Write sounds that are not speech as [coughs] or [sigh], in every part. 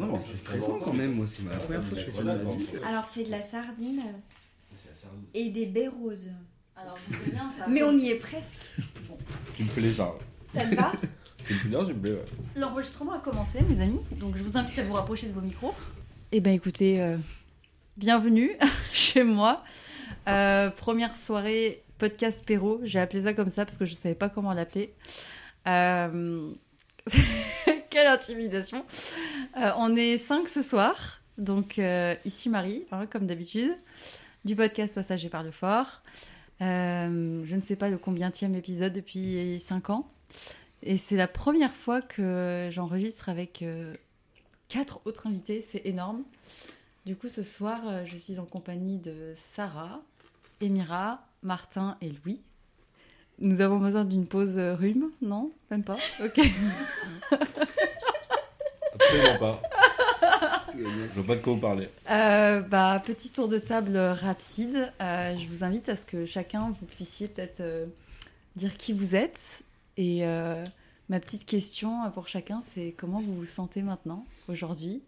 Non, mais c'est stressant quand même, moi, c'est la première fois que je fais ça de ma vie. Alors, c'est de la sardine et des baies roses. Alors, je sais bien ça. Mais on y est presque. Tu me plais ça. Ça te va [laughs] Tu me plais bien, tu me plais, ouais. L'enregistrement a commencé, mes amis. Donc, je vous invite à vous rapprocher de vos micros. Eh ben, écoutez, euh, bienvenue [laughs] chez moi. Euh, première soirée podcast Péro. J'ai appelé ça comme ça parce que je savais pas comment l'appeler. Euh, [laughs] Quelle intimidation. Euh, on est cinq ce soir. Donc, euh, ici Marie, hein, comme d'habitude, du podcast Soit sage et parle fort. Euh, je ne sais pas le combienième épisode depuis cinq ans. Et c'est la première fois que j'enregistre avec quatre autres invités. C'est énorme. Du coup, ce soir, je suis en compagnie de Sarah, Émira, Martin et Louis. Nous avons besoin d'une pause euh, rhume, non? Même pas? Ok. [laughs] Absolument pas. Je vois pas de quoi vous parler. Euh, bah, petit tour de table rapide. Euh, je vous invite à ce que chacun, vous puissiez peut-être euh, dire qui vous êtes. Et ma petite question pour chacun, c'est comment vous vous sentez maintenant, aujourd'hui?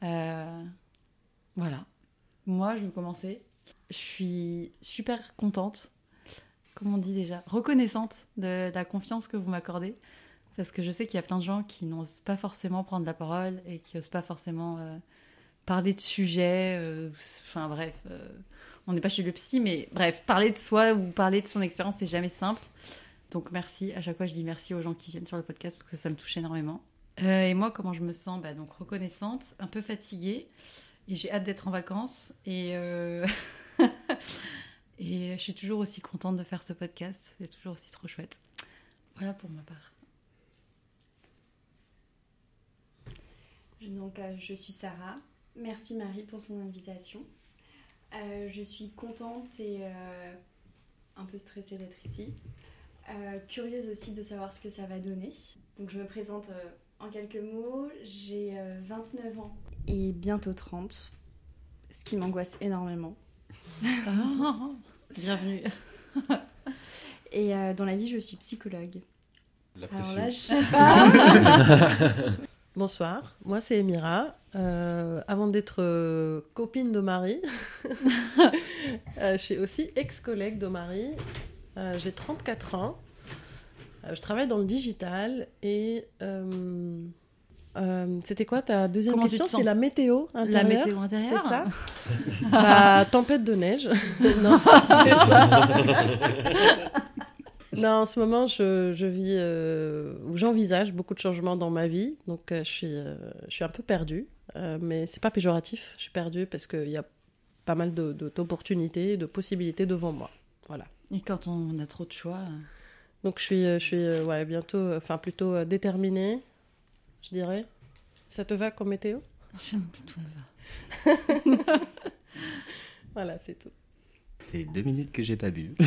Voilà. Moi, je vais commencer. Je suis super contente, comment on dit déjà, reconnaissante de la confiance que vous m'accordez. Parce que je sais qu'il y a plein de gens qui n'osent pas forcément prendre la parole et qui n'osent pas forcément euh, parler de sujets. euh, Enfin bref, euh, on n'est pas chez le psy, mais bref, parler de soi ou parler de son expérience, c'est jamais simple. Donc merci. À chaque fois, je dis merci aux gens qui viennent sur le podcast parce que ça me touche énormément. Et moi, comment je me sens? Bah, Donc reconnaissante, un peu fatiguée. Et j'ai hâte d'être en vacances. Et, [laughs] et je suis toujours aussi contente de faire ce podcast. C'est toujours aussi trop chouette. Voilà pour ma part. Donc, euh, je suis Sarah. Merci Marie pour son invitation. Euh, je suis contente et euh, un peu stressée d'être ici. Euh, curieuse aussi de savoir ce que ça va donner. Donc, je me présente en quelques mots. J'ai euh, 29 ans et bientôt 30, ce qui m'angoisse énormément. [laughs] [laughs] Bienvenue. [laughs] Et euh, dans la vie, je suis psychologue. La Alors là, je sais pas. [laughs] Bonsoir, moi c'est Emira. Euh, avant d'être euh, copine de Marie, [laughs] euh, je suis aussi ex-collègue de Marie. Euh, J'ai 34 ans. Euh, je travaille dans le digital et euh, euh, c'était quoi ta deuxième Comment question C'est la météo La intérieure météo intérieure C'est ça [laughs] Bah, Tempête de neige. [laughs] non, c'est [laughs] ça. Non, en ce moment, je, je vis, euh, ou j'envisage beaucoup de changements dans ma vie, donc euh, je, suis, euh, je suis un peu perdue, euh, mais c'est pas péjoratif, je suis perdue parce qu'il y a pas mal de- de- d'opportunités, de, possibilités devant moi. Voilà. Et quand on a trop de choix. euh, Donc je suis, euh, je suis euh, ouais, bientôt, euh, enfin plutôt euh, déterminée, je dirais. Ça te va comme météo? J'aime plutôt le vin. Voilà, c'est tout. Et deux minutes que j'ai pas bu. [laughs]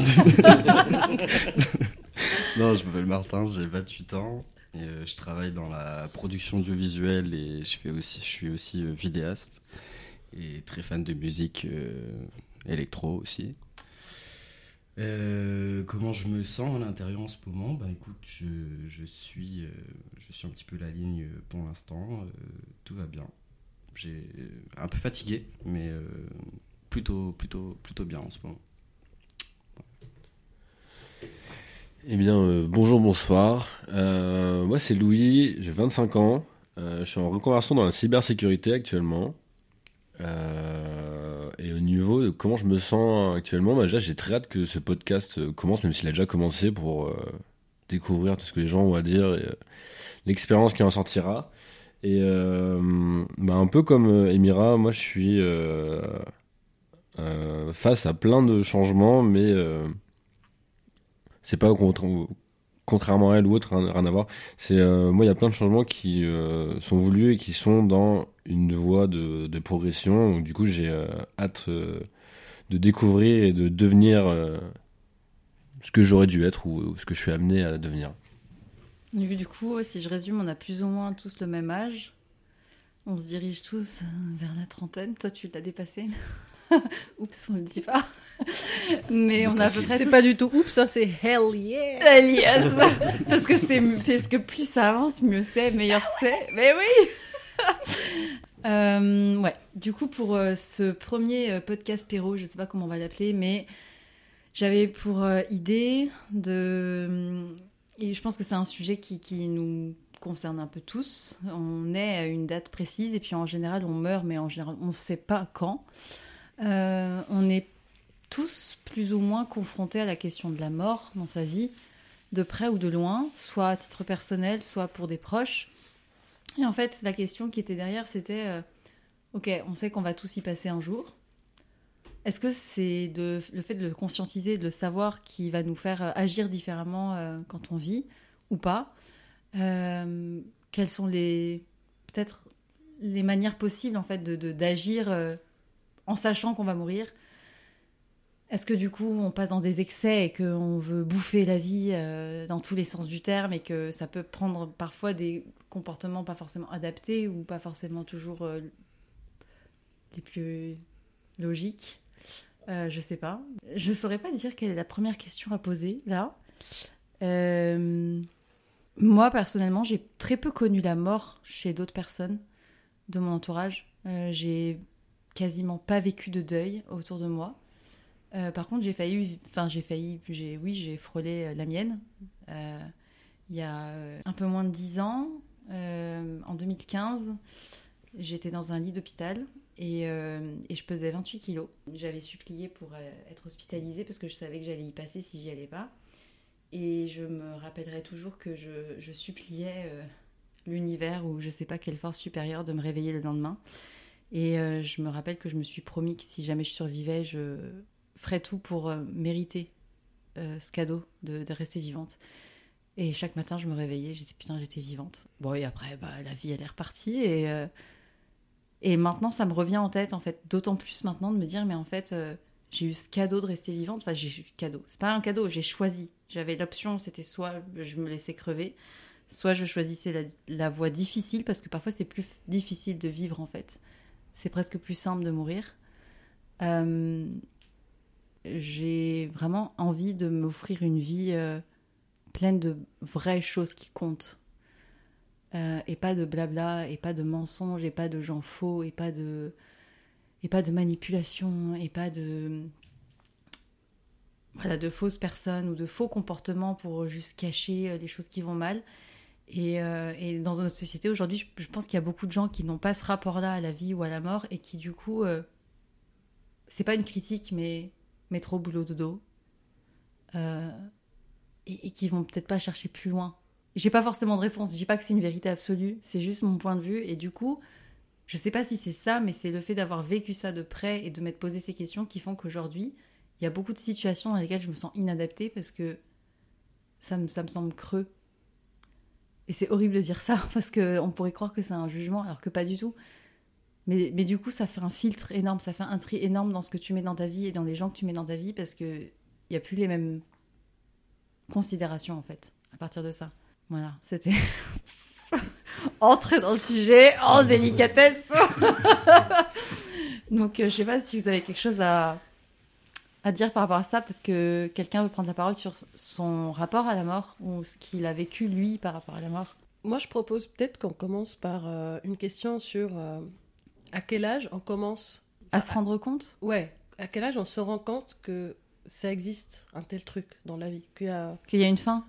non, je m'appelle Martin, j'ai 28 ans. Et euh, je travaille dans la production audiovisuelle et je, fais aussi, je suis aussi euh, vidéaste. Et très fan de musique euh, électro aussi. Euh, comment je me sens à l'intérieur en ce moment? Bah écoute, je, suis, euh, je suis un petit peu la ligne pour l'instant. euh, tout va bien. J'ai un peu fatigué, mais plutôt, plutôt, plutôt bien en ce moment. Eh bien, bonjour, bonsoir. Moi, c'est Louis, j'ai 25 ans. Je suis en reconversion dans la cybersécurité actuellement. Et au niveau de comment je me sens actuellement, bah, j'ai très hâte que ce podcast euh, commence, même s'il a déjà commencé, pour euh, découvrir tout ce que les gens ont à dire et euh, l'expérience qui en sortira. Et bah, un peu comme Emira, moi, je suis face à plein de changements, mais c'est pas contrairement à elle ou autre, rien, à voir. C'est euh, moi, il y a plein de changements qui euh, sont voulus et qui sont dans une voie de, progression. Du coup, j'ai euh, hâte de découvrir et de devenir ce que j'aurais dû être ou, ce que je suis amené à devenir. Du coup, si je résume, on a plus ou moins tous le même âge. On se dirige tous [laughs] vers la trentaine. Toi, tu l'as dépassé. [laughs] Oups, on le dit pas. Mais on a à peu près C'est tous- pas du tout oups, hein, c'est hell yeah Elias [laughs] Parce que c'est parce que plus ça avance, mieux c'est, meilleur c'est. Mais oui [laughs] Euh, ouais, du coup, pour euh, ce premier euh, podcast Péro, je sais pas comment on va l'appeler, mais j'avais pour euh, idée de. Et je pense que c'est un sujet qui, qui nous concerne un peu tous. On est à une date précise et puis en général, on meurt, mais en général, on ne sait pas quand. Euh, on est tous plus ou moins confrontés à la question de la mort dans sa vie, de près ou de loin, soit à titre personnel, soit pour des proches. Et en fait, la question qui était derrière, c'était euh, Ok, on sait qu'on va tous y passer un jour. Est-ce que c'est le fait de le conscientiser, de le savoir, qui va nous faire euh, agir différemment quand on vit ou pas Quelles sont les peut-être les manières possibles en fait de d'agir en sachant qu'on va mourir Est-ce que du coup on passe dans des excès et qu'on veut bouffer la vie euh, dans tous les sens du terme et que ça peut prendre parfois des comportements pas forcément adaptés ou pas forcément toujours euh, les plus logiques? Euh, Je sais pas. Je saurais pas dire quelle est la première question à poser là. Euh, moi personnellement, j'ai très peu connu la mort chez d'autres personnes de mon entourage. J'ai quasiment pas vécu de deuil autour de moi. Euh, par contre, j'ai failli, enfin j'ai failli, j'ai, oui, j'ai frôlé euh, la mienne. Euh, il y a un peu moins de 10 ans, en 2015, j'étais dans un lit d'hôpital et, je pesais 28 kilos. J'avais supplié pour être hospitalisée parce que je savais que j'allais y passer si j'y allais pas. Et je me rappellerai toujours que je, suppliais l'univers ou je sais pas quelle force supérieure de me réveiller le lendemain. Et euh, je me rappelle que je me suis promis que si jamais je survivais, je ferais tout pour euh, mériter euh, ce cadeau de, rester vivante. Et chaque matin, je me réveillais, j'étais putain, j'étais vivante. Bon, et après, bah, la vie, elle est repartie. Et, maintenant, ça me revient en tête, en fait, d'autant plus maintenant de me dire, mais en fait, j'ai eu ce cadeau de rester vivante. Enfin, j'ai eu cadeau. C'est pas un cadeau, j'ai choisi. J'avais l'option, c'était soit je me laissais crever, soit je choisissais la voie difficile, parce que parfois, c'est plus difficile de vivre, en fait. C'est presque plus simple de mourir. Euh, j'ai vraiment envie de m'offrir une vie euh, pleine de vraies choses qui comptent. Euh, et pas de blabla, et pas de mensonges, et pas de gens faux, et pas de, et pas de manipulation, et pas de, voilà, de fausses personnes ou de faux comportements pour juste cacher les choses qui vont mal. Et, euh, et dans notre société aujourd'hui, je, je pense qu'il y a beaucoup de gens qui n'ont pas ce rapport-là à la vie ou à la mort et qui du coup, euh, c'est pas une critique, mais métro, boulot, dodo, euh, et, et qui vont peut-être pas chercher plus loin. J'ai pas forcément de réponse, je dis pas que c'est une vérité absolue, c'est juste mon point de vue, et du coup, je sais pas si c'est ça, mais c'est le fait d'avoir vécu ça de près et de m'être posé ces questions qui font qu'aujourd'hui, il y a beaucoup de situations dans lesquelles je me sens inadaptée parce que ça me, ça me semble creux. Et c'est horrible de dire ça, [laughs] parce qu'on pourrait croire que c'est un jugement, alors que pas du tout. Mais, mais du coup, ça fait un filtre énorme, ça fait un tri énorme dans ce que tu mets dans ta vie et dans les gens que tu mets dans ta vie, parce que il n'y a plus les mêmes considérations, en fait, à partir de ça. Voilà, c'était... [laughs] Entrer dans le sujet en délicatesse [laughs] Donc, euh, je sais pas si vous avez quelque chose à, à dire par rapport à ça. Peut-être que quelqu'un veut prendre la parole sur son rapport à la mort ou ce qu'il a vécu, lui, par rapport à la mort. Moi, je propose peut-être qu'on commence par euh, une question sur euh, à quel âge on commence. À se rendre compte? Ouais, à quel âge on se rend compte que ça existe un tel truc dans la vie, qu'il y a. qu'il y a une fin?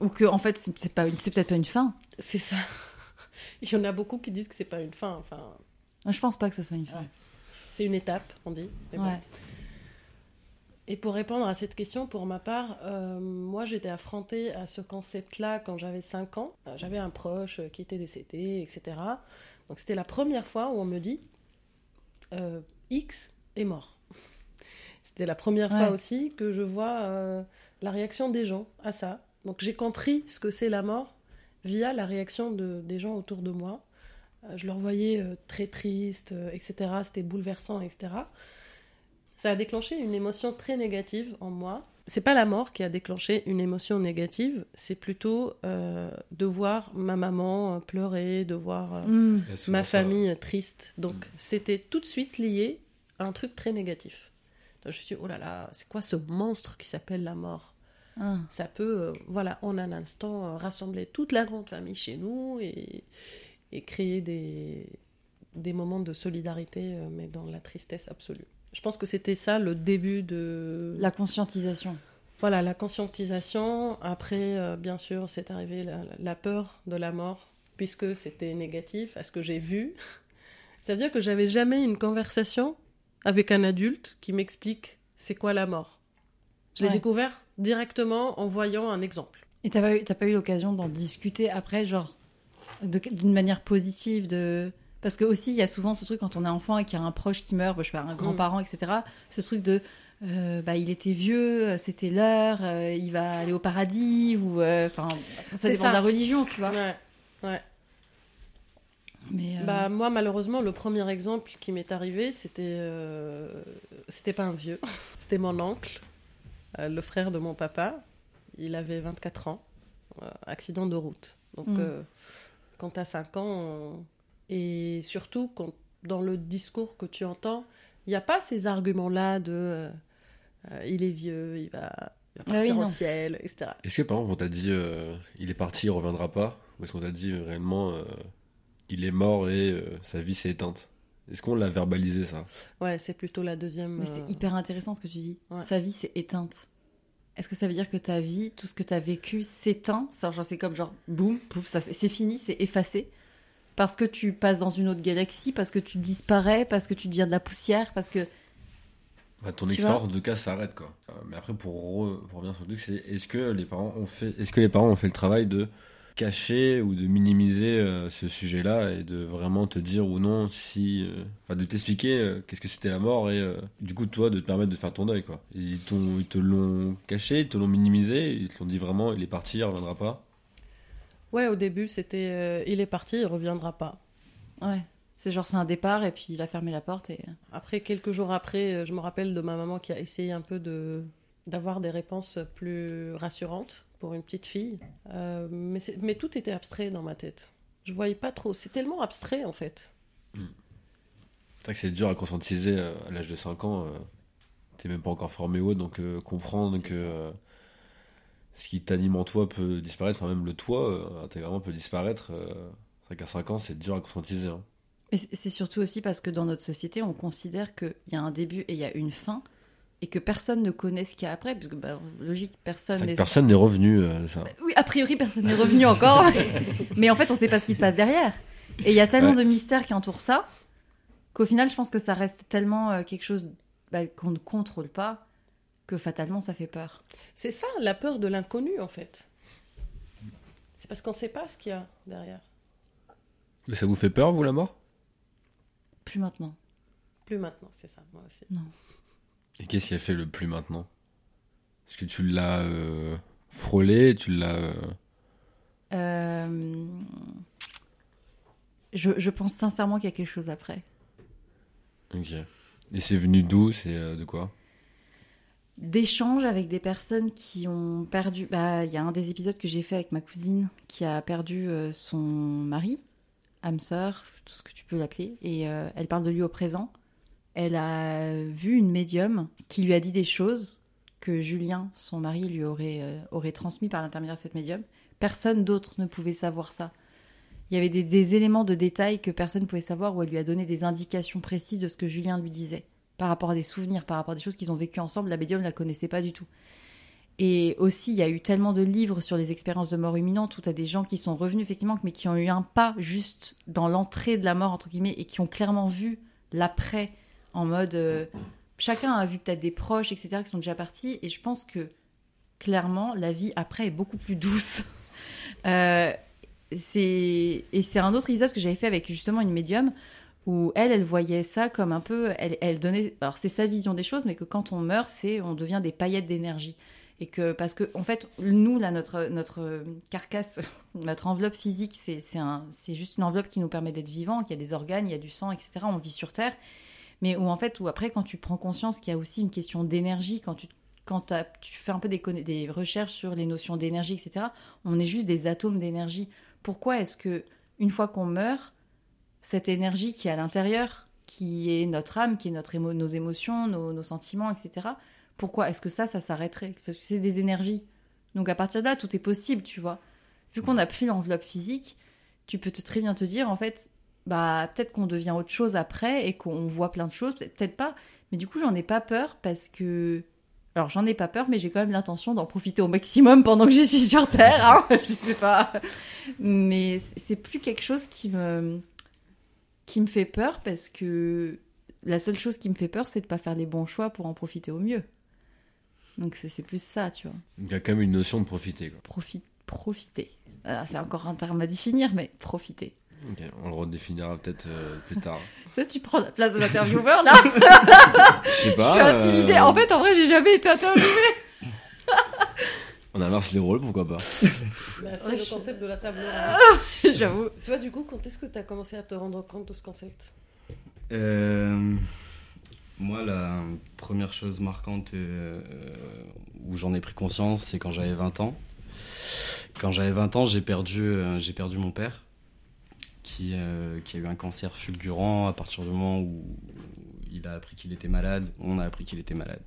Ou que, en fait, c'est pas une- c'est peut-être pas une fin C'est ça. [laughs] Il y en a beaucoup qui disent que c'est pas une fin. Enfin, Je pense pas que ça soit une fin. Ouais. c'est une étape, on dit. mais bon. Et pour répondre à cette question, pour ma part, euh, moi j'étais affrontée à ce concept-là quand j'avais 5 ans. Euh, J'avais un proche qui était décédé, etc. Donc c'était la première fois où on me dit euh, X est mort. [laughs] C'était la première Ouais. fois aussi que je vois euh, la réaction des gens à ça. Donc j'ai compris ce que c'est la mort via la réaction de, des gens autour de moi. Je leur voyais très tristes, euh, etc. C'était bouleversant, etc. Ça a déclenché une émotion très négative en moi. C'est pas la mort qui a déclenché une émotion négative, c'est plutôt euh, de voir ma maman euh, pleurer, de voir euh, souvent ma famille triste. Donc c'était tout de suite lié à un truc très négatif. Donc je me suis dit, oh là là, c'est quoi ce monstre qui s'appelle la mort? Ah. Ça peut, euh, voilà, en un instant, euh, rassembler toute la grande famille chez nous et, et créer des, des moments de solidarité, euh, mais dans la tristesse absolue. Je pense que c'était ça le début de La conscientisation. voilà la conscientisation. Après, euh, bien sûr, c'est arrivé la, la peur de la mort, puisque c'était négatif à ce que j'ai vu. Ça veut dire que j'avais jamais une conversation avec un adulte qui m'explique c'est quoi la mort. Je l'ai Ouais. découvert directement en voyant un exemple. Et t'as pas eu, pas eu l'occasion d'en discuter après, genre, d'une manière positive de... Parce que aussi, il y a souvent ce truc quand on est enfant et qu'il y a un proche qui meurt, je sais pas, un grand-parent, etc. Ce truc de, euh, bah, il était vieux, euh, c'était l'heure, euh, il va aller au paradis, ou... Enfin, ça C'est dépend ça. de la religion, tu vois. Ouais, ouais. Mais, euh, Bah, moi, malheureusement, le premier exemple qui m'est arrivé, c'était euh, c'était pas un vieux, [laughs] c'était mon oncle, euh, le frère de mon papa. Il avait 24 ans, accident de route. Donc, Mm. euh, quand tu as 5 ans, et surtout quand, dans le discours que tu entends, il n'y a pas ces arguments-là de euh, euh, il est vieux, il va, il va Ah oui, partir au non. ciel, etc. Est-ce que par exemple on t'a dit euh, il est parti, il reviendra pas Ou est-ce qu'on t'a dit réellement euh, il est mort et euh, sa vie s'est éteinte? Est-ce qu'on l'a verbalisé ça? Ouais, c'est plutôt la deuxième. mais c'est hyper intéressant ce que tu dis. Ouais. Sa vie s'est éteinte. Est-ce que ça veut dire que ta vie, tout ce que tu as vécu s'éteint? C'est genre, c'est comme genre, boum, pouf, ça, c'est fini, c'est effacé Parce que tu passes dans une autre galaxie, parce que tu disparais, parce que tu deviens de la poussière, parce que... Bah, ton Tu expérience de cas s'arrête quoi. Euh, Mais après pour, re- pour revenir sur le truc, c'est est-ce que les parents ont fait est-ce que les parents ont fait le travail de cacher ou de minimiser euh, ce sujet-là et de vraiment te dire ou non si euh, enfin de t'expliquer euh, qu'est-ce que c'était la mort et du coup toi de te permettre de faire ton deuil quoi. Ils, t'ont- ils te l'ont caché, ils te l'ont minimisé, ils te l'ont dit vraiment il est parti, il reviendra pas. Ouais, au début, c'était euh, il est parti, il reviendra pas. Ouais, c'est genre, c'est un départ, et puis il a fermé la porte, et... Après, quelques jours après, euh, je me rappelle de ma maman qui a essayé un peu de d'avoir des réponses plus rassurantes pour une petite fille. Euh, mais, mais tout était abstrait dans ma tête. Je voyais pas trop. C'est tellement abstrait, en fait. C'est vrai que c'est dur à conscientiser euh, à l'âge de 5 ans. euh, T'es même pas encore formé ou autre, donc euh, comprendre que euh, ce qui t'anime en toi peut disparaître, enfin même le toi euh, intégralement peut disparaître. euh, c'est vrai qu'à 5 ans, c'est dur à conscientiser. hein. Mais c'est- surtout aussi parce que dans notre société, on considère qu'il y a un début et il y a une fin, et que personne ne connaît ce qu'il y a après, parce que, bah, logique, personne... N'est- personne n'est revenu, euh, ça. Oui, a priori, personne n'est revenu encore. [laughs] mais en fait, on sait pas ce qui se passe derrière. Et il y a tellement Ouais. de mystères qui entourent ça qu'au final, je pense que ça reste tellement euh, quelque chose bah, qu'on ne contrôle pas que fatalement, ça fait peur. C'est ça, la peur de l'inconnu, en fait. C'est parce qu'on sait pas ce qu'il y a derrière. Mais Ça vous fait peur, vous, la mort? Plus maintenant. Plus maintenant, c'est ça, moi aussi. Et qu'est-ce qui a fait le plus maintenant? Est-ce que tu l'as euh, frôlé Tu l'as. euh, Euh, Je, je pense sincèrement qu'il y a quelque chose après. Ok. Et c'est venu d'où? C'est euh, de quoi? D'échanges avec des personnes qui ont perdu. Bah, il y a un des épisodes que j'ai fait avec ma cousine qui a perdu euh, son mari, âme sœur, tout ce que tu peux l'appeler, et euh, elle parle de lui au présent. Elle a vu une médium qui lui a dit des choses que Julien, son mari, lui aurait, euh, aurait transmis par l'intermédiaire de cette médium. Personne d'autre ne pouvait savoir ça. Il y avait des, des éléments de détail que personne ne pouvait savoir où elle lui a donné des indications précises de ce que Julien lui disait par rapport à des souvenirs, par rapport à des choses qu'ils ont vécues ensemble. La médium ne la connaissait pas du tout. Et aussi, il y a eu tellement de livres sur les expériences de mort imminente où tu as des gens qui sont revenus, effectivement, mais qui ont eu un pas juste dans l'entrée de la mort, entre guillemets, et qui ont clairement vu l'après en mode. euh, chacun a vu peut-être des proches, etc., qui sont déjà partis, et je pense que clairement, la vie après est beaucoup plus douce. [laughs] Euh, et c'est un autre épisode que j'avais fait avec justement une médium où elle, elle voyait ça comme un peu, elle, elle donnait, alors c'est sa vision des choses, mais que quand on meurt, c'est on devient des paillettes d'énergie. Et que, parce que, en fait, nous, là, notre, notre carcasse, [laughs] notre enveloppe physique, c'est c'est un- c'est juste une enveloppe qui nous permet d'être vivant, qu'il y a des organes, il y a du sang, etc. On vit sur Terre. Mais où, en fait, où après, quand tu prends conscience qu'il y a aussi une question d'énergie, quand tu, quand tu fais un peu des, des recherches sur les notions d'énergie, etc., on est juste des atomes d'énergie. Pourquoi est-ce que, une fois qu'on meurt, cette énergie qui est à l'intérieur, qui est notre âme, qui est notre émo- nos émotions, nos, nos sentiments, etc. Pourquoi est-ce que ça, ça s'arrêterait? Parce que c'est des énergies. Donc à partir de là, tout est possible, tu vois. Vu qu'on n'a plus l'enveloppe physique, tu peux te très bien te dire, en fait, bah peut-être qu'on devient autre chose après et qu'on voit plein de choses, peut-être pas. Mais du coup, j'en ai pas peur parce que. Alors, j'en ai pas peur, mais j'ai quand même l'intention d'en profiter au maximum pendant que je suis sur Terre. Hein [laughs] je sais pas. Mais c'est plus quelque chose qui me qui me fait peur parce que la seule chose qui me fait peur, c'est de pas faire les bons choix pour en profiter au mieux. Donc c'est plus ça, tu vois. Il y a quand même une notion de profiter. Quoi. Profite, profiter. Ah, c'est encore un terme à définir, mais profiter. On le redéfinira peut-être euh, plus tard. [laughs] Ça, tu prends la place de l'intervieweur là [laughs] Je sais Je pas. suis intimidée. euh, En fait, en vrai, j'ai jamais été interviewée. On inverse les rôles, pourquoi pas. [laughs] Bah, c'est Ouais, le je- concept de la table ronde. [laughs] J'avoue. Toi, du coup, quand est-ce que tu as commencé à te rendre compte de ce concept? Euh, moi, la première chose marquante euh, où j'en ai pris conscience, c'est quand j'avais 20 ans. Quand j'avais 20 ans, j'ai perdu, euh, j'ai perdu mon père, qui, euh, qui a eu un cancer fulgurant à partir du moment où il a appris qu'il était malade, on a appris qu'il était malade.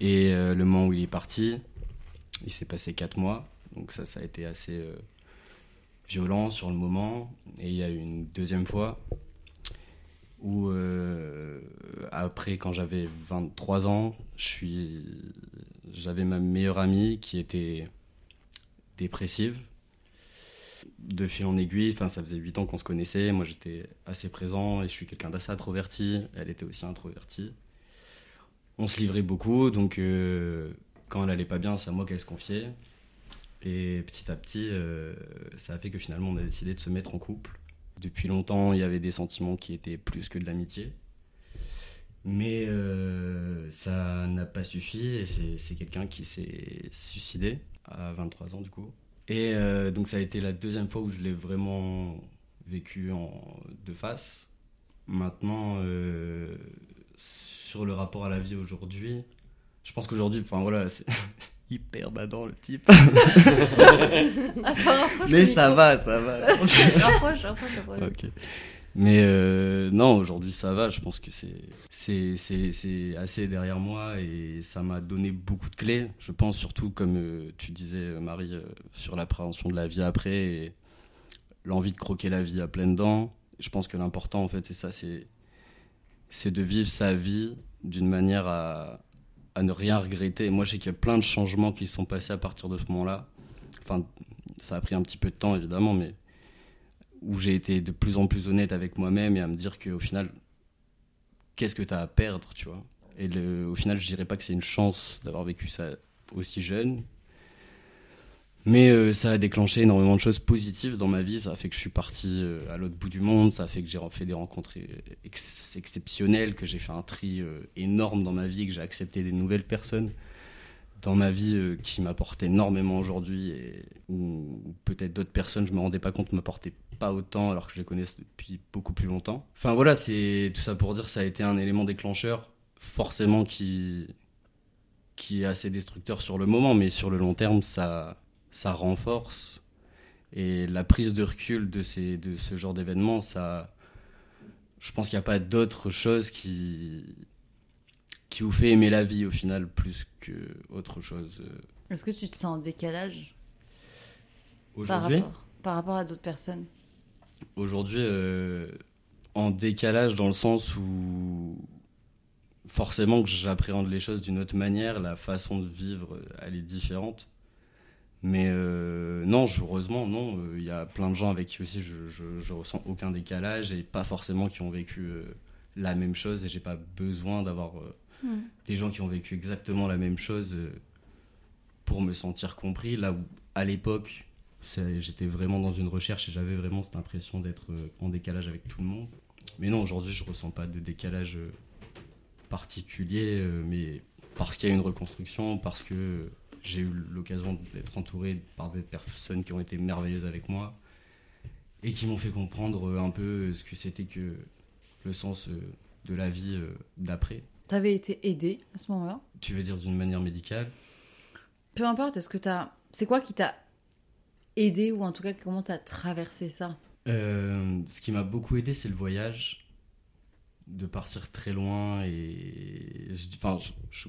Et euh, le moment où il est parti, il s'est passé 4 mois, donc ça, ça a été assez euh, violent sur le moment. Et il y a eu une deuxième fois où euh, après quand j'avais 23 ans, j'avais ma meilleure amie qui était dépressive. De fil en aiguille, enfin ça faisait 8 ans qu'on se connaissait, moi j'étais assez présent et je suis quelqu'un d'assez introverti, elle était aussi introvertie. On se livrait beaucoup, donc euh, quand elle allait pas bien, c'est à moi qu'elle se confiait. Et petit à petit, euh, ça a fait que finalement on a décidé de se mettre en couple. Depuis longtemps, il y avait des sentiments qui étaient plus que de l'amitié. Mais euh, ça n'a pas suffi et c'est quelqu'un qui s'est suicidé à 23 ans du coup. Et euh, donc ça a été la deuxième fois où je l'ai vraiment vécu en, de face. Maintenant, sur le rapport à la vie aujourd'hui, je pense qu'aujourd'hui, enfin voilà, c'est [laughs] hyper badant le type. [laughs] Attends, Mais ça va, ça va. [laughs] rapproche, rapproche, rapproche. Ok. Mais euh, non, aujourd'hui ça va. Je pense que c'est c'est c'est c'est assez derrière moi et ça m'a donné beaucoup de clés. Je pense surtout comme euh, tu disais Marie euh, sur l'appréhension de la vie après et l'envie de croquer la vie à pleines dents. Je pense que l'important en fait c'est ça, c'est c'est de vivre sa vie d'une manière à à ne rien regretter. Moi, je sais qu'il y a plein de changements qui sont passés à partir de ce moment-là. Enfin, ça a pris un petit peu de temps évidemment, mais où j'ai été de plus en plus honnête avec moi-même et à me dire qu'au final, qu'est-ce que tu as à perdre, tu vois? Et au final, je dirais pas que c'est une chance d'avoir vécu ça aussi jeune, mais euh, ça a déclenché énormément de choses positives dans ma vie. Ça a fait que je suis parti euh, à l'autre bout du monde, ça a fait que j'ai fait des rencontres ex- exceptionnelles, que j'ai fait un tri euh, énorme dans ma vie, que j'ai accepté des nouvelles personnes dans ma vie euh, qui m'apportent énormément aujourd'hui et peut-être d'autres personnes, je me rendais pas compte, m'apportaient pas autant alors que je les connais depuis beaucoup plus longtemps. Enfin voilà, c'est tout ça pour dire ça a été un élément déclencheur forcément qui qui est assez destructeur sur le moment, mais sur le long terme ça ça renforce. Et la prise de recul de ces de ce genre d'événements ça je pense qu'il n'y a pas d'autre chose qui qui vous fait aimer la vie au final plus que autre chose. Est-ce que tu te sens en décalage par aujourd'hui? rapport, par rapport à d'autres personnes? Aujourd'hui euh, en décalage dans le sens où forcément que j'appréhende les choses d'une autre manière, la façon de vivre elle est différente. Mais euh, non, heureusement non, Euh, il y a plein de gens avec qui aussi je, je, je ressens aucun décalage et pas forcément qui ont vécu euh, la même chose et j'ai pas besoin d'avoir euh, Hmm. des gens qui ont vécu exactement la même chose euh, pour me sentir compris. Là où à l'époque j'étais vraiment dans une recherche et j'avais vraiment cette impression d'être euh, en décalage avec tout le monde. Mais non, aujourd'hui, je ressens pas de décalage euh, particulier, euh, mais parce qu'il y a une reconstruction, parce que j'ai eu l'occasion d'être entouré par des personnes qui ont été merveilleuses avec moi et qui m'ont fait comprendre euh, un peu ce que c'était que le sens euh, de la vie euh, d'après. T'avais été aidé à ce moment-là? Tu veux dire d'une manière médicale? Peu importe, est-ce que t'as. C'est quoi qui t'a aidé ou en tout cas comment t'as traversé ça? Euh, ce qui m'a beaucoup aidé, c'est le voyage, de partir très loin et enfin, je, je,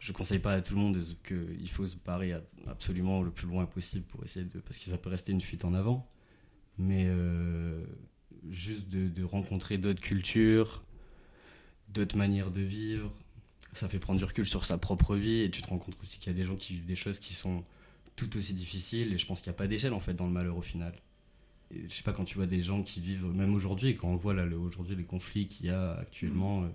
je conseille pas à tout le monde qu'il faut se barrer absolument le plus loin possible pour essayer de, parce que ça peut rester une fuite en avant. Mais euh, juste de, de rencontrer d'autres cultures, d'autres manières de vivre. Ça fait prendre du recul sur sa propre vie et tu te rends compte aussi qu'il y a des gens qui vivent des choses qui sont tout aussi difficiles et je pense qu'il n'y a pas d'échelle en fait dans le malheur au final. Et je sais pas quand tu vois des gens qui vivent, même aujourd'hui, quand on voit là le- aujourd'hui les conflits qu'il y a actuellement, euh,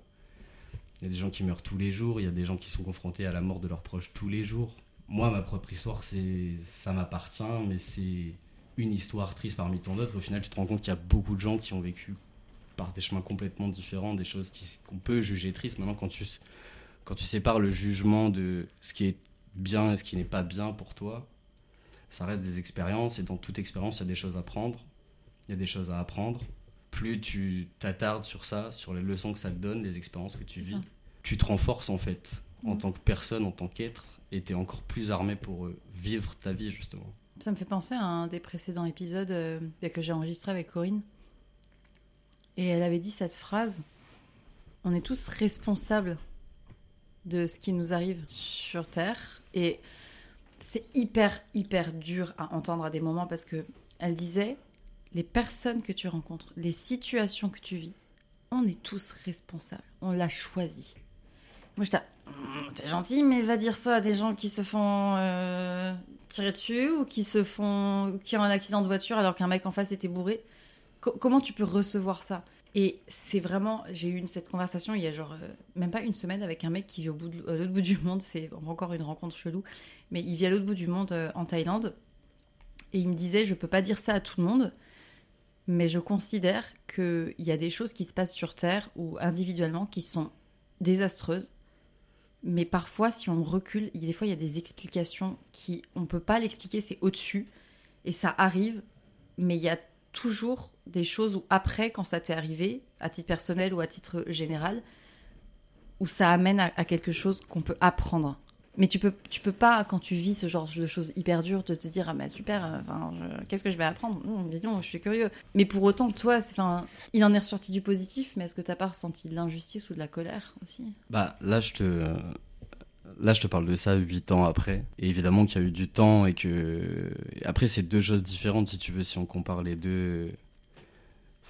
il y a des gens qui meurent tous les jours, il y a des gens qui sont confrontés à la mort de leurs proches tous les jours. Moi, ma propre histoire, c'est ça m'appartient, mais c'est une histoire triste parmi tant d'autres. Au final, tu te rends compte qu'il y a beaucoup de gens qui ont vécu par des chemins complètement différents, des choses qu'on peut juger tristes. Maintenant, quand tu, quand tu sépares le jugement de ce qui est bien et ce qui n'est pas bien pour toi, ça reste des expériences et dans toute expérience, il y a des choses à prendre, il y a des choses à apprendre. Plus tu t'attardes sur ça, sur les leçons que ça te donne, les expériences que tu vis, ça. tu te renforces en fait en Mm. tant que personne, en tant qu'être, et tu es encore plus armé pour euh, vivre ta vie justement. Ça me fait penser à un des précédents épisodes euh, que j'ai enregistré avec Corinne. Et elle avait dit cette phrase On est tous responsables de ce qui nous arrive sur Terre. Et c'est hyper, hyper dur à entendre à des moments parce que elle disait Les personnes que tu rencontres, les situations que tu vis, on est tous responsables. On l'a choisi. Moi, j'étais Hum, T'es gentil, mais va dire ça à des gens qui se font euh, tirer dessus ou qui se font qui ont un accident de voiture alors qu'un mec en face était bourré. Co- comment tu peux recevoir ça? Et c'est vraiment, j'ai eu cette conversation il y a genre euh, même pas une semaine avec un mec qui vit au bout de, à l'autre bout du monde. C'est encore une rencontre chelou, mais il vit à l'autre bout du monde euh, en Thaïlande et il me disait je peux pas dire ça à tout le monde. Mais je considère qu'il y a des choses qui se passent sur Terre ou individuellement qui sont désastreuses mais parfois, si on recule, il y a des fois, il y a des explications qui, on peut pas l'expliquer, c'est au-dessus, et ça arrive, mais il y a toujours des choses où après, quand ça t'est arrivé, à titre personnel ou à titre général, où ça amène à quelque chose qu'on peut apprendre. Mais tu peux, tu peux pas, quand tu vis ce genre de choses hyper dures, de te dire ah bah super, euh, qu'est-ce que je vais apprendre? Hum, Dis donc, je suis curieux. Mais pour autant, toi, enfin, il en est ressorti du positif, mais est-ce que t'as pas ressenti de l'injustice ou de la colère aussi? Bah là je te là je te parle de ça huit ans après. Et évidemment qu'il y a eu du temps et que après c'est deux choses différentes si tu veux si on compare les deux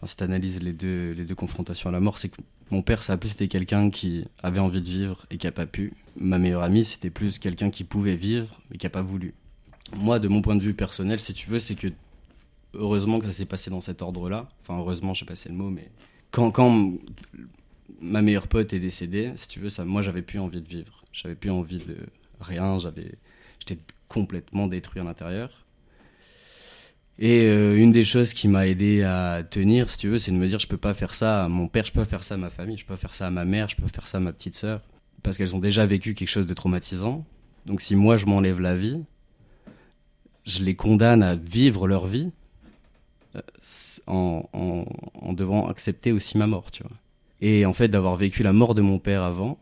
enfin si t'analyses les deux les deux confrontations à la mort c'est que mon père ça a plus été quelqu'un qui avait envie de vivre et qui a pas pu ma meilleure amie c'était plus quelqu'un qui pouvait vivre mais qui a pas voulu moi de mon point de vue personnel si tu veux c'est que heureusement que ça s'est passé dans cet ordre là enfin heureusement je sais pas si c'est le mot mais quand quand ma meilleure pote est décédée, si tu veux, ça, moi j'avais plus envie de vivre. J'avais plus envie de rien. J'avais, j'étais complètement détruit à l'intérieur. Et euh, une des choses qui m'a aidé à tenir, si tu veux, c'est de me dire je peux pas faire ça à mon père, je peux pas faire ça à ma famille, je peux pas faire ça à ma mère, je peux pas faire ça à ma petite sœur, parce qu'elles ont déjà vécu quelque chose de traumatisant. Donc si moi je m'enlève la vie, je les condamne à vivre leur vie euh, en, devant accepter aussi ma mort, tu vois. Et en fait, d'avoir vécu la mort de mon père avant,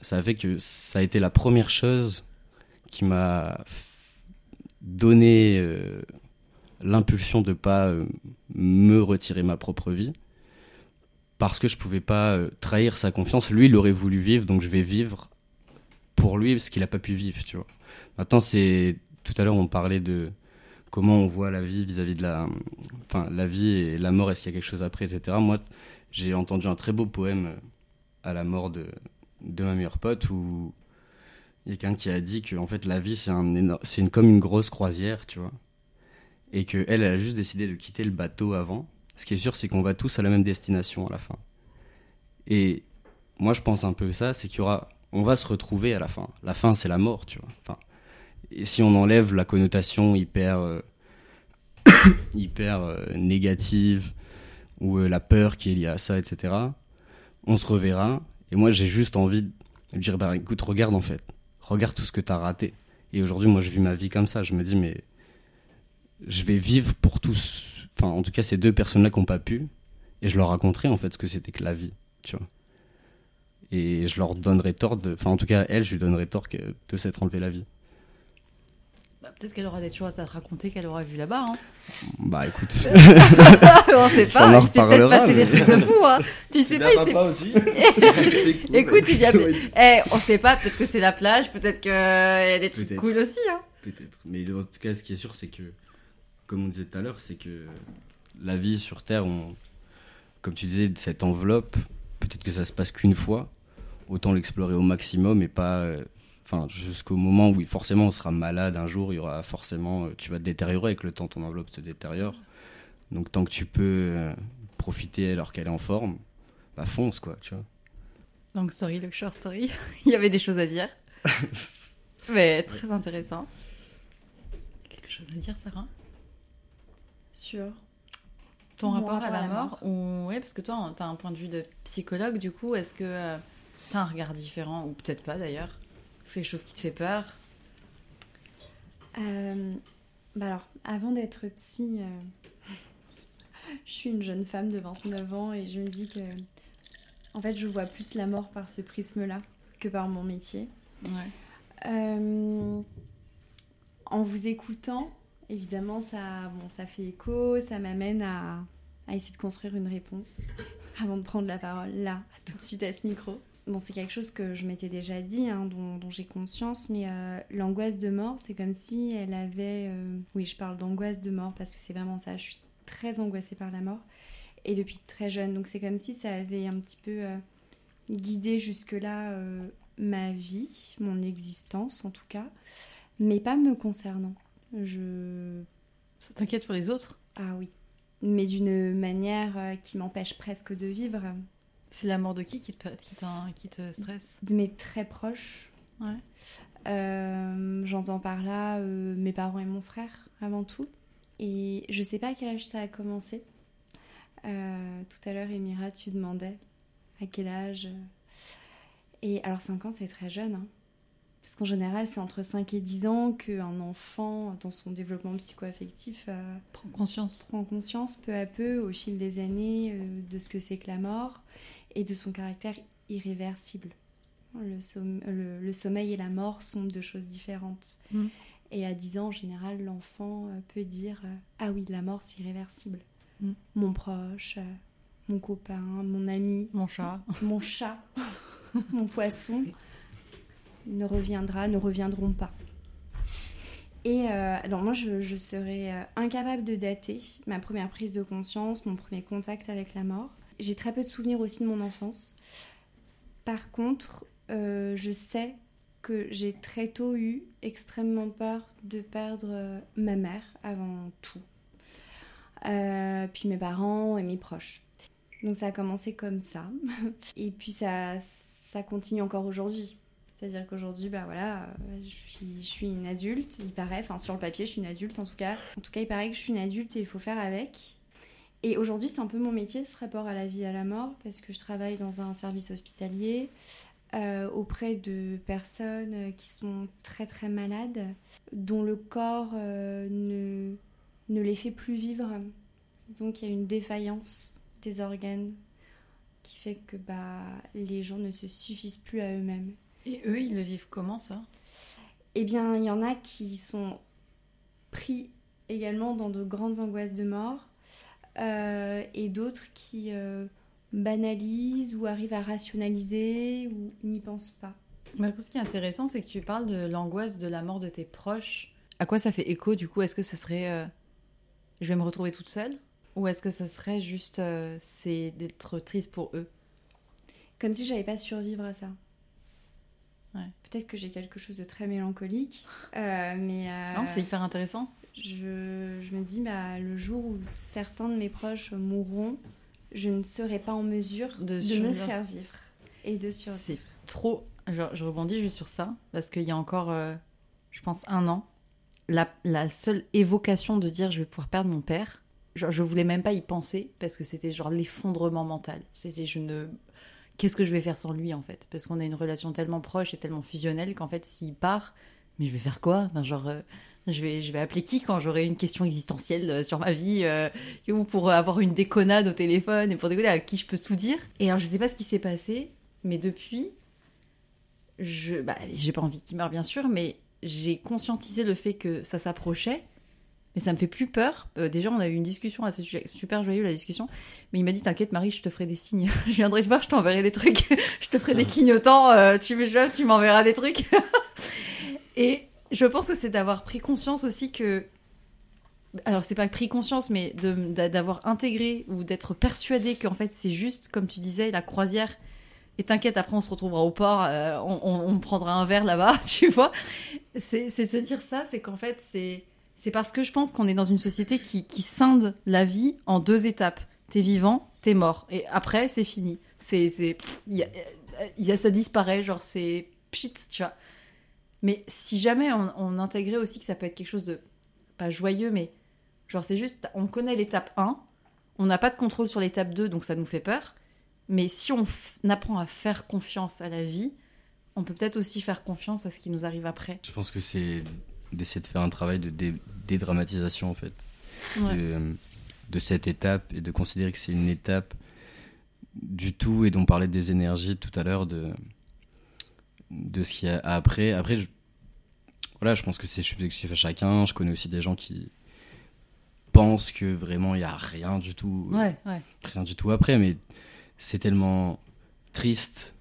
ça a fait que ça a été la première chose qui m'a donné euh, l'impulsion de pas euh, me retirer ma propre vie parce que je pouvais pas euh, trahir sa confiance. Lui, il aurait voulu vivre, donc je vais vivre pour lui parce qu'il a pas pu vivre, tu vois. Maintenant, c'est tout à l'heure on parlait de comment on voit la vie vis-à-vis de la, enfin la vie et la mort. Est-ce qu'il y a quelque chose après, etc. Moi, j'ai entendu un très beau poème euh, à la mort de, de ma meilleure pote où il y a quelqu'un qui a dit que en fait la vie c'est un c'est comme une grosse croisière, tu vois, et que elle, a juste décidé de quitter le bateau avant. Ce qui est sûr, c'est qu'on va tous à la même destination à la fin. Et moi, je pense un peu ça, c'est qu'il y aura, on va se retrouver à la fin. La fin, c'est la mort, tu vois. Et si on enlève la connotation hyper, euh, [coughs] hyper euh, négative ou euh, la peur qui est liée à ça, etc. On se reverra. Et moi, j'ai juste envie de dire, bah écoute, regarde en fait, regarde tout ce que t'as raté. Et aujourd'hui, moi, je vis ma vie comme ça. Je me dis, mais je vais vivre pour tous. Enfin, en tout cas, ces deux personnes-là qui n'ont pas pu. Et je leur raconterai en fait ce que c'était que la vie, tu vois. Et je leur donnerai tort de. Enfin, en tout cas, elle, je lui donnerai tort que- de s'être enlevé la vie. Bah, Peut-être qu'elle aura des choses à te raconter qu'elle aura vu là-bas. Hein. Bah écoute. [laughs] on sait Ça pas, s'est peut-être passé mais- des trucs de fou. Hein. [laughs] Tu sais pas, il aussi. [laughs] Écoute, il y a... Eh, on sait pas, peut-être que c'est la plage, peut-être qu'il y a des trucs cool aussi. Hein. Peut-être. Mais en tout cas, ce qui est sûr, c'est que, comme on disait tout à l'heure, c'est que la vie sur Terre, on, comme tu disais, cette enveloppe, peut-être que ça se passe qu'une fois, autant l'explorer au maximum et pas. euh, Enfin, jusqu'au moment où forcément on sera malade un jour, il y aura forcément. euh, Tu vas te détériorer avec le temps, ton enveloppe se détériore. Donc tant que tu peux euh, profiter alors qu'elle est en forme, bah fonce quoi, tu vois. Donc, story, le short story. [laughs] Il y avait des choses à dire. [laughs] Mais très intéressant. Quelque chose à dire, Sarah? Sur. Ton rapport à la mort ou... Oui, parce que toi, tu as un point de vue de psychologue, du coup, est-ce que tu as un regard différent Ou peut-être pas d'ailleurs? C'est quelque chose qui te fait peur? Euh, bah alors, avant d'être psy, euh, [laughs] je suis une jeune femme de 29 ans et je me dis que, en fait, je vois plus la mort par ce prisme-là que par mon métier. Ouais. Euh, en vous écoutant, évidemment, ça, bon, ça fait écho, ça m'amène à, essayer de construire une réponse [laughs] avant de prendre la parole là, tout de suite à ce micro. Bon, c'est quelque chose que je m'étais déjà dit, hein, dont, j'ai conscience, mais euh, l'angoisse de mort, c'est comme si elle avait... euh, Oui, je parle d'angoisse de mort parce que c'est vraiment ça, je suis très angoissée par la mort, et depuis très jeune, donc c'est comme si ça avait un petit peu euh, guidé jusque-là ma vie, mon existence en tout cas, mais pas me concernant. Je... Ça t'inquiète pour les autres? Ah oui. Mais d'une manière euh, qui m'empêche presque de vivre. C'est la mort de qui qui te, qui qui te stresse? De mes très proches. Ouais. Euh, J'entends par là euh, mes parents et mon frère avant tout. Et je sais pas à quel âge ça a commencé. Euh, tout à l'heure, Emira, tu demandais à quel âge. Et alors 5 ans, c'est très jeune. hein. Parce qu'en général, c'est entre 5 et 10 ans qu'un enfant, dans son développement psycho-affectif, euh, Prends conscience. prend conscience peu à peu au fil des années euh, de ce que c'est que la mort et de son caractère irréversible. Le, somme- le- le sommeil et la mort sont deux choses différentes. Mm. Et à 10 ans, en général, l'enfant euh, peut dire euh, Ah oui, la mort, c'est irréversible. Mm. Mon proche, mon copain, mon ami, Mon chat. mon chat, mon poisson ne reviendra, ne reviendront pas. Et euh, alors moi, je, serais euh, incapable de dater ma première prise de conscience, mon premier contact avec la mort. J'ai très peu de souvenirs aussi de mon enfance. Par contre, euh, je sais que j'ai très tôt eu extrêmement peur de perdre ma mère avant tout. Puis mes parents et mes proches. Donc ça a commencé comme ça. [laughs] Et puis ça continue encore aujourd'hui. C'est-à-dire qu'aujourd'hui, bah voilà, euh, je suis, une adulte, il paraît, enfin sur le papier, je suis une adulte en tout cas. En tout cas, il paraît que je suis une adulte et il faut faire avec. Et aujourd'hui, c'est un peu mon métier, ce rapport à la vie et à la mort, parce que je travaille dans un service hospitalier euh, auprès de personnes euh, qui sont très très malades, dont le corps ne, ne les fait plus vivre. Donc il y a une défaillance des organes qui fait que bah, les gens ne se suffisent plus à eux-mêmes. Et eux, ils le vivent comment ça? Eh bien, il y en a qui sont pris également dans de grandes angoisses de mort euh, et d'autres qui euh, banalisent ou arrivent à rationaliser ou n'y pensent pas. Mais ce qui est intéressant, c'est que tu parles de l'angoisse de la mort de tes proches. À quoi ça fait écho du coup? Est-ce que ce serait euh, je vais me retrouver toute seule Ou est-ce que ça serait juste c'est d'être triste pour eux Comme si j'avais pas survivre à ça. Ouais. Peut-être que j'ai quelque chose de très mélancolique, euh, mais euh, Non, c'est hyper intéressant. je, je me dis, bah, le jour où certains de mes proches mourront, je ne serai pas en mesure De de, me faire vivre et de survivre. C'est trop. Je, je rebondis juste sur ça parce qu'il y a encore, euh, je pense, un an, la, la seule évocation de dire je vais pouvoir perdre mon père, genre, je voulais même pas y penser parce que c'était genre l'effondrement mental. C'était je ne. Qu'est-ce que je vais faire sans lui en fait? Parce qu'on a une relation tellement proche et tellement fusionnelle qu'en fait, s'il part, mais je vais faire quoi? Enfin, Genre. euh, je vais, je vais appeler qui quand j'aurai une question existentielle euh, sur ma vie euh, ou pour avoir une déconnade au téléphone et pour déconner à qui je peux tout dire? Et alors je sais pas ce qui s'est passé, mais depuis, je, bah, j'ai pas envie qu'il meure bien sûr, mais j'ai conscientisé le fait que ça s'approchait. Mais ça me fait plus peur. Euh, déjà, on a eu une discussion assez su- super joyeuse la discussion. Mais il m'a dit T'inquiète, Marie, je te ferai des signes. [laughs] je viendrai te voir, je t'enverrai des trucs. [laughs] je te ferai des clignotants. euh, tu me tu m'enverras des trucs. [laughs] Et je pense que c'est d'avoir pris conscience aussi que alors c'est pas pris conscience, mais d'avoir intégré ou d'être persuadé qu'en fait c'est juste, comme tu disais, la croisière. Et t'inquiète, après on se retrouvera au port, euh, on, on- on prendra un verre là-bas, tu vois. C'est se dire ça, c'est qu'en fait c'est c'est parce que je pense qu'on est dans une société qui, scinde la vie en deux étapes. T'es vivant, t'es mort. Et après c'est fini. C'est c'est y y a- ça disparaît, genre c'est pchit, tu vois. Mais si jamais on, on intégrait aussi que ça peut être quelque chose de pas joyeux, mais genre c'est juste, on connaît l'étape 1, on n'a pas de contrôle sur l'étape 2, donc ça nous fait peur. Mais si on apprend à faire confiance à la vie, on peut peut-être aussi faire confiance à ce qui nous arrive après. Je pense que c'est d'essayer de faire un travail de dé- dédramatisation en fait. Ouais. de, de cette étape et de considérer que c'est une étape du tout et dont parlait des énergies tout à l'heure de de ce qu'il y a après. Après je, voilà je pense que c'est subjectif à chacun. Je connais aussi des gens qui pensent que vraiment il y a rien du tout Ouais, ouais, rien du tout après mais c'est tellement triste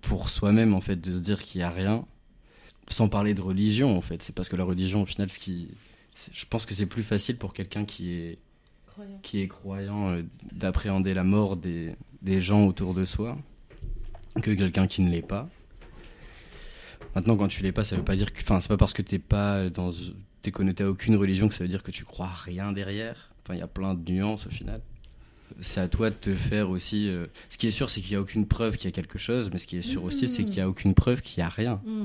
pour soi-même en fait de se dire qu'il y a rien sans parler de religion en fait c'est parce que la religion au final ce qui je pense que c'est plus facile pour quelqu'un qui est Croyant. qui est croyant euh, d'appréhender la mort des, des gens autour de soi que quelqu'un qui ne l'est pas maintenant quand tu l'es pas ça veut pas dire que enfin c'est pas parce que t'es pas dans t'es connecté à aucune religion que ça veut dire que tu crois rien derrière enfin il y a plein de nuances au final c'est à toi de te faire aussi. euh, Ce qui est sûr, c'est qu'il n'y a aucune preuve qu'il y a quelque chose, mais ce qui est sûr aussi, c'est qu'il n'y a aucune preuve qu'il n'y a rien. Mm.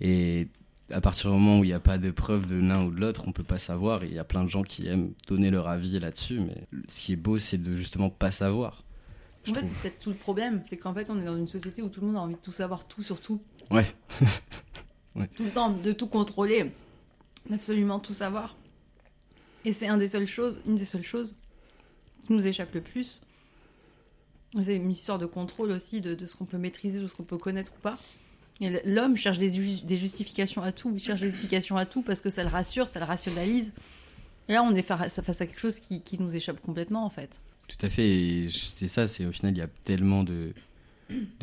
Et à partir du moment où il n'y a pas de preuve de l'un ou de l'autre, on peut pas savoir. Il y a plein de gens qui aiment donner leur avis là-dessus, mais ce qui est beau, c'est de justement pas savoir. En fait, c'est peut-être tout le problème, c'est qu'en fait, on est dans une société où tout le monde a envie de tout savoir, tout sur tout. [laughs] Ouais. Tout le temps, de tout contrôler, d'absolument tout savoir. Et c'est un des seules choses, une des seules choses qui nous échappe le plus. C'est une histoire de contrôle aussi de, de ce qu'on peut maîtriser, de ce qu'on peut connaître ou pas. L'homme cherche des, ju- des justifications à tout, il cherche des explications à tout parce que ça le rassure, ça le rationalise. Et là, on est face à, quelque chose qui, nous échappe complètement, en fait. Tout à fait. Et c'est ça, c'est au final, il y a tellement de,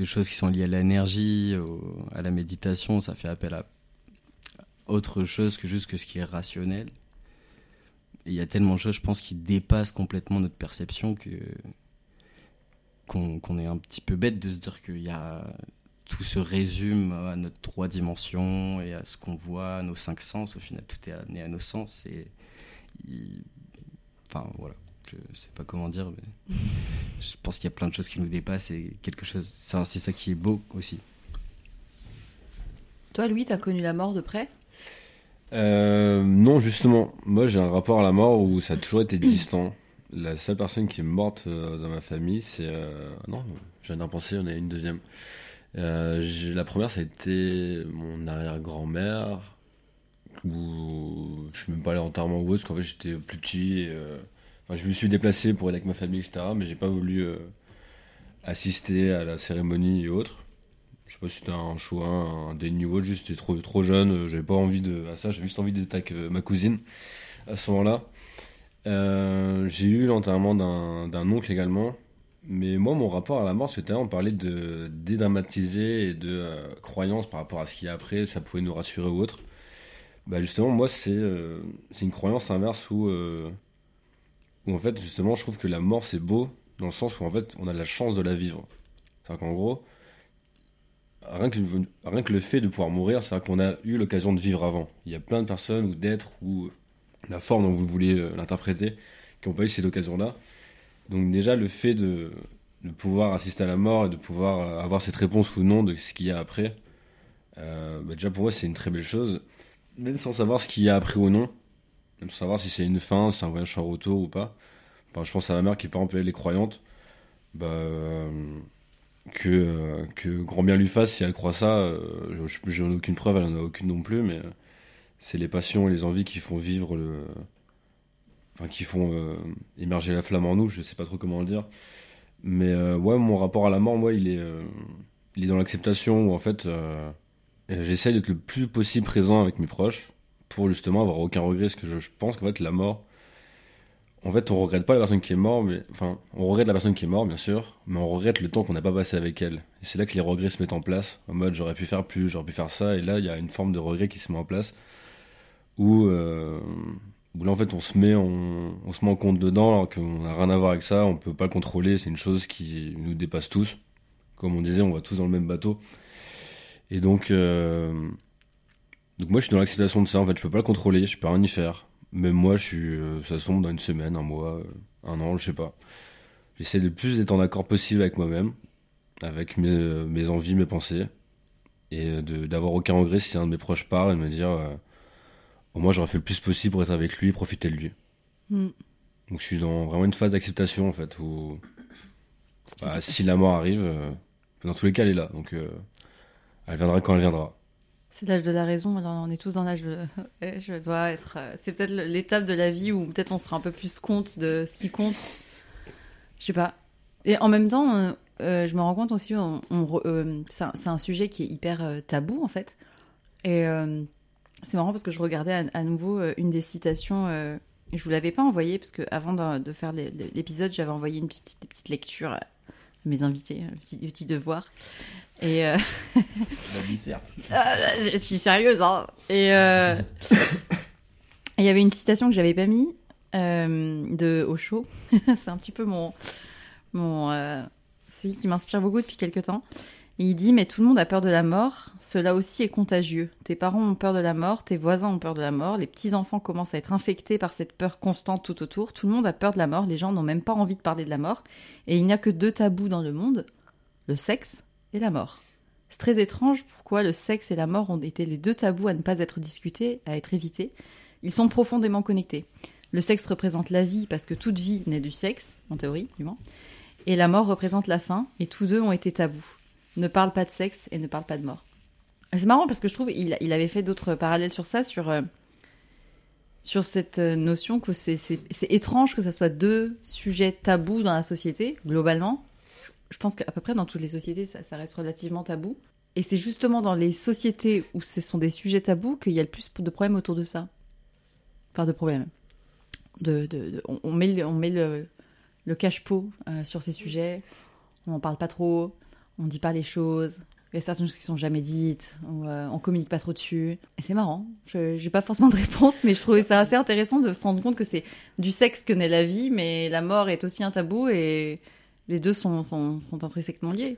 choses qui sont liées à l'énergie, à la méditation. Ça fait appel à autre chose que juste que ce qui est rationnel. Et il y a tellement de choses, je pense, qui dépassent complètement notre perception qu'on est un petit peu bête de se dire qu'il y a tout se résume à notre trois dimensions et à ce qu'on voit, à nos cinq sens. Au final, tout est amené à nos sens. Et il- enfin voilà, je sais pas comment dire, mais [laughs] je pense qu'il y a plein de choses qui nous dépassent et quelque chose. C'est c'est ça qui est beau aussi. Toi, Louis, t'as connu la mort de près? Euh, non, justement, moi j'ai un rapport à la mort où ça a toujours été [clears throat] distant. La seule personne qui est morte euh, dans ma famille, c'est. euh, Non, je viens d'en penser, on a une deuxième. Euh, la première, ça a été mon arrière-grand-mère, où je suis même pas allé en enterrement ou parce qu'en fait j'étais plus petit. et, euh, Enfin, je me suis déplacé pour aller avec ma famille, etc., mais j'ai pas voulu euh, assister à la cérémonie et autres. Je sais pas si c'était un choix, un déni ou autre, juste j'étais trop, trop jeune, j'avais pas envie de ça, j'avais juste envie d'être avec ma cousine à ce moment-là. J'ai eu l'enterrement d'un oncle également, mais moi mon rapport à la mort, c'était on parlait de dédramatiser et de euh, croyance par rapport à ce qu'il y a après, ça pouvait nous rassurer ou autre. Bah justement, moi c'est euh, une croyance inverse où, euh, où en fait justement je trouve que la mort c'est beau dans le sens où en fait on a la chance de la vivre. C'est-à-dire qu'en gros, rien que, rien que le fait de pouvoir mourir, c'est qu'on a eu l'occasion de vivre avant. Il y a plein de personnes ou d'êtres ou la forme dont vous voulez l'interpréter qui n'ont pas eu cette occasion-là. Donc déjà le fait de, pouvoir assister à la mort et de pouvoir euh, avoir cette réponse ou non de ce qu'il y a après, euh, bah, déjà pour moi c'est une très belle chose. Même sans savoir ce qu'il y a après ou non, même sans savoir si c'est une fin, si c'est un voyage sans retour ou pas. Je pense à ma mère qui par exemple elle est croyante. Bah, euh, que, que grand bien lui fasse si elle croit ça. Je- je- J'en ai aucune preuve, elle en a aucune non plus, mais c'est les passions et les envies qui font vivre le. Enfin, qui font euh, émerger la flamme en nous, je sais pas trop comment le dire. Mais euh, ouais, mon rapport à la mort, moi, il est, euh, il est dans l'acceptation où en fait, j'essaye d'être le plus possible présent avec mes proches pour justement avoir aucun regret, parce que je, pense qu'en fait, la mort, en fait, on regrette pas la personne qui est morte, mais enfin, on regrette la personne qui est morte, bien sûr, mais on regrette le temps qu'on n'a pas passé avec elle. Et c'est là que les regrets se mettent en place, en mode j'aurais pu faire plus, j'aurais pu faire ça, et là, il y a une forme de regret qui se met en place, où, où là en fait on se met on se met en compte dedans alors qu'on n'a rien à voir avec ça, on peut pas le contrôler, c'est une chose qui nous dépasse tous. Comme on disait, on va tous dans le même bateau. Et donc, euh, donc moi je suis dans l'acceptation de ça, en fait je peux pas le contrôler, je peux rien y faire. Même moi je suis, euh, ça sombre dans une semaine, un mois, euh, un an, je sais pas. J'essaie de plus d'être en accord possible avec moi-même, avec mes, envies, mes pensées, et d'avoir aucun regret si un de mes proches part et de me dire, moins j'aurais fait le plus possible pour être avec lui, profiter de lui. Mm. Donc je suis dans vraiment une phase d'acceptation en fait où bah, si la mort arrive, euh, dans tous les cas elle est là, donc euh, elle viendra quand elle viendra. C'est l'âge de la raison, alors on est tous dans l'âge de. [laughs] Je dois être. euh, C'est peut-être l'étape de la vie où peut-être on sera un peu plus compte de ce qui compte. Je sais pas. Et en même temps, euh, je me rends compte aussi, on, c'est un, un sujet qui est hyper tabou en fait. Et c'est marrant parce que je regardais à, à nouveau euh, une des citations. euh, je vous l'avais pas envoyée parce que avant de, de faire l'épisode, j'avais envoyé une petite, petite lecture à mes invités, un petit, petit devoir. Et euh, [laughs] ah, je suis sérieuse, hein. Et euh, [laughs] et il y avait une citation que j'avais pas mis euh, de Osho. [laughs] C'est un petit peu mon mon euh, celui qui m'inspire beaucoup depuis quelques temps. Et il dit mais tout le monde a peur de la mort. Cela aussi est contagieux. Tes parents ont peur de la mort, tes voisins ont peur de la mort, les petits enfants commencent à être infectés par cette peur constante tout autour. Tout le monde a peur de la mort. Les gens n'ont même pas envie de parler de la mort. Et il n'y a que deux tabous dans le monde le sexe et la mort. C'est très étrange pourquoi le sexe et la mort ont été les deux tabous à ne pas être discutés, à être évités. Ils sont profondément connectés. Le sexe représente la vie parce que toute vie naît du sexe, en théorie du moins. Et la mort représente la fin, et tous deux ont été tabous. Ne parle pas de sexe et ne parle pas de mort. C'est marrant parce que je trouve il, il avait fait d'autres parallèles sur ça, sur, euh, sur cette euh, notion que c'est étrange que ça soit deux sujets tabous dans la société, globalement. Je pense qu'à peu près dans toutes les sociétés, ça, reste relativement tabou. Et c'est justement dans les sociétés où ce sont des sujets tabous qu'il y a le plus de problèmes autour de ça. Enfin, de problèmes. De, de- de- on, on met, le- on met le, le cache-pot euh, sur ces sujets. On n'en parle pas trop. On dit pas les choses. Il y a certaines choses qui sont jamais dites. On, euh, communique pas trop dessus. Et c'est marrant. Je n'ai pas forcément de réponse, mais je trouvais ça assez intéressant de se rendre compte que c'est du sexe que naît la vie, mais la mort est aussi un tabou et les deux sont, sont, sont intrinsèquement liés.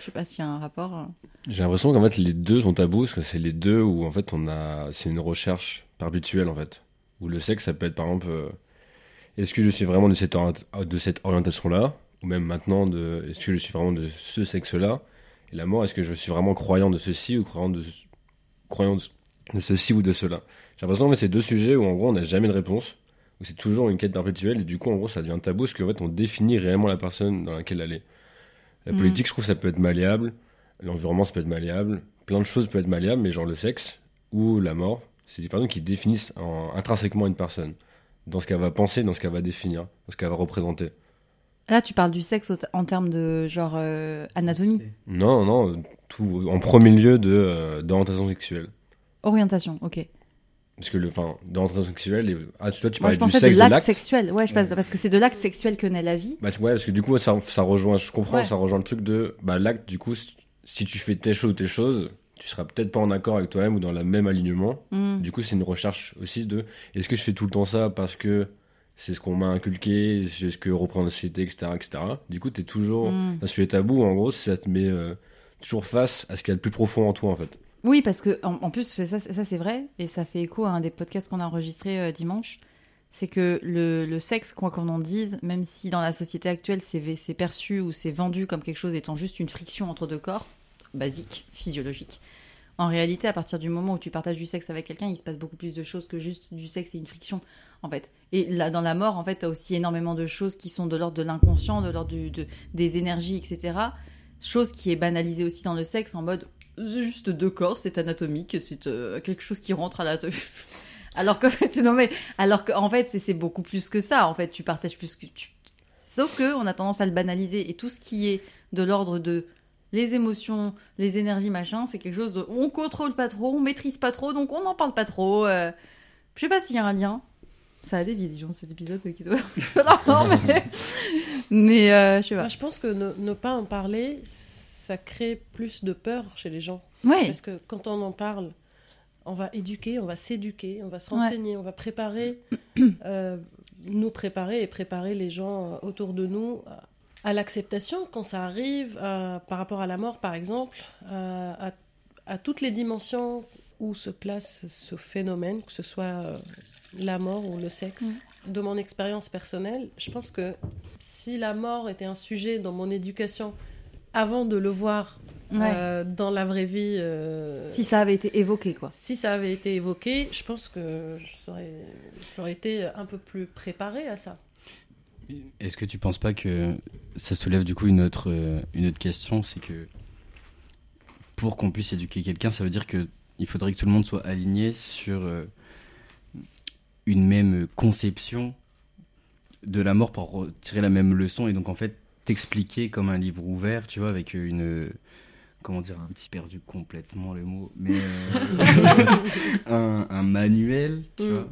Je sais pas s'il y a un rapport. euh. J'ai l'impression qu'en fait les deux sont tabous parce que c'est les deux où en fait on a c'est une recherche perpétuelle en fait où le sexe ça peut être par exemple euh, est-ce que je suis vraiment de cette de cette orientation là ou même maintenant de est-ce que je suis vraiment de ce sexe là et la mort est-ce que je suis vraiment croyant de ceci ou croyant de croyant de, ceci ou de cela? J'ai l'impression que c'est deux sujets où en gros on n'a jamais de réponse où c'est toujours une quête perpétuelle et du coup en gros ça devient tabou parce qu'en fait on définit réellement la personne dans laquelle elle est la Mhm. politique je trouve ça peut être malléable L'environnement, ça peut être malléable. Plein de choses peuvent être malléables, mais genre le sexe ou la mort, c'est des personnes qui définissent en- intrinsèquement une personne. Dans ce qu'elle va penser, dans ce qu'elle va définir, dans ce qu'elle va représenter. Là, tu parles du sexe en termes de genre euh, anatomie, Non, non, tout en premier lieu de euh, d'orientation sexuelle. orientation, ok. Parce que le, enfin, d'orientation sexuelle, et, ah, toi tu Moi, parlais je du pensais sexe, de l'acte sexuel. Ouais, je passe parce que c'est de l'acte sexuel que naît la vie. Bah, ouais, parce que du coup, ça, ça rejoint, je comprends, Ouais. ça rejoint le truc de, bah, l'acte, du coup, si tu fais telle chose ou telle chose, tu seras peut-être pas en accord avec toi-même ou dans le même alignement. Mm. Du coup, c'est une recherche aussi de est-ce que je fais tout le temps ça parce que c'est ce qu'on m'a inculqué, c'est ce que reprend la société, etc. etc. Du coup, tu es toujours Mm. dans ce sujet tabou, en gros, ça te met euh, toujours face à ce qu'il y a de plus profond en toi, en fait. Oui, parce que en, en plus, ça, ça c'est vrai, et ça fait écho à un des podcasts qu'on a enregistré euh, dimanche. C'est que le, le sexe, quoi qu'on en dise, même si dans la société actuelle c'est c'est perçu ou c'est vendu comme quelque chose étant juste une friction entre deux corps, basique, physiologique. En réalité, à partir du moment où tu partages du sexe avec quelqu'un, il se passe beaucoup plus de choses que juste du sexe et une friction, en fait. Et là, dans la mort, en fait, t'as aussi énormément de choses qui sont de l'ordre de l'inconscient, de l'ordre des énergies, etc. Chose qui est banalisée aussi dans le sexe, en mode juste deux corps, c'est anatomique, c'est euh, quelque chose qui rentre à la. [laughs] alors qu'en fait, non mais, alors qu'en fait, c'est beaucoup plus que ça. En fait, tu partages plus que tu. Sauf que on a tendance à le banaliser et tout ce qui est de l'ordre de les émotions, les énergies, machin, c'est quelque chose de on contrôle pas trop, on maîtrise pas trop, donc on n'en parle pas trop. euh. Je sais pas s'il y a un lien. Ça a dévié, disons, cet épisode qui doit. [laughs] non, mais. Mais euh, je sais Moi, pas. je pense que ne, ne pas en parler, ça crée plus de peur chez les gens. Ouais. Parce que quand on en parle, on va éduquer, on va s'éduquer, on va se renseigner, on va préparer, [clears throat] euh, nous préparer et préparer les gens autour de nous à l'acceptation quand ça arrive, euh, par rapport à la mort par exemple, à, à, toutes les dimensions où se place ce phénomène, que ce soit la mort ou le sexe. Mm. De mon expérience personnelle, je pense que si la mort était un sujet dans mon éducation avant de le voir euh, dans la vraie vie. Euh, si ça avait été évoqué, quoi. Si ça avait été évoqué, je pense que j'aurais été un peu plus préparée à ça. Est-ce que tu penses pas que ça soulève du coup une autre, une autre question C'est que pour qu'on puisse éduquer quelqu'un, ça veut dire que il faudrait que tout le monde soit aligné sur euh, une même conception de la mort pour tirer la même leçon et donc en fait t'expliquer comme un livre ouvert, tu vois, avec une comment dire, un petit perdu complètement le mot, mais euh, [laughs] un, manuel, tu mm. vois,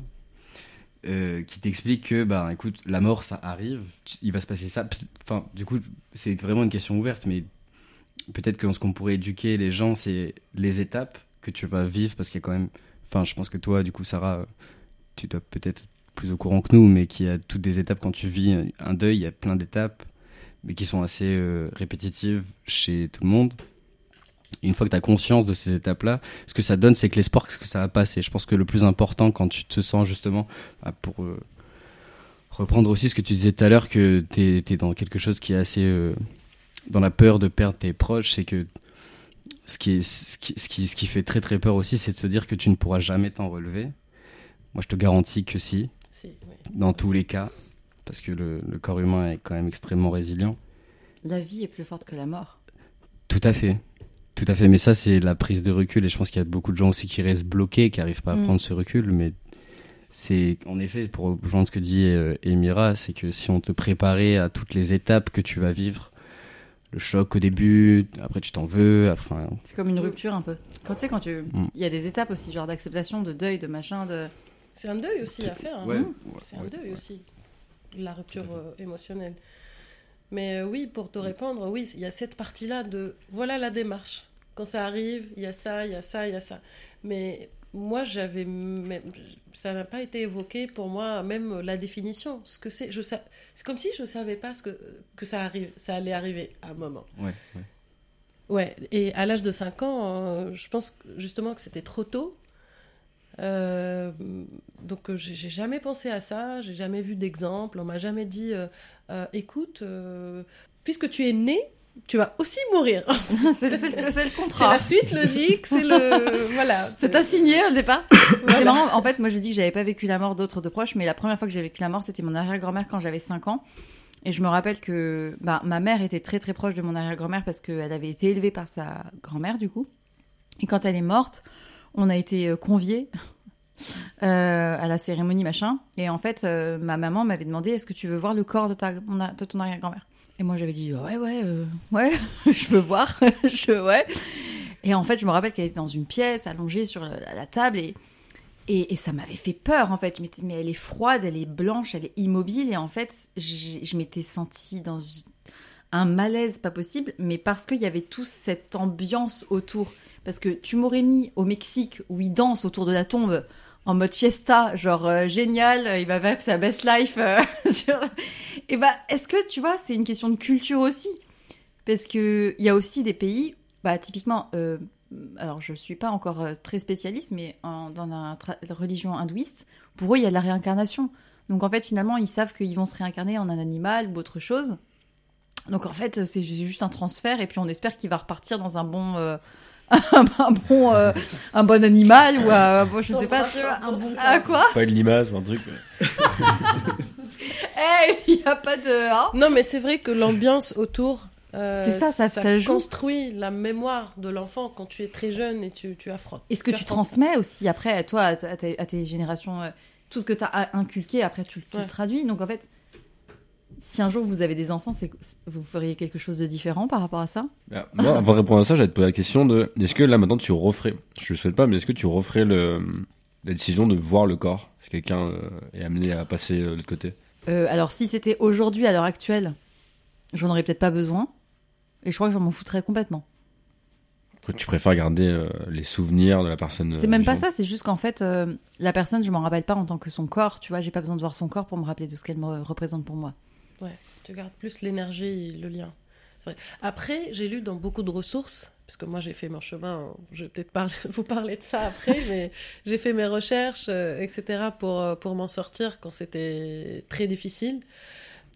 euh, qui t'explique que, bah, écoute, la mort, ça arrive, il va se passer ça. Enfin, du coup, c'est vraiment une question ouverte, mais peut-être que ce qu'on pourrait éduquer les gens, c'est les étapes que tu vas vivre, parce qu'il y a quand même, enfin, je pense que toi, du coup, Sarah, tu dois peut-être plus au courant que nous, mais qu'il y a toutes des étapes quand tu vis un deuil, il y a plein d'étapes, mais qui sont assez euh, répétitives chez tout le monde une fois que tu as conscience de ces étapes-là, ce que ça donne, c'est que l'espoir, ce que ça va passer. Je pense que le plus important quand tu te sens justement, bah, pour euh, reprendre aussi ce que tu disais tout à l'heure, que tu es, dans quelque chose qui est assez euh, dans la peur de perdre tes proches, c'est que ce qui, est, ce, qui, ce, qui, ce qui fait très très peur aussi, c'est de se dire que tu ne pourras jamais t'en relever. Moi, je te garantis que si, dans tous les cas, parce que le, le corps humain est quand même extrêmement résilient. La vie est plus forte que la mort. Tout à fait. Tout à fait, mais ça c'est la prise de recul et je pense qu'il y a beaucoup de gens aussi qui restent bloqués, qui n'arrivent pas à mm. prendre ce recul, mais c'est en effet pour rejoindre ce que dit euh, Emira, c'est que si on te préparait à toutes les étapes que tu vas vivre, le choc au début, après tu t'en veux, enfin. C'est comme une rupture un peu. Quand tu sais quand tu, mm. il y a des étapes aussi, genre d'acceptation, de deuil, de machin, de. C'est un deuil aussi à faire. Hein. c'est un deuil aussi, la rupture euh, émotionnelle. Mais euh, oui, pour te répondre, oui, il y a cette partie-là de voilà la démarche. Quand ça arrive, il y a ça, il y a ça, il y a ça. Mais moi, j'avais ça n'a pas été évoqué pour moi, même la définition. Ce que c'est, je c'est comme si je savais pas ce que, que ça arrive, ça allait arriver à un moment. Ouais. ouais. Ouais, et à l'âge de 5 ans, euh, je pense justement que c'était trop tôt. Euh, donc j'ai jamais pensé à ça, j'ai jamais vu d'exemple, on m'a jamais dit euh, écoute, euh, puisque tu es né, tu vas aussi mourir. [laughs] [laughs] c'est le, contrat. C'est la suite logique, c'est le [laughs] voilà. C'est assigné au départ. [coughs] C'est marrant. En fait, moi j'ai dit que j'avais pas vécu la mort d'autres de proches, mais la première fois que j'ai vécu la mort, c'était mon arrière-grand-mère quand j'avais 5 ans. Et je me rappelle que bah, ma mère était très très proche de mon arrière-grand-mère parce qu'elle avait été élevée par sa grand-mère du coup. Et quand elle est morte, on a été euh, conviés [laughs] euh, à la cérémonie machin. Et en fait, euh, ma maman m'avait demandé est-ce que tu veux voir le corps de, ta, de ton arrière-grand-mère? Et moi j'avais dit ouais ouais ouais, [laughs] je veux voir, [laughs] je ouais. Et en fait, je me rappelle qu'elle était dans une pièce allongée sur la, table et, et, ça m'avais fait peur en fait. Mais elle est froide, elle est blanche, elle est immobile et en fait, je m'étais sentie dans un malaise pas possible, mais parce qu'il y avait toute cette ambiance autour. Parce que tu m'aurais mis au Mexique où ils dansent autour de la tombe en mode fiesta, genre euh, génial, il va faire sa best life. Euh, [laughs] Et bah, est-ce que tu vois, c'est une question de culture aussi? Parce que il y a aussi des pays, bah typiquement, euh, alors je suis pas encore très spécialiste, mais dans la, religion hindouiste, pour eux il y a de la réincarnation. Donc en fait finalement ils savent qu'ils vont se réincarner en un animal ou autre chose. Donc en fait c'est juste un transfert et puis on espère qu'il va repartir dans un bon [laughs] un, bon, euh, un bon animal ou un, bon, je sais pas, tu vois, un bon. À quoi Pas une limace ou un truc. [laughs] Eh, il n'y a pas de. Hein non, mais c'est vrai que l'ambiance autour. Euh, c'est ça, ça, ça, construit la mémoire de l'enfant quand tu es très jeune et tu, tu affrontes. Et ce que tu, transmets aussi après, toi, à, tes, générations, euh, tout ce que tu as inculqué, après tu, tu le traduis. Donc en fait, si un jour vous avez des enfants, vous feriez quelque chose de différent par rapport à ça? Bah, Moi, [laughs] avant de répondre à ça, j'allais te poser la question de est-ce que là maintenant tu referais, je le souhaite pas, mais est-ce que tu referais le, la décision de voir le corps? Si quelqu'un euh, est amené à passer euh, de l'autre côté? Euh, Alors si c'était aujourd'hui, à l'heure actuelle, j'en aurais peut-être pas besoin, et je crois que j'en m'en foutrais complètement. Tu préfères garder euh, les souvenirs de la personne. C'est même pas ça, c'est juste qu'en fait, euh, la personne, je m'en rappelle pas en tant que son corps, tu vois, j'ai pas besoin de voir son corps pour me rappeler de ce qu'elle me représente pour moi. Tu gardes plus l'énergie et le lien. Vrai. Après, j'ai lu dans beaucoup de ressources, parce que moi j'ai fait mon chemin, je vais peut-être parler- [laughs] vous parler de ça après, [laughs] mais j'ai fait mes recherches, euh, etc., pour, euh, pour m'en sortir quand c'était très difficile.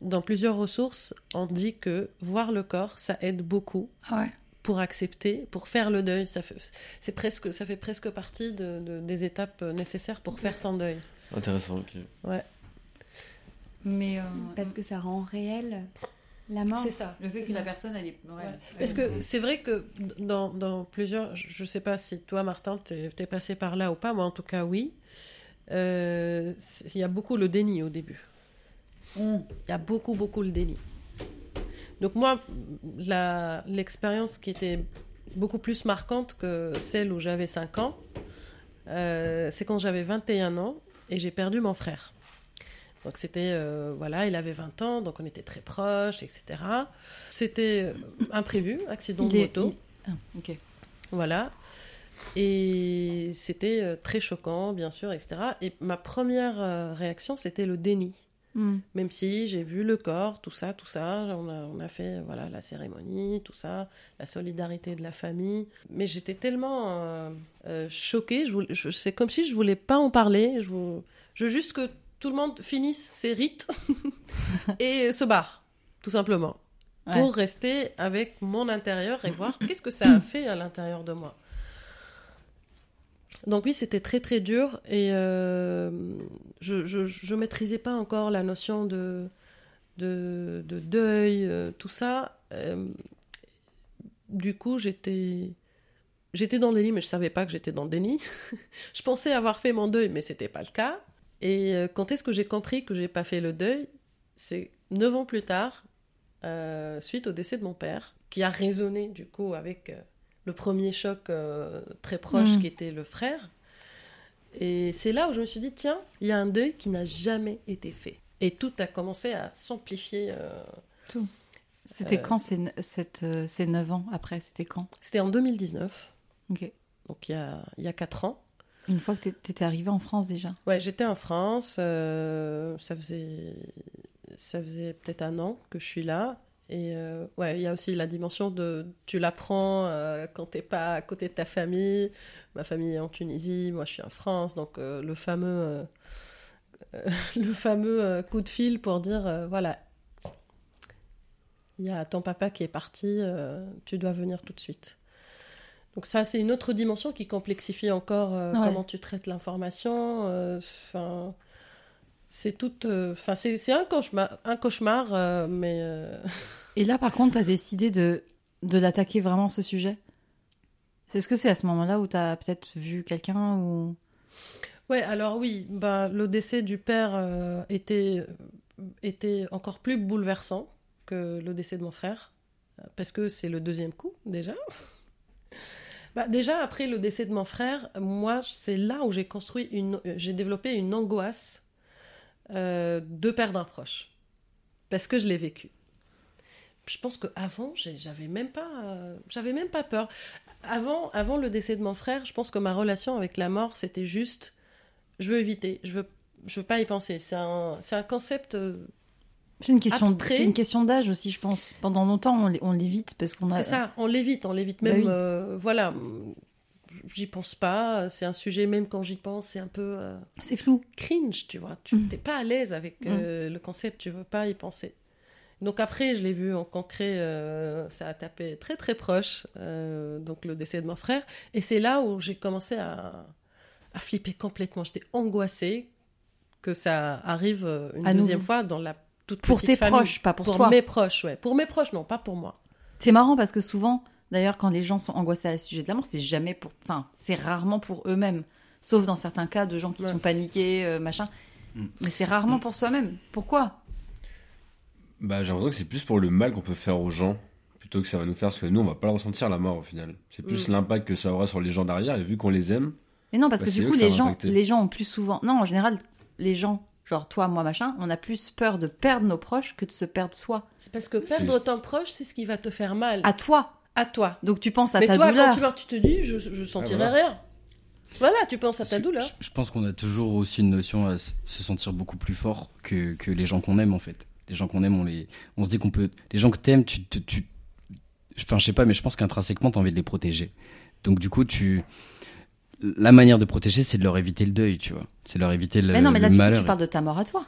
Dans plusieurs ressources, on dit que voir le corps, ça aide beaucoup Ah ouais. pour accepter, pour faire le deuil. Ça fait, c'est presque, ça fait presque partie de- de- des étapes nécessaires pour faire son deuil. Intéressant, ok. Mais euh, Parce que ça rend réel la mort. C'est ça. le fait que la personne, elle est. Ouais. Parce que c'est vrai que dans, dans plusieurs. Je ne sais pas si toi, Martin, t'es es passé par là ou pas, moi en tout cas, oui. Euh, Il y a beaucoup le déni au début. Il y a beaucoup, beaucoup le déni. Donc, moi, l'expérience qui était beaucoup plus marquante que celle où j'avais 5 ans, euh, c'est quand j'avais 21 ans et j'ai perdu mon frère. Donc c'était, euh, voilà, il avait 20 ans, donc on était très proches, etc. C'était euh, imprévu, accident Il de moto. Ah, ok. Voilà. Et c'était euh, très choquant, bien sûr, etc. Et ma première réaction, c'était le déni. Hmm. Même si j'ai vu le corps, tout ça, tout ça, on a, on a fait voilà la cérémonie, tout ça, la solidarité de la famille. Mais j'étais tellement euh, euh, choquée, je je- c'est comme si je voulais pas en parler. Je, je veux juste que tout le monde finisse ses rites [laughs] et se barre, tout simplement Ouais. pour rester avec mon intérieur et voir qu'est-ce que ça a fait à l'intérieur de moi. Donc oui, c'était très très dur et euh, je, je, je maîtrisais pas encore la notion de, de, de deuil, euh, tout ça. Euh, du coup, j'étais j'étais dans le déni, mais je savais pas que j'étais dans le déni. [laughs] je pensais avoir fait mon deuil, mais c'était pas le cas. Et euh, quand est-ce que j'ai compris que j'ai pas fait le deuil? C'est neuf ans plus tard, euh, suite au décès de mon père, qui a résonné du coup avec euh, le premier choc euh, très proche Mm. qui était le frère. Et c'est là où je me suis dit, tiens, il y a un deuil qui n'a jamais été fait. Et tout a commencé à s'amplifier. euh, C'était quand ces, cette, ces 9 ans après? C'était quand? C'était en 2019, Ok. donc il y a, il y a 4 ans. Une fois que t'é- t'étais arrivée en France déjà. Ouais, j'étais en France. euh, ça faisait, ça faisait peut-être un an que je suis là. Et euh, ouais, il y a aussi la dimension de tu l'apprends euh, quand t'es pas à côté de ta famille. Ma famille est en Tunisie, moi je suis en France, donc euh, le fameux, [laughs] le fameux coup de fil pour dire voilà, il y a ton papa qui est parti, tu dois venir tout de suite. Donc ça, c'est une autre dimension qui complexifie encore euh, Ouais. comment tu traites l'information. euh, Enfin, c'est tout. euh, Enfin, c'est c'est un cauchemar, un cauchemar, mais [laughs] Et là, par contre, t'as décidé de, de l'attaquer vraiment ce sujet? C'est ce que c'est à ce moment-là où t'as peut-être vu quelqu'un ou. ouais. Alors oui, bah, le décès du père euh, était était encore plus bouleversant que le décès de mon frère, parce que c'est le deuxième coup déjà. Bah, déjà après le décès de mon frère, moi c'est là où j'ai construit une, j'ai développé une angoisse euh, de perdre un proche, parce que je l'ai vécu. Je pense que avant j'avais même pas, euh, j'avais même pas peur. Avant, avant le décès de mon frère, je pense que ma relation avec la mort c'était juste, je veux éviter, je veux, je veux pas y penser. C'est un, c'est un concept. C'est une question, Abstrait. c'est une question d'âge aussi, je pense. Pendant longtemps, on, l'é- on l'évite parce qu'on a. C'est ça, on l'évite, on l'évite Bah même. oui. euh, voilà, j'y pense pas. C'est un sujet, même quand j'y pense, c'est un peu euh, C'est flou. cringe, tu vois. Tu Mm. n'es pas à l'aise avec euh, le concept, tu veux pas y penser. Donc après, je l'ai vu en concret, ça a tapé très très proche, donc le décès de mon frère. Et c'est là où j'ai commencé à, à flipper complètement. J'étais angoissée que ça arrive une À deuxième nouveau. fois dans la toute Pour petite tes famille. proches, pas pour, Pour toi. mes proches, ouais. Pour mes proches, non, pas pour moi. C'est marrant parce que souvent, d'ailleurs, quand les gens sont angoissés à ce sujet de la mort, c'est jamais pour. Enfin, c'est rarement pour eux-mêmes. Sauf dans certains cas de gens qui Ouais. sont paniqués, euh, machin. Mm. Mais c'est rarement pour soi-même. Pourquoi? Bah, j'ai l'impression que c'est plus pour le mal qu'on peut faire aux gens plutôt que ça va nous faire, parce que nous, on va pas le ressentir la mort au final. C'est plus Mm. l'impact que ça aura sur les gens derrière, et vu qu'on les aime, Mais non, parce Bah, que du coup, les gens, impacter. les gens ont plus souvent. Non, en général, les gens, genre toi, moi, machin, on a plus peur de perdre nos proches que de se perdre soi. C'est parce que perdre ton proche, c'est ce qui va te faire mal. À toi. à toi. Donc tu penses à Mais ta toi, douleur. quand tu meurs, tu te dis, je, je sentirai Ah, voilà. rien. Voilà, tu penses à ta douleur. Je, je pense qu'on a toujours aussi une notion à se sentir beaucoup plus fort que, que les gens qu'on aime en fait. Les gens qu'on aime, on, les, on se dit qu'on peut. Les gens que t'aimes, tu, tu, tu. Enfin, je sais pas, mais je pense qu'intrinsèquement, t'as envie de les protéger. Donc, du coup, tu. La manière de protéger, c'est de leur éviter le deuil, tu vois. C'est de leur éviter le, Mais non, mais là, malheur. tu parles de ta mort à toi.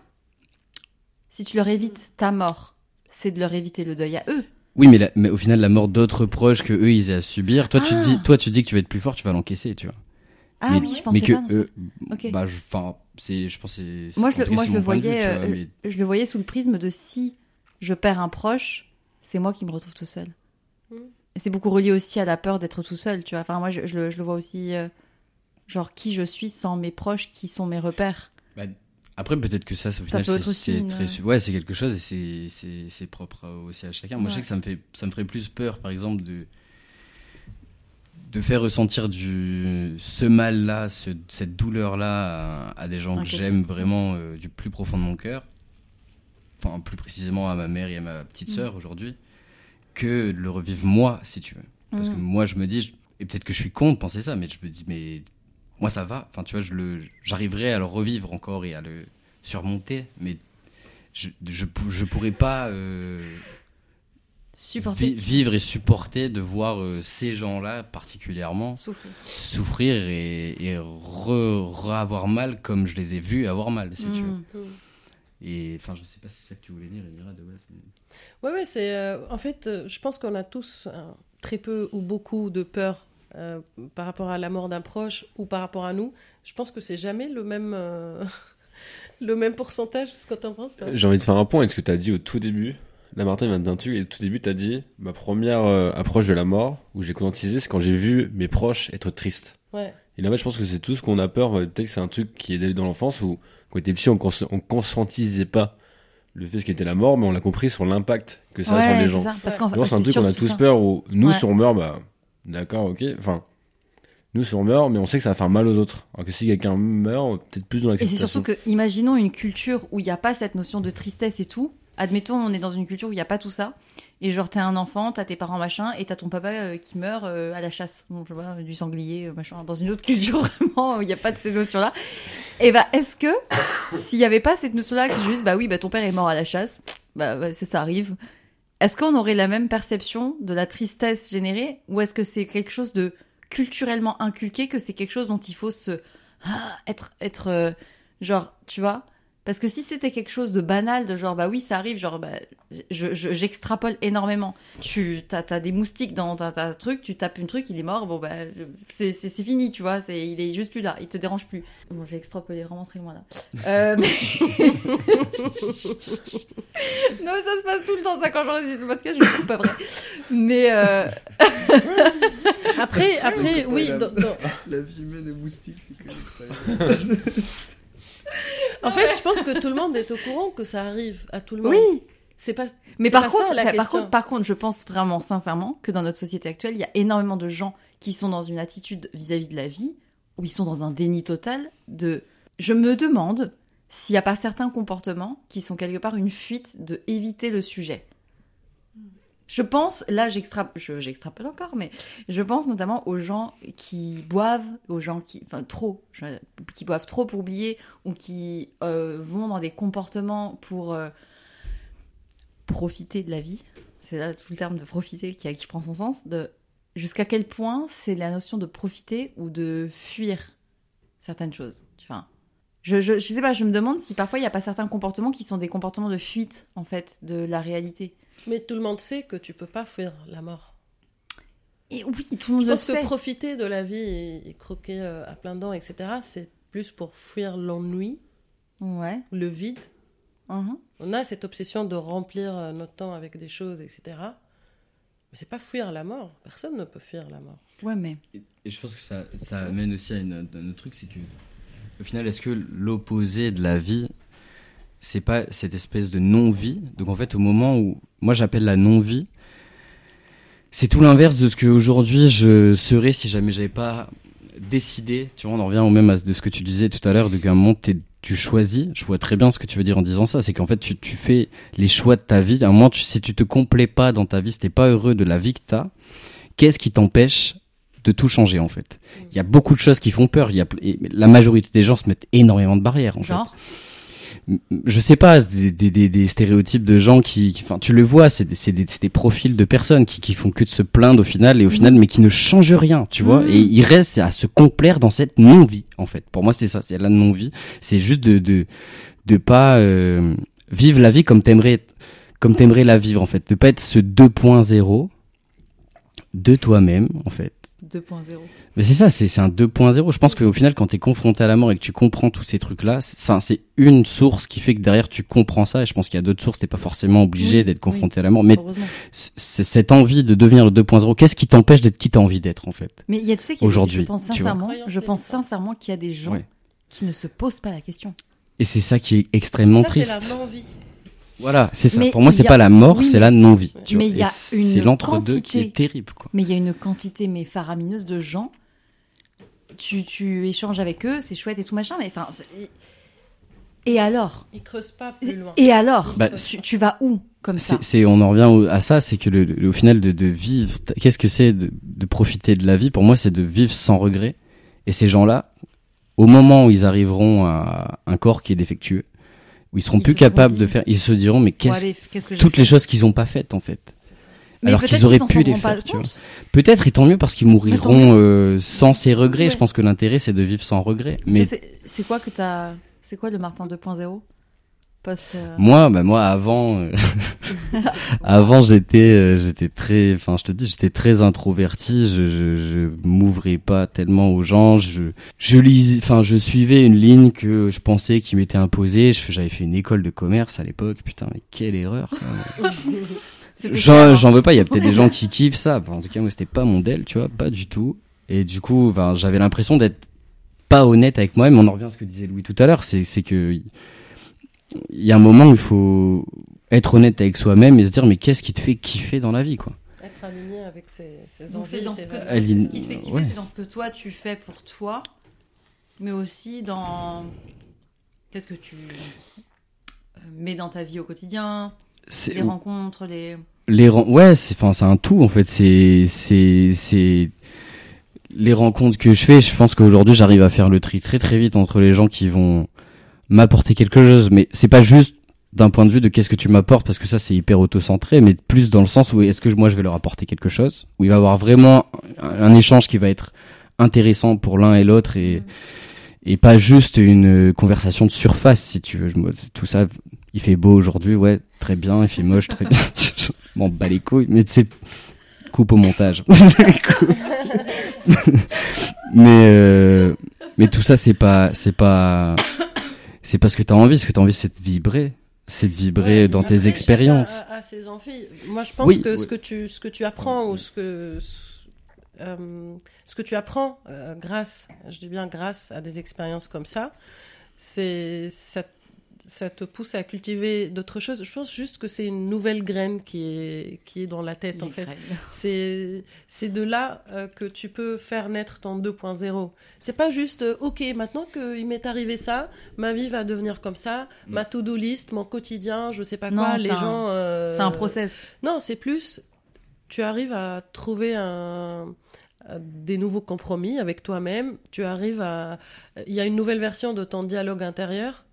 Si tu leur évites ta mort, c'est de leur éviter le deuil à eux. Oui, mais, la- mais au final, la mort d'autres proches que eux, ils aient à subir. Toi, tu Ah. te dis, toi, tu dis que tu vas être plus fort, tu vas l'encaisser, tu vois. Ah Mais- oui, je pensais mais que pas. eux, Ok. bah, je- enfin, c'est, je pense, que c'est. Moi, je, le- moi, je le vue, voyais, vois, euh, mais- je le voyais sous le prisme de si je perds un proche, c'est moi qui me retrouve tout seul. Mm. C'est beaucoup relié aussi à la peur d'être tout seul, tu vois. Enfin, moi, je, je le, je le vois aussi, euh, genre, qui je suis sans mes proches, qui sont mes repères. Bah, après, peut-être que ça, au final, c'est une- très, ouais, c'est quelque chose et c'est- propre aussi à chacun. Moi, je sais que ça me fait, ça me ferait plus peur, par exemple, de de faire ressentir du ce mal-là, ce- cette douleur-là à, à des gens que j'aime vraiment euh, du plus profond de mon cœur. Enfin, plus précisément à ma mère et à ma petite Mm. sœur aujourd'hui, que de le revivre moi, si tu veux. Parce que Mm. moi, je me dis, je- et peut-être que je suis con de penser ça, mais je me dis, mais moi, ça va. Enfin, tu vois, je le, j'arriverai à le revivre encore et à le surmonter, mais je, je, pou- je pourrais pas euh, Supporter. vi- vivre et supporter de voir euh, ces gens-là particulièrement Souffrir. souffrir et, et re, re- avoir mal comme je les ai vus avoir mal, si tu veux. Mm. Mm. Et enfin, je sais pas si c'est ça que tu voulais dire, Emira, de base. mais- Ouais, ouais, c'est. euh, en fait, euh, je pense qu'on a tous euh, très peu ou beaucoup de peur euh, par rapport à la mort d'un proche ou par rapport à nous. Je pense que c'est jamais le même. euh, [laughs] Le même pourcentage, c'est ce que t'en penses, J'ai envie de faire un point avec ce que tu as dit au tout début. Là, Martin, il vient de dire un truc, et au tout début, tu as dit ma première euh, approche de la mort, où j'ai conscientisé, c'est quand j'ai vu mes proches être tristes. Ouais. Et là, en fait, je pense que c'est tout ce qu'on a peur. Peut-être que c'est un truc qui est dans l'enfance, où quand on était petit, on, cons on conscientisait pas le fait ce qu'était la mort, mais on l'a compris sur l'impact que ça a sur les c'est gens. ça. Parce Ouais. qu'en Alors, c'est un truc qu'on a tous ça. peur, où nous, Ouais. si on meurt, bah, d'accord, ok. Enfin, nous, si on meurt, mais on sait que ça va faire mal aux autres. Alors que si quelqu'un meurt, peut-être plus dans Et c'est l'acceptation. surtout que, imaginons une culture où il n'y a pas cette notion de tristesse et tout. Admettons, on est dans une culture où il n'y a pas tout ça. Et genre, t'es un enfant, t'as tes parents, machin, et t'as ton papa euh, qui meurt euh, à la chasse. Donc, je vois, du sanglier, euh, machin. Dans une autre culture, [laughs] vraiment, où il n'y a pas de ces notions-là. Et bah, est-ce que, s'il n'y avait pas cette notion-là, que juste, bah oui, bah ton père est mort à la chasse, bah, bah, ça arrive. Est-ce qu'on aurait la même perception de la tristesse générée, ou est-ce que c'est quelque chose de culturellement inculqué, que c'est quelque chose dont il faut se ah, être être euh, genre tu vois? Parce que si c'était quelque chose de banal de genre bah oui ça arrive genre bah je je- j'extrapole énormément tu t'as as des moustiques dans ta, truc tu tapes une truc il est mort bon bah c'est fini tu vois c'est il est juste plus là il te dérange plus bon j'ai extrapolé vraiment très loin là Euh, mais- [laughs] non mais ça se passe tout le temps ça quand j'enregistre le podcast je me coupe après mais euh, [laughs] Après, après, oui. dans- dans- La vie humaine et moustique, c'est incroyable. [laughs] En fait, je pense que tout le monde est au courant que ça arrive à tout le monde. oui C'est pas. Mais par pas contre, ça, la par contre, par contre, je pense vraiment sincèrement que dans notre société actuelle, il y a énormément de gens qui sont dans une attitude vis-à-vis de la vie où ils sont dans un déni total de. Je me demande s'il n'y a pas certains comportements qui sont quelque part une fuite de éviter le sujet. Je pense, là j'extra- je- j'extrapole encore, mais je pense notamment aux gens qui boivent, aux gens qui, enfin trop, qui boivent trop pour oublier, ou qui euh, vont dans des comportements pour euh, profiter de la vie. C'est là tout le terme de profiter qui, prend son sens. Jusqu'à quel point c'est la notion de profiter ou de fuir certaines choses. Enfin, je, je sais pas, je me demande si parfois il n'y a pas certains comportements qui sont des comportements de fuite en fait de la réalité. Mais tout le monde sait que tu peux pas fuir la mort. Et oui, tout le monde Je le pense sait. que profiter de la vie et, croquer euh, à plein dents, etc., c'est plus pour fuir l'ennui, Ouais. le vide. mhm. On a cette obsession de remplir euh, notre temps avec des choses, etc. Mais c'est pas fuir la mort. Personne ne peut fuir la mort. Ouais, mais Et, et je pense que ça, ça amène aussi à une- un autre truc, c'est que au final, est-ce que l'opposé de la vie, c'est pas cette espèce de non-vie Donc en fait, au moment où moi j'appelle la non-vie, c'est tout l'inverse de ce que aujourd'hui je serais si jamais j'avais pas décidé. Tu vois, on en revient au même à de ce que tu disais tout à l'heure, de qu'à un moment tu choisis. Je vois très bien ce que tu veux dire en disant ça, c'est qu'en fait tu, tu fais les choix de ta vie. À un moment, si tu te complais pas dans ta vie, si t'es pas heureux de la vie que t'as, qu'est-ce qui t'empêche de tout changer en fait? Il y a beaucoup de choses qui font peur. Il y a, la majorité des gens se mettent énormément de barrières en fait Genre, je sais pas, des, des, des, des stéréotypes de gens qui, enfin, tu le vois, c'est des, des, profils de personnes qui, qui font que de se plaindre au final et au final, mais qui ne changent rien, tu vois. Mhm. Et ils restent à se complaire dans cette non-vie, en fait. Pour moi, c'est ça, c'est la non-vie. C'est juste de, de, de pas euh, vivre la vie comme t'aimerais, comme t'aimerais la vivre, en fait. De pas être ce 2.0 de toi-même, en fait. 2.0. Mais c'est ça, c'est c'est un 2.0. Je pense qu'au final, quand tu es confronté à la mort et que tu comprends tous ces trucs-là, c'est ça, c'est une source qui fait que derrière tu comprends ça. Et je pense qu'il y a d'autres sources, t'es pas forcément obligé Oui, d'être confronté à la mort. Mais c'est cette envie de devenir le 2.0. Qu'est-ce qui t'empêche d'être qui t'as envie d'être en fait Mais il y a, tu sais, qu'il y a- Aujourd'hui, je pense sincèrement, je pense sincèrement qu'il y a des gens Ouais. qui ne se posent pas la question. Et c'est ça qui est extrêmement Ça, c'est triste. la non-vie. Voilà, c'est ça. Mais Pour moi, c'est a- pas la mort, oui, c'est mais- la non-vie. tu mais vois. il y a Et C'est l'entre-deux qui est terrible. Quoi. Mais il y a une quantité mais faramineuse de gens. Tu, tu échanges avec eux, c'est chouette et tout machin, mais enfin. c'est- Et alors Ils creusent pas plus loin. Et alors Bah, tu, tu vas où comme ça C'est, c'est- on en revient au- à ça, c'est que le, le- au final de, de vivre, qu'est-ce que c'est de, de profiter de la vie? Pour moi, c'est de vivre sans regret. Et ces gens-là, au moment où ils arriveront à un corps qui est défectueux, où ils seront Ils plus se capables de faire, ils se diront mais qu'est-ce, que toutes les choses qu'ils ont pas faites en fait. Alors qu'ils auraient pu les faire, tu vois. compte. Peut-être et tant mieux parce qu'ils mourront euh, sans ces regrets. Ouais. Je pense que l'intérêt c'est de vivre sans regrets. Mais C'est c'est quoi que t'as C'est quoi le Martin 2.0 Post. euh, Moi, bah moi avant, euh, [laughs] avant j'étais, euh, j'étais très, enfin je te dis, j'étais très introverti. Je, je, je m'ouvrais pas tellement aux gens. Je, je lisais, enfin je suivais une ligne que je pensais qui m'était imposée. J'avais fait une école de commerce à l'époque. Putain, mais quelle erreur. quand même. [laughs] c'était J'en, j'en veux pas. Il y a peut-être des gens [laughs] qui kiffent ça. Enfin, en tout cas, moi c'était pas mon del, tu vois, pas du tout. Et du coup, j'avais l'impression d'être pas honnête avec moi-même. On en revient à ce que disait Louis tout à l'heure. C'est, c'est que il y a un moment où il faut être honnête avec soi-même et se dire mais qu'est-ce qui te fait kiffer dans la vie quoi? Être aligné avec ses, ses Donc envies, c'est dans ses ce que ce qui te fait kiffer, ouais. c'est dans ce que toi tu fais pour toi, mais aussi dans qu'est-ce que tu euh, mets dans ta vie au quotidien, c'est les rencontres, les. les ren- ouais c'est enfin c'est un tout en fait c'est c'est c'est les rencontres que je fais je pense qu'aujourd'hui j'arrive à faire le tri très très vite entre les gens qui vont m'apporter quelque chose mais c'est pas juste d'un point de vue de qu'est-ce que tu m'apportes parce que ça c'est hyper auto-centré mais plus dans le sens où est-ce que moi je vais leur apporter quelque chose où il va y avoir vraiment un, échange qui va être intéressant pour l'un et l'autre et et pas juste une conversation de surface si tu veux. Tout ça il fait beau aujourd'hui ouais très bien il fait moche très bien. [laughs] M'en bats les couilles mais sais coupe au montage. [laughs] Mais euh, mais tout ça c'est pas c'est pas c'est pas ce que t'as envie ce que t'as envie c'est de vibrer. C'est de vibrer Ouais, dans tes expériences chacun a- a ses envies. Moi, je pense Oui, que oui. ce que tu ce que tu apprends ou ce que euh, ce que tu apprends euh, grâce, je dis bien grâce à des expériences comme ça, c'est ça, ça te pousse à cultiver d'autres choses. Je pense juste que c'est une nouvelle graine qui est qui est dans la tête en fait. [laughs] C'est c'est de là euh, que tu peux faire naître ton 2.0. C'est pas juste euh, OK, maintenant qu'il m'est arrivé ça, ma vie va devenir comme ça, ma to-do list, mon quotidien, je sais pas Non, quoi, les un- gens euh, C'est un process. Non, c'est plus tu arrives à trouver un des nouveaux compromis avec toi-même, tu arrives à il y a une nouvelle version de ton dialogue intérieur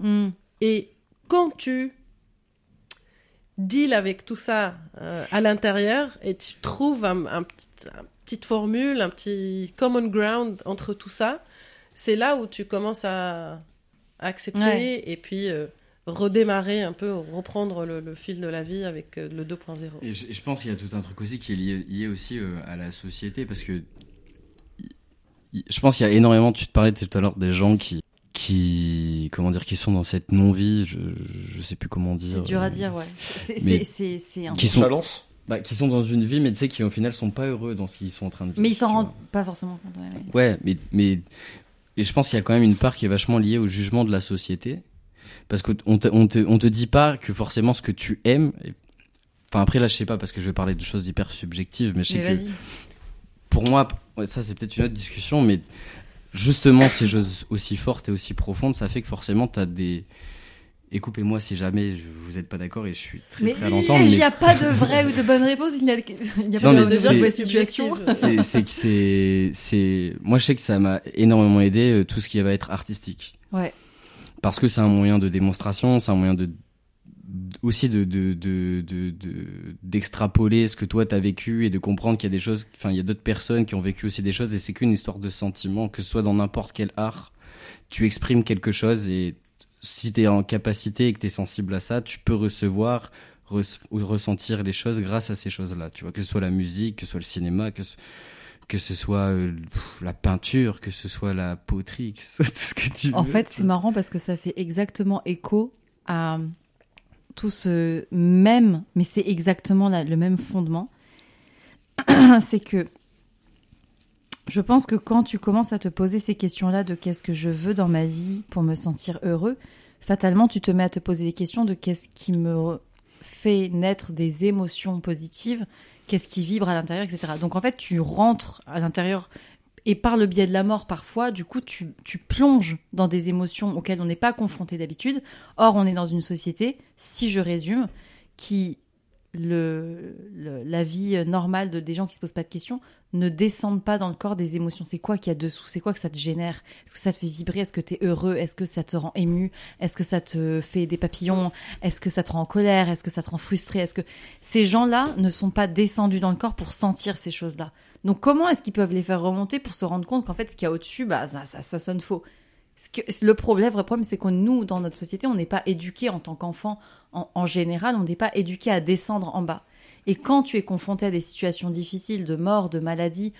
Hmm. et quand tu deals avec tout ça euh, à l'intérieur et tu trouves un, un petit, un petite formule, un petit common ground entre tout ça, c'est là où tu commences à, à accepter Ouais. et puis euh, redémarrer un peu, reprendre le, le fil de la vie avec euh, le 2.0. Et je, et je pense qu'il y a tout un truc aussi qui est lié, lié aussi euh, à la société parce que je pense qu'il y a énormément. Tu te parlais tout à l'heure des gens qui qui comment dire qui sont dans cette non vie. Je je sais plus comment dire. C'est dur à euh, dire, ouais. C'est un- Qui sont Balance bah, qui sont dans une vie mais tu sais qui au final sont pas heureux dans ce qu'ils sont en train de vivre. Mais ils s'en rendent vois. pas forcément compte. ouais, ouais. Ouais, mais, mais et je pense qu'il y a quand même une part qui est vachement liée au jugement de la société. Parce qu'on te, on te, on te dit pas que forcément ce que tu aimes. Enfin, après, là, je sais pas, parce que je vais parler de choses hyper subjectives, mais je sais Mais que vas-y. pour moi, ça c'est peut-être une autre discussion, mais justement, ces choses aussi fortes et aussi profondes, ça fait que forcément, tu as des. et coupez-moi si jamais vous n'êtes pas d'accord et je suis très Mais prêt à l'entendre. il n'y a pas de vraie ou de bonne réponse, il n'y a, il n'y a Non, pas de vraie c'est moi je sais que ça m'a énormément aidé euh, tout ce qui va être artistique Ouais. parce que c'est un moyen de démonstration c'est un moyen de aussi de de de de- de- d'extrapoler ce que toi t'as vécu et de comprendre qu'il y a des choses enfin il y a d'autres personnes qui ont vécu aussi des choses et c'est qu'une histoire de sentiment que ce soit dans n'importe quel art tu exprimes quelque chose et si tu es en capacité et que tu es sensible à ça tu peux recevoir ou ressentir les choses grâce à ces choses-là tu vois que ce soit la musique que ce soit le cinéma que ce, que ce soit euh, pff, la peinture que ce soit la poterie que ce soit tout ce que tu veux. En fait, c'est marrant parce que ça fait exactement écho à tout ce même, mais c'est exactement la- le même fondement. [clears throat] c'est que je pense que quand tu commences à te poser ces questions-là de qu'est-ce que je veux dans ma vie pour me sentir heureux, fatalement, tu te mets à te poser des questions de qu'est-ce qui me fait naître des émotions positives, qu'est-ce qui vibre à l'intérieur, etc. Donc en fait, tu rentres à l'intérieur et par le biais de la mort parfois, du coup, tu, plonges dans des émotions auxquelles on n'est pas confronté d'habitude. Or, on est dans une société, si je résume, qui la vie normale de des gens qui se posent pas de questions ne descendent pas dans le corps des émotions. C'est quoi qu'il y a dessous? C'est quoi que ça te génère? Est-ce que ça te fait vibrer? Est-ce que tu es heureux? Est-ce que ça te rend ému? Est-ce que ça te fait des papillons? Est-ce que ça te rend en colère? Est-ce que ça te rend frustré? Est-ce que ces gens-là ne sont pas descendus dans le corps pour sentir ces choses-là? Donc comment est-ce qu'ils peuvent les faire remonter pour se rendre compte qu'en fait ce qu'il y a au-dessus, bah ça, ça, ça sonne faux? Le problème, vrai problème, c'est que nous, dans notre société, on n'est pas éduqués en tant qu'enfant. En, en général, on n'est pas éduqué à descendre en bas. Et quand tu es confronté à des situations difficiles, de mort, de maladie,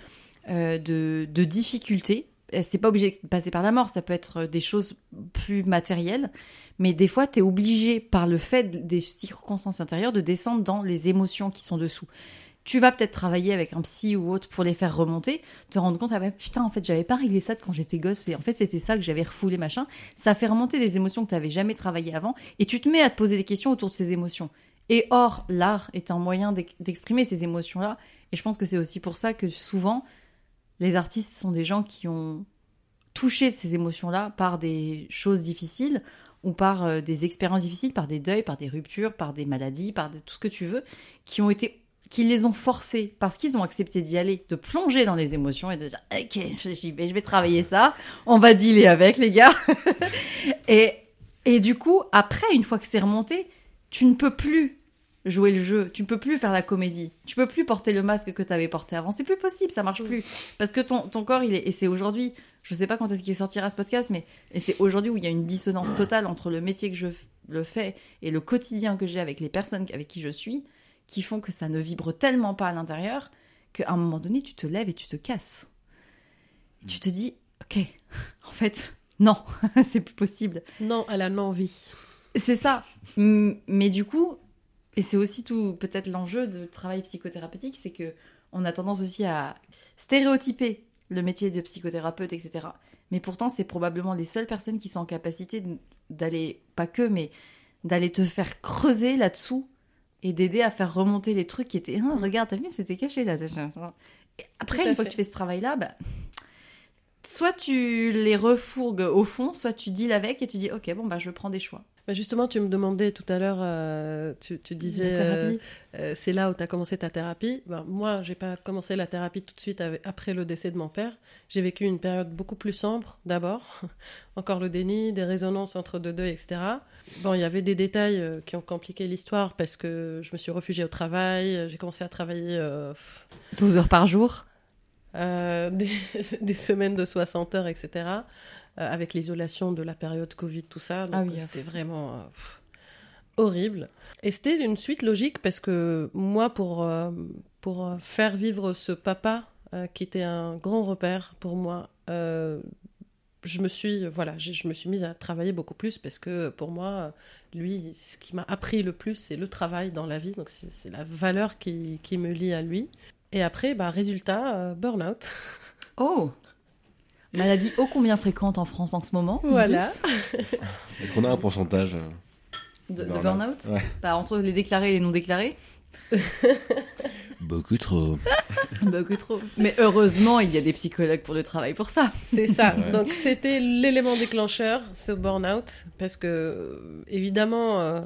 euh, de, difficultés, euh, c'est pas obligé de passer par la mort, ça peut être des choses plus matérielles, mais des fois, tu es obligé, par le fait des circonstances intérieures, de descendre dans les émotions qui sont dessous. Tu vas peut-être travailler avec un psy ou autre pour les faire remonter, te rendre compte, ah bah putain, en fait, j'avais pas réglé ça quand j'étais gosse, et en fait, c'était ça que j'avais refoulé, machin. Ça fait remonter des émotions que tu n'avais jamais travaillées avant, et tu te mets à te poser des questions autour de ces émotions. Et or, l'art est un moyen d'ex- d'exprimer ces émotions-là, et je pense que c'est aussi pour ça que souvent, les artistes sont des gens qui ont touché ces émotions-là par des choses difficiles, ou par euh, des expériences difficiles, par des deuils, par des ruptures, par des maladies, par tout ce que tu veux, qui ont été qui les ont forcés parce qu'ils ont accepté d'y aller, de plonger dans les émotions et de dire ok, j'y vais, je vais travailler ça, on va dealer avec les gars. [laughs] et, et du coup, après, une fois que c'est remonté, tu ne peux plus jouer le jeu, tu ne peux plus faire la comédie, tu peux plus porter le masque que tu avais porté avant, c'est plus possible, ça marche plus. Parce que ton, ton corps, il est, et c'est aujourd'hui, je sais pas quand est-ce qu'il sortira ce podcast, mais c'est aujourd'hui où il y a une dissonance totale entre le métier que je le fais et le quotidien que j'ai avec les personnes avec qui je suis, qui font que ça ne vibre tellement pas à l'intérieur qu'à un moment donné, tu te lèves et tu te casses. Tu te dis, ok, [laughs] en fait, non, [laughs] c'est plus possible. Non à la non-vie. C'est ça. Mais du coup, et c'est aussi tout peut-être l'enjeu de travail psychothérapeutique, c'est que on a tendance aussi à stéréotyper le métier de psychothérapeute, etc. Mais pourtant, c'est probablement les seules personnes qui sont en capacité d'aller, pas que, mais d'aller te faire creuser là-dessous et d'aider à faire remonter les trucs qui étaient, Ah, regarde, t'as vu, c'était caché là. Et après, une fois fait. que tu fais ce travail-là, bah, soit tu les refourgues au fond, soit tu deals avec et tu dis, ok, bon, bah, je prends des choix. Bah, justement, tu me demandais tout à l'heure, euh, tu, tu disais, euh, euh, c'est là où tu as commencé ta thérapie. Ben, moi, j'ai pas commencé la thérapie tout de suite avec- après le décès de mon père. J'ai vécu une période beaucoup plus sombre d'abord. [laughs] Encore le déni, des résonances entre deux deuils, etc. Bon, il y avait des détails qui ont compliqué l'histoire parce que je me suis réfugiée au travail. J'ai commencé à travailler euh, 12 heures par jour. [laughs] des, des semaines de 60 heures, etc. euh, avec l'isolation de la période Covid, tout ça. Donc Ah oui, ah, c'était ça. vraiment euh, pff, horrible. Et c'était une suite logique parce que moi, pour, euh, pour faire vivre ce papa qui était un grand repère pour moi, je me suis voilà, je, je me suis mise à travailler beaucoup plus parce que pour moi, lui, ce qui m'a appris le plus, c'est le travail dans la vie. Donc c'est la valeur qui, qui me lie à lui. Et après, bah, résultat, euh, burn-out. Oh [laughs] Maladie ô combien fréquente en France en ce moment. en Voilà. [laughs] Est-ce qu'on a un pourcentage euh, De, de Burn-out. Ouais. Bah, Entre les déclarés et les non déclarés. [laughs] Beaucoup trop. [laughs] Beaucoup trop. Mais heureusement, il y a des psychologues pour le travail pour ça. C'est ça. Ouais. Donc c'était l'élément déclencheur, ce burn-out, parce que évidemment, euh,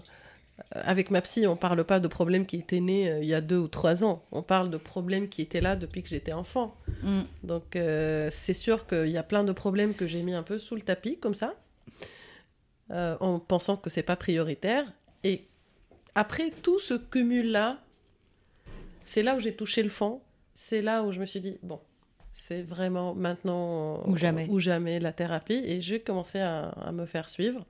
avec ma psy, on parle pas de problèmes qui étaient nés euh, il y a deux ou trois ans. On parle de problèmes qui étaient là depuis que j'étais enfant. Mm. Donc euh, c'est sûr qu'il y a plein de problèmes que j'ai mis un peu sous le tapis comme ça, euh, en pensant que c'est pas prioritaire. Et après tout ce cumul là, c'est là où j'ai touché le fond. C'est là où je me suis dit bon, c'est vraiment maintenant Ou jamais. ou jamais la thérapie. Et j'ai commencé à, à me faire suivre.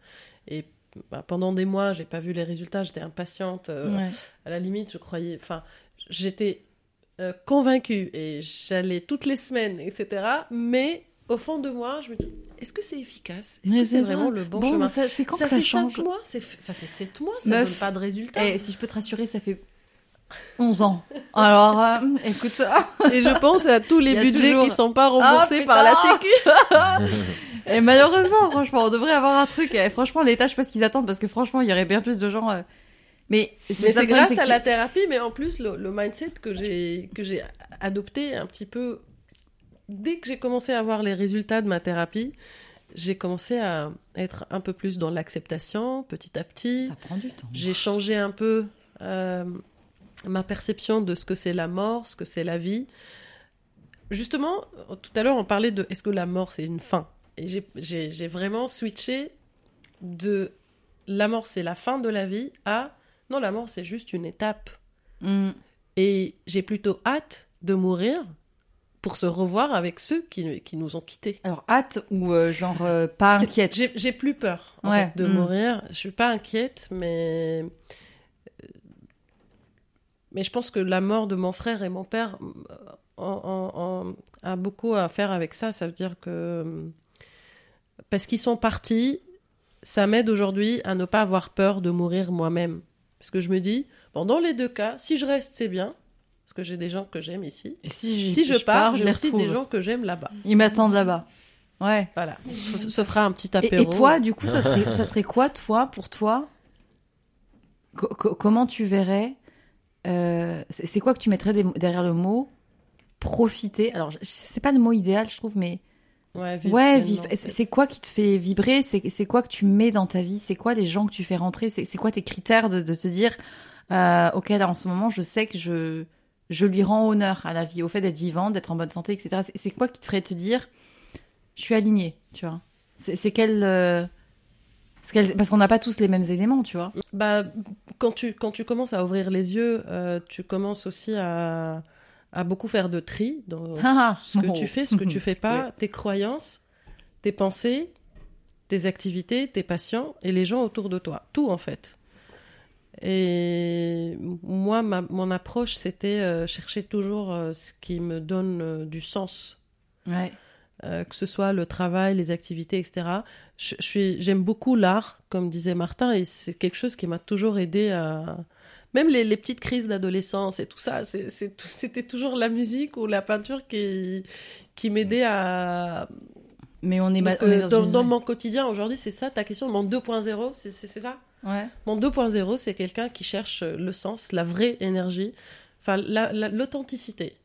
Et bah, pendant des mois, j'ai pas vu les résultats. J'étais impatiente. euh, Ouais. à la limite, je croyais. Enfin, j'étais euh, convaincue et j'allais toutes les semaines, etc. Mais au fond de moi, je me dis est-ce que c'est efficace? Est-ce que c'est vraiment le bon, Bon, chemin? ça- c'est quand Ça que ça fait change? 5 mois, ça fait 7 mois, ça Meuf. donne pas de résultats. Eh, si je peux te rassurer, ça fait 11 ans. Alors, euh, écoute ça. Et je pense à tous les [laughs] budgets toujours- qui sont pas remboursés Ah, par la. Sécu. [laughs] Et malheureusement, franchement, on devrait avoir un truc. Et franchement, l'État, je sais pas ce qu'ils attendent parce que franchement, il y aurait bien plus de gens. euh, Mais c'est grâce à la thérapie, mais en plus le, le mindset que j'ai que j'ai adopté un petit peu dès que j'ai commencé à voir les résultats de ma thérapie, j'ai commencé à être un peu plus dans l'acceptation petit à petit. Ça prend du temps. J'ai changé un peu euh, ma perception de ce que c'est la mort, ce que c'est la vie. Justement, tout à l'heure, on parlait de est-ce que la mort c'est une fin? J'ai- vraiment switché de la mort c'est la fin de la vie à non, la mort c'est juste une étape. Mm. Et j'ai plutôt hâte de mourir pour se revoir avec ceux qui, qui nous ont quittés. Alors, hâte ou euh, genre euh, pas inquiète? J'ai plus peur en Ouais, fait, de mm. mourir. Je suis pas inquiète, mais mais je pense que la mort de mon frère et mon père euh, en- en- en- a beaucoup à faire avec ça. Ça veut dire que parce qu'ils sont partis, ça m'aide aujourd'hui à ne pas avoir peur de mourir moi-même. Parce que je me dis, bon, dans les deux cas, si je reste, c'est bien. Parce que j'ai des gens que j'aime ici. Et si, Si je pars, j'ai aussi retrouve. des gens que j'aime là-bas. Ils m'attendent là-bas. Ouais. Voilà. Se, se fera un petit Et, apéro. et toi, du coup, ça serait, ça serait quoi, toi, pour toi Co- co- Comment tu verrais euh, C'est quoi que tu mettrais derrière le mot profiter? Alors, c'est pas le mot idéal, je trouve, mais Ouais, vivre ouais, pleinement, vivre. en fait. C'est quoi qui te fait vibrer? C'est quoi que tu mets dans ta vie? C'est quoi les gens que tu fais rentrer? C'est quoi tes critères de, de te dire euh, Ok, là, en ce moment, je sais que je je lui rends honneur à la vie, au fait d'être vivant, d'être en bonne santé, etc. C'est- quoi qui te ferait te dire je suis alignée, tu vois? C'est quel euh, parce qu'on n'a pas tous les mêmes éléments, tu vois? Bah, quand tu, quand tu commences à ouvrir les yeux, euh, tu commences aussi à, à beaucoup faire de tri dans [laughs] Ah, ce que oh. tu fais, ce que tu [laughs] fais pas, tes croyances, tes pensées, tes activités, tes passions et les gens autour de toi. Tout, en fait. Et moi, ma- mon approche, c'était euh, chercher toujours euh, ce qui me donne euh, du sens Ouais. que ce soit le travail, les activités, etc. Je, je suis, j'aime beaucoup l'art, comme disait Martin, et c'est quelque chose qui m'a toujours aidé à. Même les, les petites crises d'adolescence et tout ça, c'est, c'est tout- c'était toujours la musique ou la peinture qui, qui m'aidait à. Mais on est, Donc, on est euh, dans, dans, une- dans mon quotidien aujourd'hui, c'est ça ta question. Mon 2.0, c'est, c'est, c'est ça? Ouais. Mon 2.0, c'est quelqu'un qui cherche le sens, la vraie énergie, enfin la- la- l'authenticité,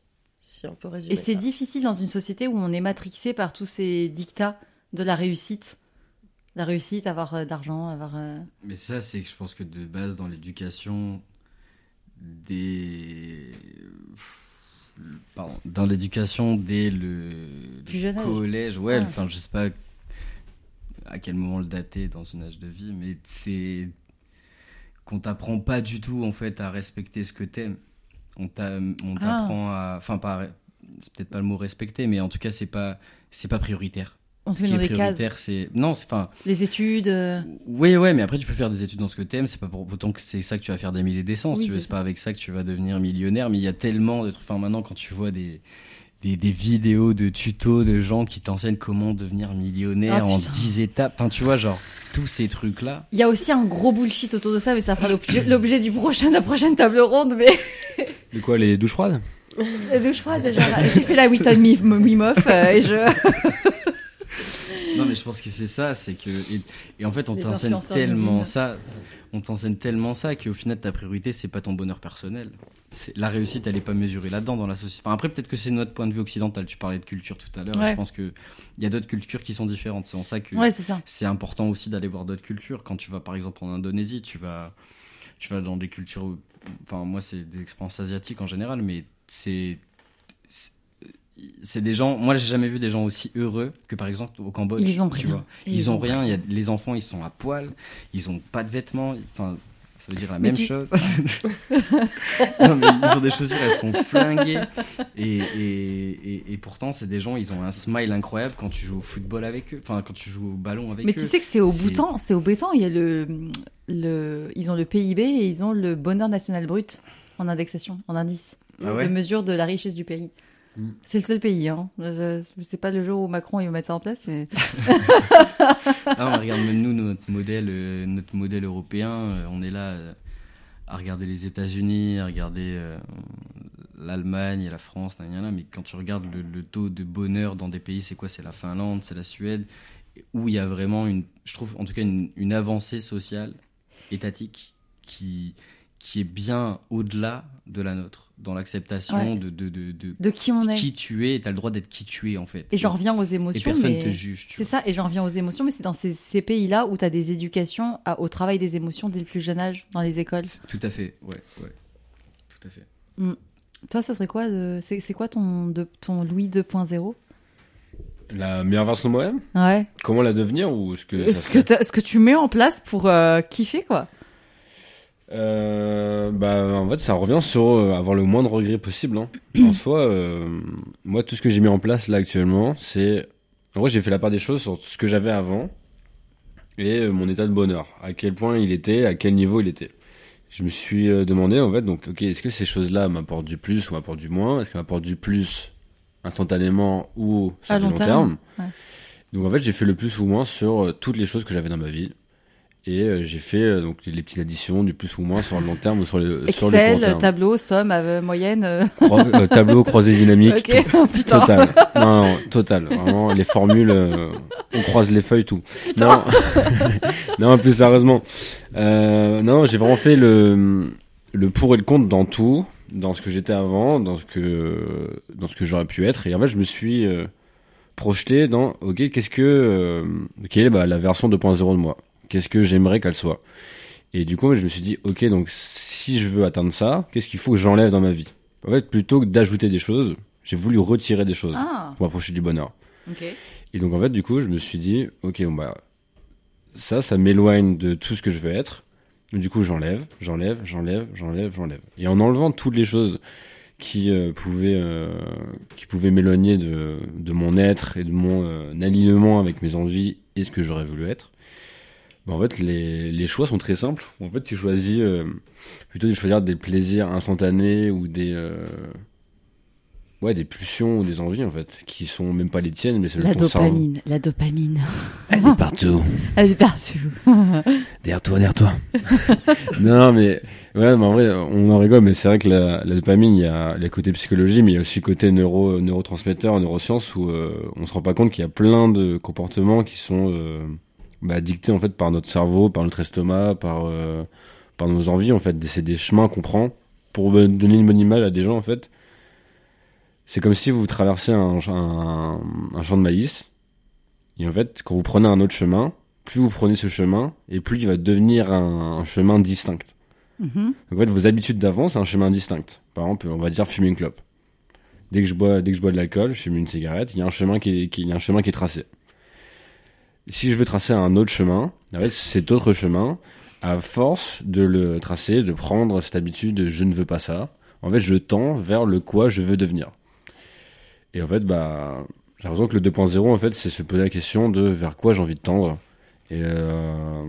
si on peut résumer. Et c'est difficile dans une société où on est matrixé par tous ces dictats de la réussite. La réussite, avoir euh, d'argent, avoir. euh, Mais ça, c'est que je pense que de base, dans l'éducation, des. Pardon. Dans l'éducation, dès le, collège, ouais, Ah. enfin, je sais pas à quel moment le dater dans son âge de vie, mais c'est qu'on t'apprend pas du tout, en fait, à respecter ce que t'aimes. On Ah. t'apprend à. Enfin, pas. C'est peut-être pas le mot respecter, mais en tout cas, c'est pas, c'est pas prioritaire. On te Ce met dans des cases. c'est. Non, c'est. Enfin. Les études. euh, Oui, ouais, mais après tu peux faire des études dans ce que t'aimes, c'est pas pour autant que c'est ça que tu vas faire des milliers d'essence, Oui, tu veux, c'est pas avec ça que tu vas devenir millionnaire, mais il y a tellement de trucs, enfin maintenant quand tu vois des, des, des vidéos de tutos de gens qui t'enseignent comment devenir millionnaire Ah, en putain. 10 étapes, enfin tu vois, genre, tous ces trucs-là. Il y a aussi un gros bullshit autour de ça, mais ça fera l'objet du prochain, de la prochaine table ronde. Mais [laughs] De quoi, les douches froides? La douche froide, genre, j'ai fait la Witton Hof euh, et je. [laughs] non, mais je pense que c'est ça, c'est que. Et, et en fait, on t'enseigne tellement ça. On t'enseigne tellement ça qu'au final, ta priorité, c'est pas ton bonheur personnel. La réussite, elle est pas mesurée là-dedans dans la société. Enfin, après, peut-être que c'est notre point de vue occidental. Tu parlais de culture tout à l'heure. Ouais. Je pense qu'il y a d'autres cultures qui sont différentes. C'est en ça que Ouais, c'est important aussi d'aller voir d'autres cultures. Quand tu vas par exemple en Indonésie, tu vas, tu vas dans des cultures. où- Enfin, moi, c'est des expériences asiatiques en général, mais c'est- C'est des gens. Moi, j'ai jamais vu des gens aussi heureux que par exemple au Cambodge. Ils ont rien. Ils, ont rien. Il y a, les enfants, ils sont à poil. Ils ont pas de vêtements. Enfin, ça veut dire la Mais même tu- chose. [laughs] non, mais ils ont des chaussures, elles sont flinguées. Et, et, et, et pourtant, c'est des gens, ils ont un smile incroyable quand tu joues au football avec eux. Enfin, quand tu joues au ballon avec Mais eux. tu sais que c'est au Bhoutan, c'est au Bhoutan, il y a le, le, ils ont le PIB et ils ont le bonheur national brut en indexation, en indice, Ah ouais de mesure de la richesse du pays. Mm. C'est le seul pays, hein. Je- je- C'est pas le jour où Macron il va mettre ça en place, mais [laughs] Ah, on regarde même nous notre modèle, euh, notre modèle européen. euh, on est là euh, à regarder les États-Unis, à regarder l'Allemagne et la France, mais quand tu regardes le, le taux de bonheur dans des pays, c'est quoi? C'est la Finlande, c'est la Suède, où il y a vraiment une, je trouve en tout cas une, une avancée sociale, étatique, qui qui est bien au-delà de la nôtre, dans l'acceptation Ouais. de, de, de, de de qui on est. qui tu es. T'as le droit d'être qui tu es en fait. Et j'en reviens aux Et émotions, personne mais te juge. tu c'est ça. Et j'en reviens aux émotions, mais c'est dans ces, ces pays-là où tu as des éducations à- au travail des émotions dès le plus jeune âge dans les écoles. Tout à fait, ouais, ouais, tout à fait. Toi, ça serait quoi de... C'est c'est quoi ton, de, ton Louis 2.0 La meilleure version de moi-même? Ouais. Comment la devenir ou ce que Ce que, ce que tu mets en place pour euh, kiffer, quoi? Euh, bah, en fait, ça revient sur euh, avoir le moins de regrets possible. Hein. [clears throat] en soi, euh, moi, tout ce que j'ai mis en place là actuellement, c'est. En vrai, j'ai fait la part des choses sur ce que j'avais avant et euh, mon état de bonheur. À quel point il était, à quel niveau il était. Je me suis euh, demandé, en fait, donc, ok, est-ce que ces choses-là m'apportent du plus ou m'apportent du moins? Est-ce qu'elles m'apportent du plus instantanément ou sur À du long long terme, terme, ouais. Donc, en fait, j'ai fait le plus ou moins sur toutes les choses que j'avais dans ma vie. Et euh, j'ai fait euh, donc les petites additions du plus ou moins sur le long terme ou sur le, sur le court Excel, terme. tableau, somme, euh, moyenne. euh, Croi- euh, tableau croisé dynamique. ok, tout. [laughs] putain. Total. Non, non, total. Vraiment, les formules, euh, on croise les feuilles, tout. Non, [laughs] non, plus sérieusement. Euh, non, j'ai vraiment fait le, le pour et le contre dans tout, dans ce que j'étais avant, dans ce que, dans ce que j'aurais pu être. Et en fait, je me suis euh, projeté dans, ok, qu'est-ce que, euh, quelle est bah, la version 2.0 de moi? Qu'est-ce que j'aimerais qu'elle soit Et du coup, je me suis dit, ok, donc si je veux atteindre ça, qu'est-ce qu'il faut que j'enlève dans ma vie? En fait, plutôt que d'ajouter des choses, j'ai voulu retirer des choses Ah, pour m'approcher du bonheur. ok. Et donc en fait, du coup, je me suis dit, ok, bon bah ça, ça m'éloigne de tout ce que je veux être. Du coup, j'enlève, j'enlève, j'enlève, j'enlève, j'enlève. Et en enlevant toutes les choses qui euh, pouvaient euh, qui pouvaient m'éloigner de, de mon être et de mon euh, alignement avec mes envies et ce que j'aurais voulu être. Bah, en fait, les, les choix sont très simples. En fait, tu choisis euh, plutôt de choisir des plaisirs instantanés ou des euh, ouais des pulsions ou des envies en fait qui sont même pas les tiennes, mais c'est La le cerveau. dopamine, la dopamine. Elle est partout. [laughs] Elle est partout. [laughs] Derrière toi, derrière toi. [laughs] non, mais voilà, mais en vrai, on en rigole, mais c'est vrai que la, la dopamine, il y a le côté psychologie, mais il y a aussi le côté neuro, neurotransmetteur, neurosciences, où euh, on se rend pas compte qu'il y a plein de comportements qui sont euh, bah, dictés en fait par notre cerveau, par notre estomac, par euh, par nos envies en fait. C'est des chemins qu'on prend pour euh, donner une bonne image à des gens en fait. C'est comme si vous traversez un, un, un champ de maïs, et en fait, quand vous prenez un autre chemin, plus vous prenez ce chemin, et plus il va devenir un, un chemin distinct. Mhm. Donc, en fait, vos habitudes d'avant, c'est un chemin distinct. Par exemple, on va dire fumer une clope. Dès que je bois, dès que je bois de l'alcool, je fume une cigarette, il y a un chemin qui est, qui, il y a un chemin qui est tracé. Si je veux tracer un autre chemin, en fait, cet autre chemin, à force de le tracer, de prendre cette habitude, de je ne veux pas ça, en fait, je tends vers le quoi je veux devenir. Et en fait, bah, j'ai l'impression que le 2.0, en fait, c'est se poser la question de vers quoi j'ai envie de tendre. Et, euh,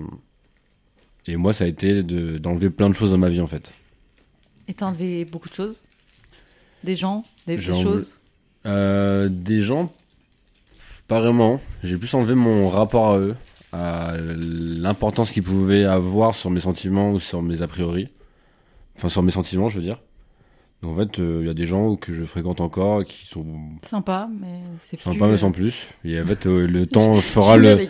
et moi, ça a été de- d'enlever plein de choses dans ma vie, en fait. Et t'as enlevé beaucoup de choses? Des gens? Des, choses? Euh, des gens, pas vraiment. J'ai plus enlevé mon rapport à eux, à l'importance qu'ils pouvaient avoir sur mes sentiments ou sur mes a priori. Enfin, sur mes sentiments, je veux dire. Donc, en fait, il y a des gens que je fréquente encore qui sont Sympa, mais c'est plus. sympas mais euh, sans plus. Et en fait, euh, [laughs] le temps fera le,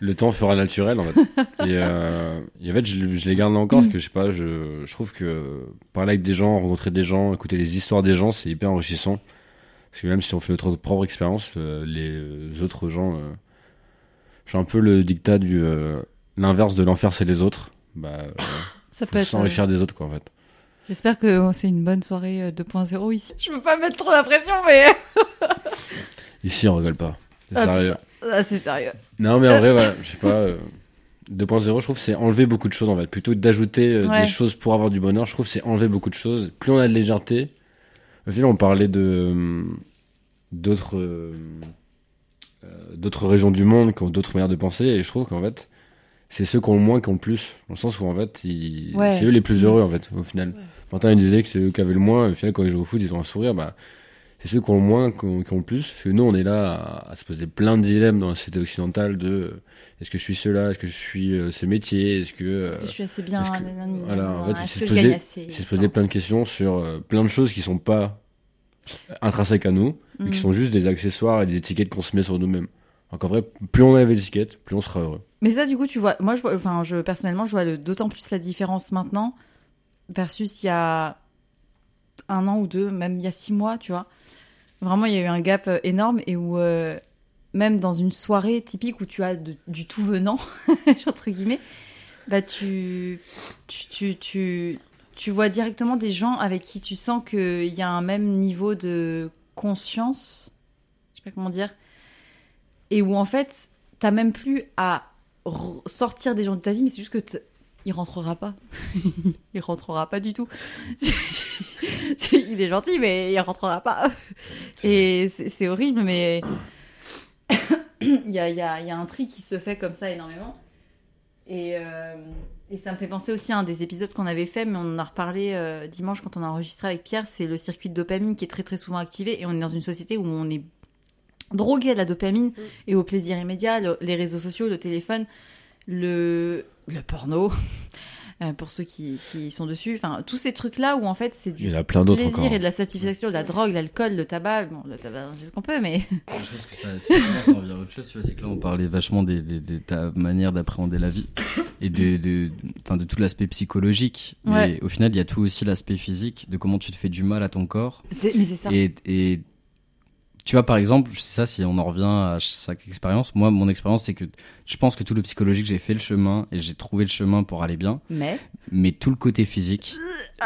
le temps fera naturel en fait. et, euh, et en fait, je, je les garde là encore parce que je sais pas, je, je trouve que parler avec des gens, rencontrer des gens, écouter les histoires des gens, c'est hyper enrichissant. Parce que même si on fait notre propre expérience, euh, les autres gens, euh, je suis un peu le dictat du euh, l'inverse de l'enfer, c'est les autres. Bah, euh, [laughs] Ça peut être. s'enrichir des autres quoi en fait. euh, J'espère que c'est une bonne soirée euh, 2.0 ici. Je veux pas mettre trop la pression, mais. [laughs] Ici, on rigole pas. C'est Ah, sérieux. Ah, c'est sérieux. Non, mais en vrai, ouais, je sais pas. [laughs] euh, 2.0, je trouve, c'est enlever beaucoup de choses en fait. Plutôt que d'ajouter euh, Ouais. des choses pour avoir du bonheur, je trouve, c'est enlever beaucoup de choses. Plus on a de légèreté. Final, on parlait de hum, d'autres euh, euh, d'autres régions du monde qui ont d'autres manières de penser, et je trouve qu'en fait, c'est ceux qui ont le moins qui ont le plus. Dans le sens où en fait, Ouais. c'est eux les plus heureux en fait, au final. Ouais. Martin il disait que c'est eux qui avaient le moins. Au final, quand ils jouent au foot, ils ont un sourire. Bah, c'est ceux qui ont le moins qui ont, qui ont le plus. Parce que nous, on est là à, à se poser plein de dilemmes dans la société occidentale de euh, est-ce que je suis cela, est-ce que je suis euh, ce métier, est-ce que. euh, que je suis assez bien que- nanani, voilà, en fait, est-ce c'est que se poser- assez c'est se poser plein de questions sur euh, plein de choses qui sont pas intrinsèques à nous, mais qui Mm. sont juste des accessoires et des étiquettes qu'on se met sur nous-mêmes. Donc en vrai, plus on enlève les étiquettes, plus on sera heureux. Mais ça, du coup, tu vois, moi, je, enfin, je personnellement, je vois d'autant plus la différence maintenant versus il y a un an ou deux, même il y a six mois, tu vois. Vraiment, il y a eu un gap énorme et où euh, même dans une soirée typique où tu as du tout venant, [laughs] entre guillemets, bah tu, tu, tu, tu, tu vois directement des gens avec qui tu sens qu'il y a un même niveau de conscience, je sais pas comment dire, et où en fait, t'as même plus à sortir des gens de ta vie, mais c'est juste que il rentrera pas. [laughs] il rentrera pas du tout. [laughs] il est gentil, mais il rentrera pas. Et c'est horrible, mais il y a, il y a- il y a un tri qui se fait comme ça énormément. Et, euh, et ça me fait penser aussi à un des épisodes qu'on avait fait, mais on en a reparlé euh, dimanche quand on a enregistré avec Pierre. C'est le circuit de dopamine qui est très très souvent activé. Et on est dans une société où on est drogué à la dopamine et au plaisir immédiat, le- les réseaux sociaux, le téléphone, le, le porno, euh, pour ceux qui, qui sont dessus. Enfin, tous ces trucs-là où en fait c'est Il du y en a plein d'autres plaisir encore. et de la satisfaction, de la drogue, l'alcool, le tabac. Bon, le tabac, fait ce qu'on peut, mais [laughs] Je pense que ça, ça commence à en venir à autre chose, tu vois, c'est que là on parlait vachement des, des- de ta manière d'appréhender la vie et de, de, enfin, de tout l'aspect psychologique. Mais Ouais. au final, il y a tout aussi l'aspect physique, de comment tu te fais du mal à ton corps. c'est, mais c'est ça. Et, et tu vois, par exemple, c'est ça, si on en revient à chaque expérience, moi, mon expérience, c'est que je pense que tout le psychologique, j'ai fait le chemin et j'ai trouvé le chemin pour aller bien. Mais Mais tout le côté physique,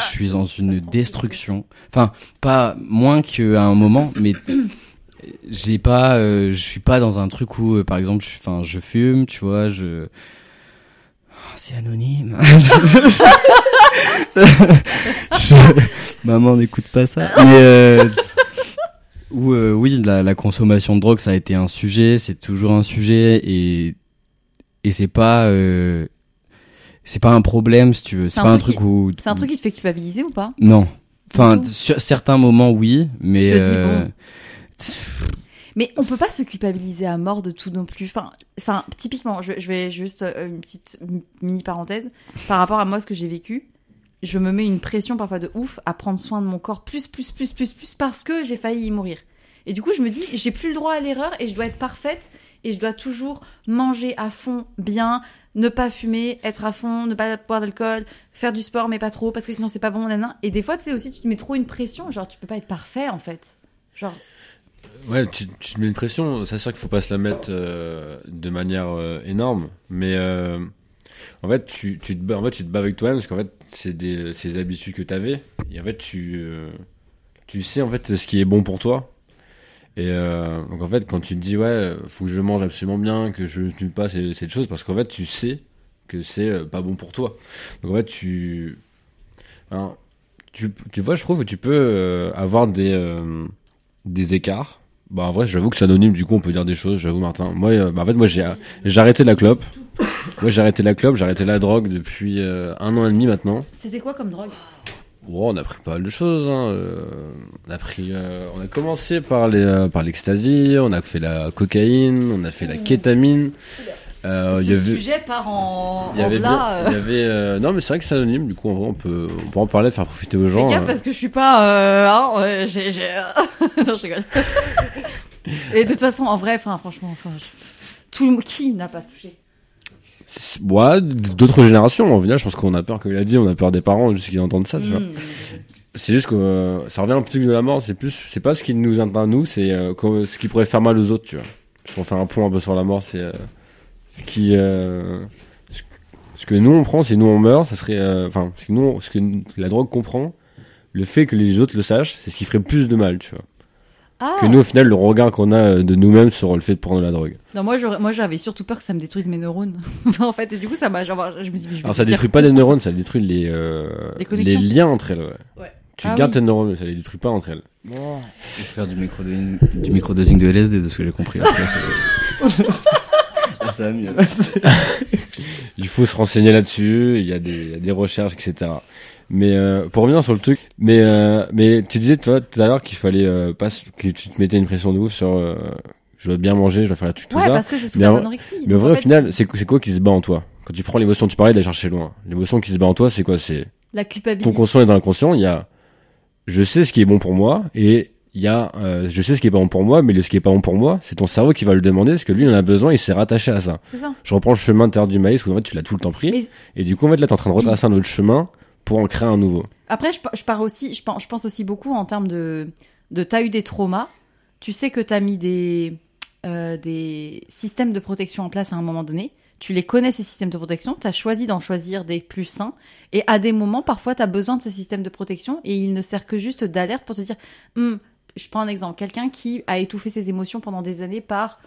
je suis dans une destruction. Enfin, pas moins qu'à un moment, mais [clears throat] j'ai pas, euh, je suis pas dans un truc où, euh, par exemple, je, enfin, je fume, tu vois, je. Oh, C'est anonyme. [laughs] Je- [laughs] Maman n'écoute pas ça. Mais euh, euh, oui, la, la consommation de drogue, ça a été un sujet, c'est toujours un sujet et et c'est pas euh, c'est pas un problème si tu veux. C'est pas un truc truc où c'est un truc qui te fait culpabiliser ou pas? Non. Enfin, sur certains moments oui, mais Tu te dis, euh, Mais on peut pas se culpabiliser à mort de tout non plus. Enfin, enfin typiquement, je, je vais juste euh, une petite mini parenthèse par rapport à moi ce que j'ai vécu. Je me mets une pression parfois de ouf à prendre soin de mon corps plus, plus, plus, plus, plus parce que j'ai failli y mourir. Et du coup, je me dis, j'ai plus le droit à l'erreur et je dois être parfaite et je dois toujours manger à fond, bien, ne pas fumer, être à fond, ne pas boire d'alcool, faire du sport mais pas trop parce que sinon c'est pas bon, nanana. Et des fois, tu sais aussi, tu te mets trop une pression, genre tu peux pas être parfait en fait. Genre, Ouais, tu, te mets une pression. C'est sûr qu'il faut pas se la mettre euh, de manière euh, énorme, mais euh, en fait, tu, tu te bats, en fait, tu te bats avec toi-même parce qu'en fait, c'est des, des habitudes que tu avais. Et en fait, tu, euh, tu sais en fait ce qui est bon pour toi. Et euh, donc en fait, quand tu te dis ouais, faut que je mange absolument bien, que je ne tue pas ces- cette chose, parce qu'en fait, tu sais que c'est euh, pas bon pour toi. Donc en fait, tu, alors, tu, tu vois, je trouve que tu peux avoir des des écarts. Bah en vrai, j'avoue que c'est anonyme, du coup on peut dire des choses, j'avoue Martin. Moi euh, bah, en fait moi j'ai j'ai arrêté la clope. Moi j'ai arrêté la clope, j'ai arrêté la drogue depuis euh, un an et demi maintenant. c'était quoi comme drogue? Oh, on a pris pas mal de choses hein. euh, on a pris euh, on a commencé par les euh, par l'ecstasy, on a fait la cocaïne, on a fait la kétamine. Euh, Ce y avait- sujet part en, y en avait, v'là, bien- euh. y avait euh, non mais c'est vrai que c'est anonyme du coup en vrai on peut on peut en parler faire profiter aux gens gaffe euh. parce que je suis pas. Euh, hein, j'ai, j'ai... [laughs] non, je rigole. [laughs] Et de toute façon, en vrai, enfin, franchement, enfin, je- tout le qui n'a pas touché? Ouais, d'autres générations en final je pense qu'on a peur comme il a dit on a peur des parents juste qu'ils entendent ça tu vois Mm. c'est juste que euh, ça revient un petit peu de la mort c'est plus c'est pas ce qui nous atteint nous c'est euh, ce qui pourrait faire mal aux autres tu vois si on fait un point un peu sur la mort c'est euh, ce qui euh, ce- que nous on prend si nous on meurt ça serait euh, enfin ce que nous ce que la drogue comprend le fait que les autres le sachent c'est ce qui ferait plus de mal tu vois Ah. que nous au final le regard qu'on a de nous-mêmes sur le fait de prendre la drogue Non, moi, j'aurais- moi, j'avais surtout peur que ça me détruise mes neurones. [laughs] en fait, et du coup, ça m'a. Genre, je me suis dit, je alors ça détruit pas les neurones ça détruit les euh, Les liens entre elles ouais. Ouais. tu Ah gardes oui. tes neurones mais ça les détruit pas entre elles Il faut faire du microdosing, du microdosing de LSD, de ce que j'ai compris. Après, [laughs] ça mieux. [laughs] Il faut se renseigner là-dessus, il y, a des- il y a des recherches, etc. Mais euh, pour revenir sur le truc, mais euh, mais tu disais toi tout à l'heure qu'il fallait euh, pas que tu te mettais une pression de ouf sur euh, je dois bien manger, je dois faire la truc tout Ouais, parce que Mais en- d'anorexie. Mais Donc, au vrai en au final, c'est c'est quoi qui se bat en toi? Quand tu prends l'émotion, tu parlais d'aller chercher loin. L'émotion qui se bat en toi, c'est quoi? C'est La ton culpabilité. conscient et dans l'inconscient, il y a je sais ce qui est bon pour moi et il y a euh, je sais ce qui est pas bon pour moi, mais le ce qui est pas bon pour moi, c'est ton cerveau qui va le demander parce que lui il en a besoin, il s'est rattaché à ça C'est ça. je reprends le chemin de terre du maïs où en fait tu l'as tout le temps pris Mais- et du coup en fait là t'es en train de retracer un autre chemin pour en créer un nouveau Après, je, je pars aussi, je pense, je pense aussi beaucoup en termes de, de t'as eu des traumas. Tu sais que t'as mis des, euh, des systèmes de protection en place à un moment donné. Tu les connais, ces systèmes de protection. T'as choisi d'en choisir des plus sains. Et à des moments, parfois, t'as besoin de ce système de protection et il ne sert que juste d'alerte pour te dire, Hum, je prends un exemple. Quelqu'un qui a étouffé ses émotions pendant des années par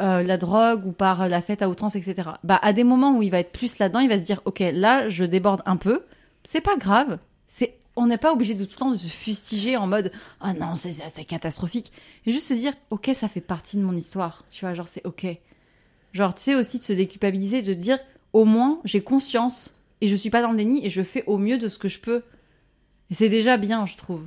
euh, la drogue ou par la fête à outrance, etc. Bah, à des moments où il va être plus là-dedans, il va se dire, ok, là, je déborde un peu. C'est pas grave. C'est, on n'est pas obligé de tout le temps de se fustiger en mode, ah non, c'est c'est catastrophique. Et juste se dire, ok, ça fait partie de mon histoire. Tu vois, genre, c'est ok. Genre, tu sais aussi de se déculpabiliser, de dire, au moins, j'ai conscience et je suis pas dans le déni et je fais au mieux de ce que je peux. Et c'est déjà bien, je trouve.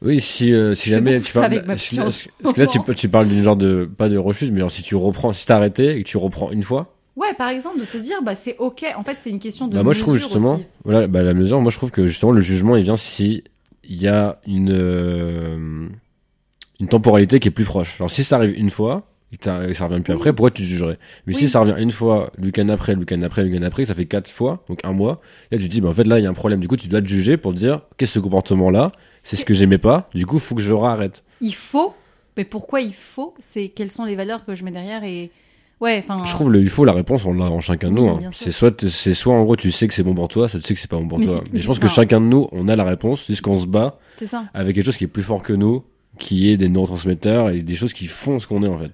oui si euh, si jamais tu parles si- parce que là tu, [laughs] tu parles d'une genre de pas de rechute mais genre si tu reprends si t'as arrêté et que tu reprends une fois Ouais, par exemple, de se dire, bah, c'est ok. En fait, c'est une question de. bah moi je trouve justement aussi. voilà bah la mesure moi je trouve que justement le jugement il vient si il y a une euh, une temporalité qui est plus proche alors si ça arrive une fois et que et que ça revient plus Oui. après pourquoi tu te jugerais? Mais Oui. si ça revient une fois le week-end après le week-end après le week-end après ça fait quatre fois donc un mois là tu te dis bah en fait là il y a un problème du coup tu dois te juger pour te dire qu'est-ce ce comportement là c'est ce que j'aimais pas du coup faut que je arrête Il faut. Mais pourquoi il faut? C'est quelles sont les valeurs que je mets derrière et. Ouais, enfin. Je trouve le il faut la réponse on l'a en chacun de nous. hein. C'est soit c'est soit en gros tu sais que c'est bon pour toi, soit tu sais que c'est pas bon pour Mais toi. Mais je pense que chacun de nous on a la réponse, c'est ce qu'on se bat C'est ça. avec quelque chose qui est plus fort que nous, qui est des neurotransmetteurs et des choses qui font ce qu'on est en fait.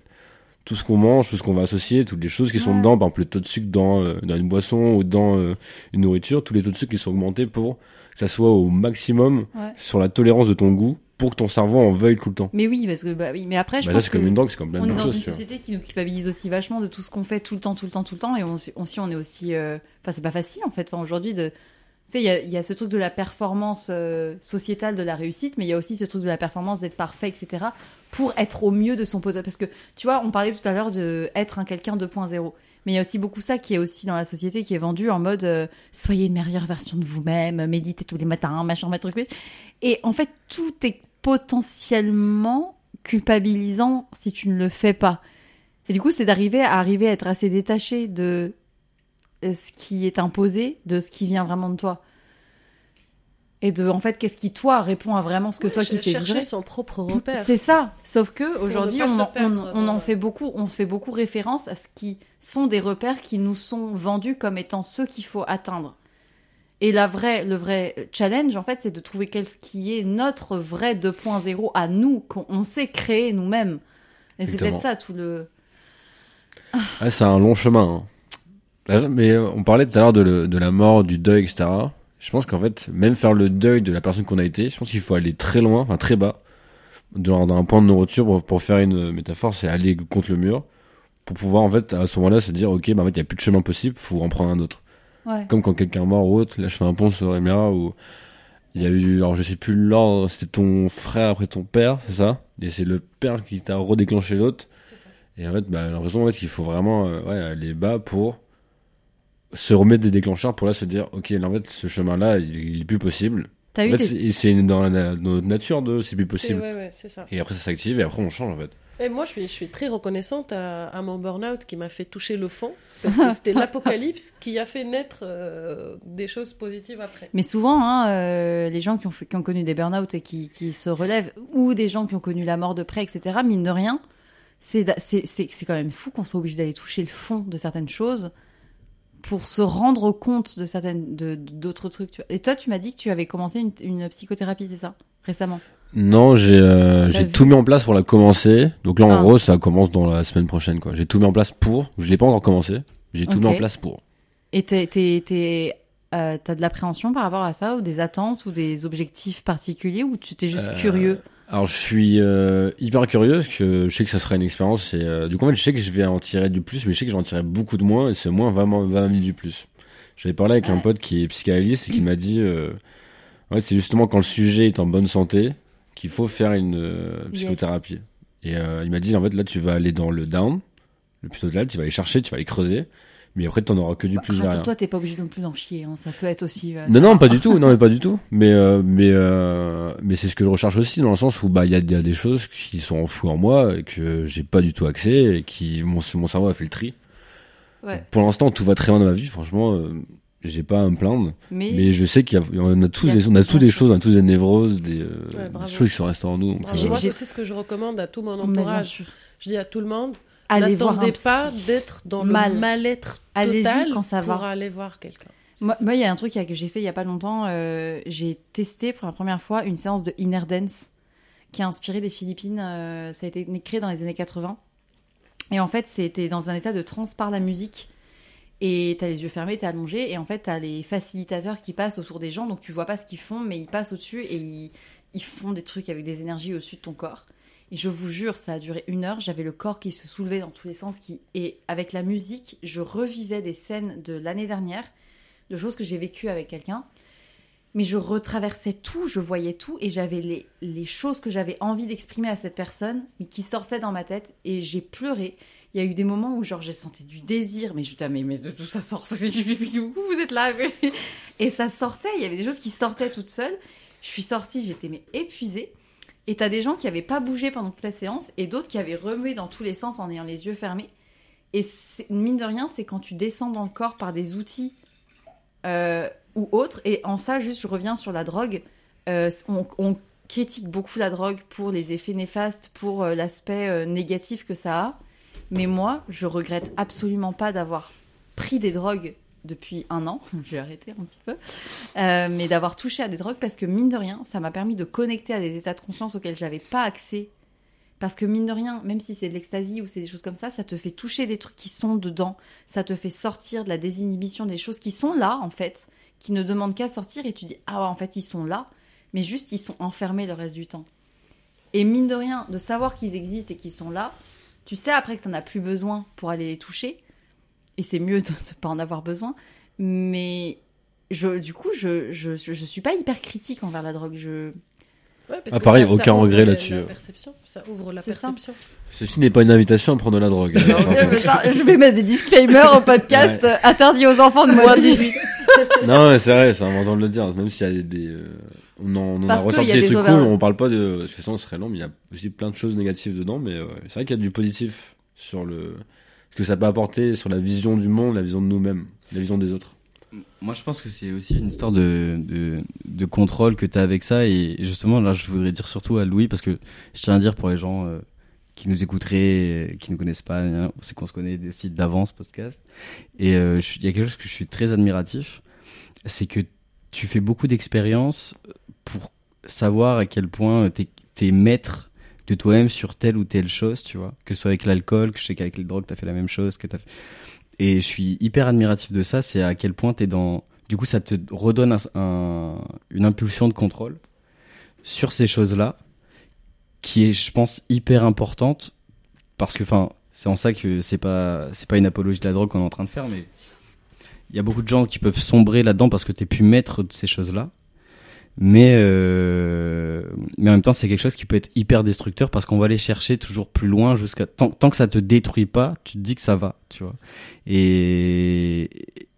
Tout ce qu'on mange, tout ce qu'on va associer, toutes les choses qui sont dedans, par exemple le taux de sucre dans, euh, dans une boisson ou dans euh, une nourriture, tous les taux de sucre qui sont augmentés pour que ça soit au maximum Ouais. sur la tolérance de ton goût pour que ton cerveau en veuille tout le temps. Mais oui, parce que bah oui. Mais après, je Bah, pense c'est comme une drogue, c'est comme plein on est dans choses. une vois. société qui nous culpabilise aussi vachement de tout ce qu'on fait tout le temps, tout le temps, tout le temps, et on, on est aussi. euh, Enfin, c'est pas facile en fait. Enfin, aujourd'hui, de. Tu sais, il y a, il y a ce truc de la performance euh, sociétale de la réussite, mais il y a aussi ce truc de la performance d'être parfait, etc. Pour être au mieux de son potentiel. Parce que, tu vois, on parlait tout à l'heure de être un quelqu'un 2.0. Mais il y a aussi beaucoup ça qui est aussi dans la société qui est vendu en mode euh, soyez une meilleure version de vous-même, méditez tous les matins, machin, machin, truc. Et en fait, tout est potentiellement culpabilisant si tu ne le fais pas. Et du coup, c'est d'arriver à arriver à être assez détaché de euh, ce qui est imposé, de ce qui vient vraiment de toi. Et de, en fait, qu'est-ce qui, toi, répond à vraiment ce que toi qui fait chercher son propre repère. C'est ça. Sauf que aujourd'hui, on, on- on en dans- fait beaucoup, on fait beaucoup référence à ce qui sont des repères qui nous sont vendus comme étant ceux qu'il faut atteindre. Et la vraie, le vrai challenge, en fait, c'est de trouver quel ce qui est notre vrai 2.0 à nous, qu'on on sait créer nous-mêmes. Et c'est peut-être ça tout le. Ah, c'est un long chemin. hein. Euh, Mais euh, on parlait tout à l'heure de la mort, du deuil, etc. Je pense qu'en fait, même faire le deuil de la personne qu'on a été, je pense qu'il faut aller très loin, enfin très bas, dans, dans un point de non-retour pour, pour faire une métaphore, c'est aller contre le mur, pour pouvoir en fait à ce moment-là se dire, ok, bah en fait il y a plus de chemin possible, faut en prendre un autre. Ouais. Comme quand quelqu'un est mort ou autre, là je fais un pont sur Emera où il y a eu, alors je sais plus l'ordre, c'était ton frère après ton père, c'est ça? Et c'est le père qui t'a redéclenché l'autre. Et en fait, bah, l'impression en fait, qu'il faut vraiment euh, ouais, aller bas pour se remettre des déclencheurs pour là se dire, ok, là, en fait, ce chemin-là, il, il est plus possible. T'as En fait, des... c'est- dans, la- dans notre nature de c'est plus possible. ouais, ouais, c'est ça. Et après, ça s'active et après, on change en fait. Et moi, je suis, je suis très reconnaissante à, à mon burn-out qui m'a fait toucher le fond, parce que c'était [laughs] l'apocalypse qui a fait naître euh, des choses positives après. Mais souvent, hein, euh, les gens qui ont, fait- qui ont connu des burn-out et qui, qui se relèvent, ou des gens qui ont connu la mort de près, etc., mine de rien, c'est quand même fou qu'on soit obligé d'aller toucher le fond de certaines choses pour se rendre compte de certaines de- d'autres trucs. tu vois. Et toi, tu m'as dit que tu avais commencé une, une psychothérapie, c'est ça? Récemment? Non, j'ai euh, j'ai tout mis en place pour la commencer. Donc là, en Ah. gros, ça commence dans la semaine prochaine. quoi. J'ai tout mis en place pour. Je l'ai pas encore commencé. J'ai tout mis en place pour. Et t'es, euh, t'as de l'appréhension par rapport à ça, ou des attentes, ou des objectifs particuliers, ou tu t'es juste Euh, curieux? Alors, je suis euh, hyper curieux parce que je sais que ça sera une expérience. Et euh, du coup, en fait, je sais que je vais en tirer du plus, mais je sais que j'en tirer beaucoup de moins. Et ce moins va m'en- va m'amener du plus. J'avais parlé avec un pote qui est psychanalyste et qui m'a dit, euh, en fait, c'est justement quand le sujet est en bonne santé qu'il faut faire une euh, Yes. psychothérapie. Et euh, il m'a dit, en fait, là, tu vas aller dans le down, le plus total, tu vas aller chercher, tu vas aller creuser. Mais après, t'en auras que du Bah, plus derrière. Rassure-toi, t'es pas obligé non plus d'en chier. hein. Ça peut être aussi. euh, Non, non, pas du tout. Non, mais pas du tout. [laughs] Mais, euh, mais, euh, mais c'est ce que je recherche aussi dans le sens où bah il y a, il y a des choses qui sont enfouies en moi et que j'ai pas du tout accès et qui mon, mon cerveau a fait le tri. Ouais. Pour l'instant, tout va très bien dans ma vie. Franchement, euh, j'ai pas à me plaindre. Mais, Mais je sais qu'il y a, on a tous a des, on a tous des choses, on a tous des névroses, des, Ouais, bravo. des choses qui sont restées en nous. Donc, euh, moi, c'est ce que je recommande à tout mon entourage. Je dis à tout le monde, Allez voir un n'attendez psy. pas d'être dans Mal. le mal-être total quand ça pour va. aller voir quelqu'un. Moi, il y a un truc que j'ai fait il y a pas longtemps. euh, j'ai testé pour la première fois une séance de inner dance qui a inspiré des Philippines. euh, ça a été créé dans les années 80. Et en fait, c'était dans un état de transe par la musique. Et t'as les yeux fermés, t'es allongé, et en fait, t'as les facilitateurs qui passent autour des gens, donc tu vois pas ce qu'ils font, mais ils passent au-dessus et ils, ils font des trucs avec des énergies au-dessus de ton corps. Et je vous jure, ça a duré une heure, j'avais le corps qui se soulevait dans tous les sens, et avec la musique, je revivais des scènes de l'année dernière, de choses que j'ai vécues avec quelqu'un, mais je retraversais tout, je voyais tout, et j'avais les, choses que j'avais envie d'exprimer à cette personne, mais qui sortaient dans ma tête, et j'ai pleuré. Il y a eu des moments où genre j'ai senti du désir, mais je disais, ah, mais, de tout ça sort, ça c'est vous êtes là. Et ça sortait, il y avait des choses qui sortaient toutes seules. Je suis sortie, j'étais mais épuisée. Et t'as des gens qui avaient pas bougé pendant toute la séance et d'autres qui avaient remué dans tous les sens en ayant les yeux fermés. Et mine de rien, c'est quand tu descends dans le corps par des outils euh, ou autres. Et en ça, juste, je reviens sur la drogue. Euh, on, critique beaucoup la drogue pour les effets néfastes, pour euh, l'aspect négatif que ça a. Mais moi, je regrette absolument pas d'avoir pris des drogues depuis un an. [laughs] J'ai arrêté un petit peu. Euh, mais d'avoir touché à des drogues parce que, mine de rien, ça m'a permis de connecter à des états de conscience auxquels j'avais pas accès. Parce que, mine de rien, même si c'est de l'ecstasy ou c'est des choses comme ça, ça te fait toucher des trucs qui sont dedans. Ça te fait sortir de la désinhibition des choses qui sont là, en fait, qui ne demandent qu'à sortir et tu dis, ah ouais, en fait, ils sont là. Mais juste, ils sont enfermés le reste du temps. Et mine de rien, de savoir qu'ils existent et qu'ils sont là, tu sais après que tu n'en as plus besoin pour aller les toucher. Et c'est mieux de ne pas en avoir besoin. Mais je, du coup, je, je, je, je suis pas hyper critique envers la drogue. Je... Ouais, parce Ah, que pareil, ça- aucun regret là-dessus. Ça ouvre la ça. perception. Ceci n'est pas une invitation à prendre de la drogue. [laughs] je vais mettre des disclaimers au podcast euh, interdit aux enfants de moins de 18. [laughs] non, mais c'est vrai, c'est important de le dire. Même s'il y a des, des, euh, on en, on en a a des des trucs cool, on parle pas de, parce que sinon ce serait long, mais il y a aussi plein de choses négatives dedans, mais euh, c'est vrai qu'il y a du positif sur le, que ça peut apporter sur la vision du monde, la vision de nous-mêmes, la vision des autres. Moi, je pense que c'est aussi une histoire de, de, contrôle que tu as avec ça. Et justement, là, je voudrais dire surtout à Louis, parce que je tiens à dire pour les gens euh, qui nous écouteraient, euh, qui ne connaissent pas, hein, c'est qu'on se connaît aussi d'avance, podcast. Et euh, il y a quelque chose que je suis très admiratif, c'est que tu fais beaucoup d'expériences pour savoir à quel point tu es, maître de toi-même sur telle ou telle chose, tu vois. Que ce soit avec l'alcool, que je sais qu'avec les drogues, tu as fait la même chose, que t'as et je suis hyper admiratif de ça, c'est à quel point tu es dans... Du coup, ça te redonne un- un- une impulsion de contrôle sur ces choses-là, qui est, je pense, hyper importante, parce que, enfin, c'est en ça que c'est pas, pas une apologie de la drogue qu'on est en train de faire, mais il y a beaucoup de gens qui peuvent sombrer là-dedans parce que tu pu maître de ces choses-là. Mais, euh, mais en même temps, c'est quelque chose qui peut être hyper destructeur parce qu'on va aller chercher toujours plus loin jusqu'à tant, tant que ça te détruit pas, tu te dis que ça va, tu vois. Et,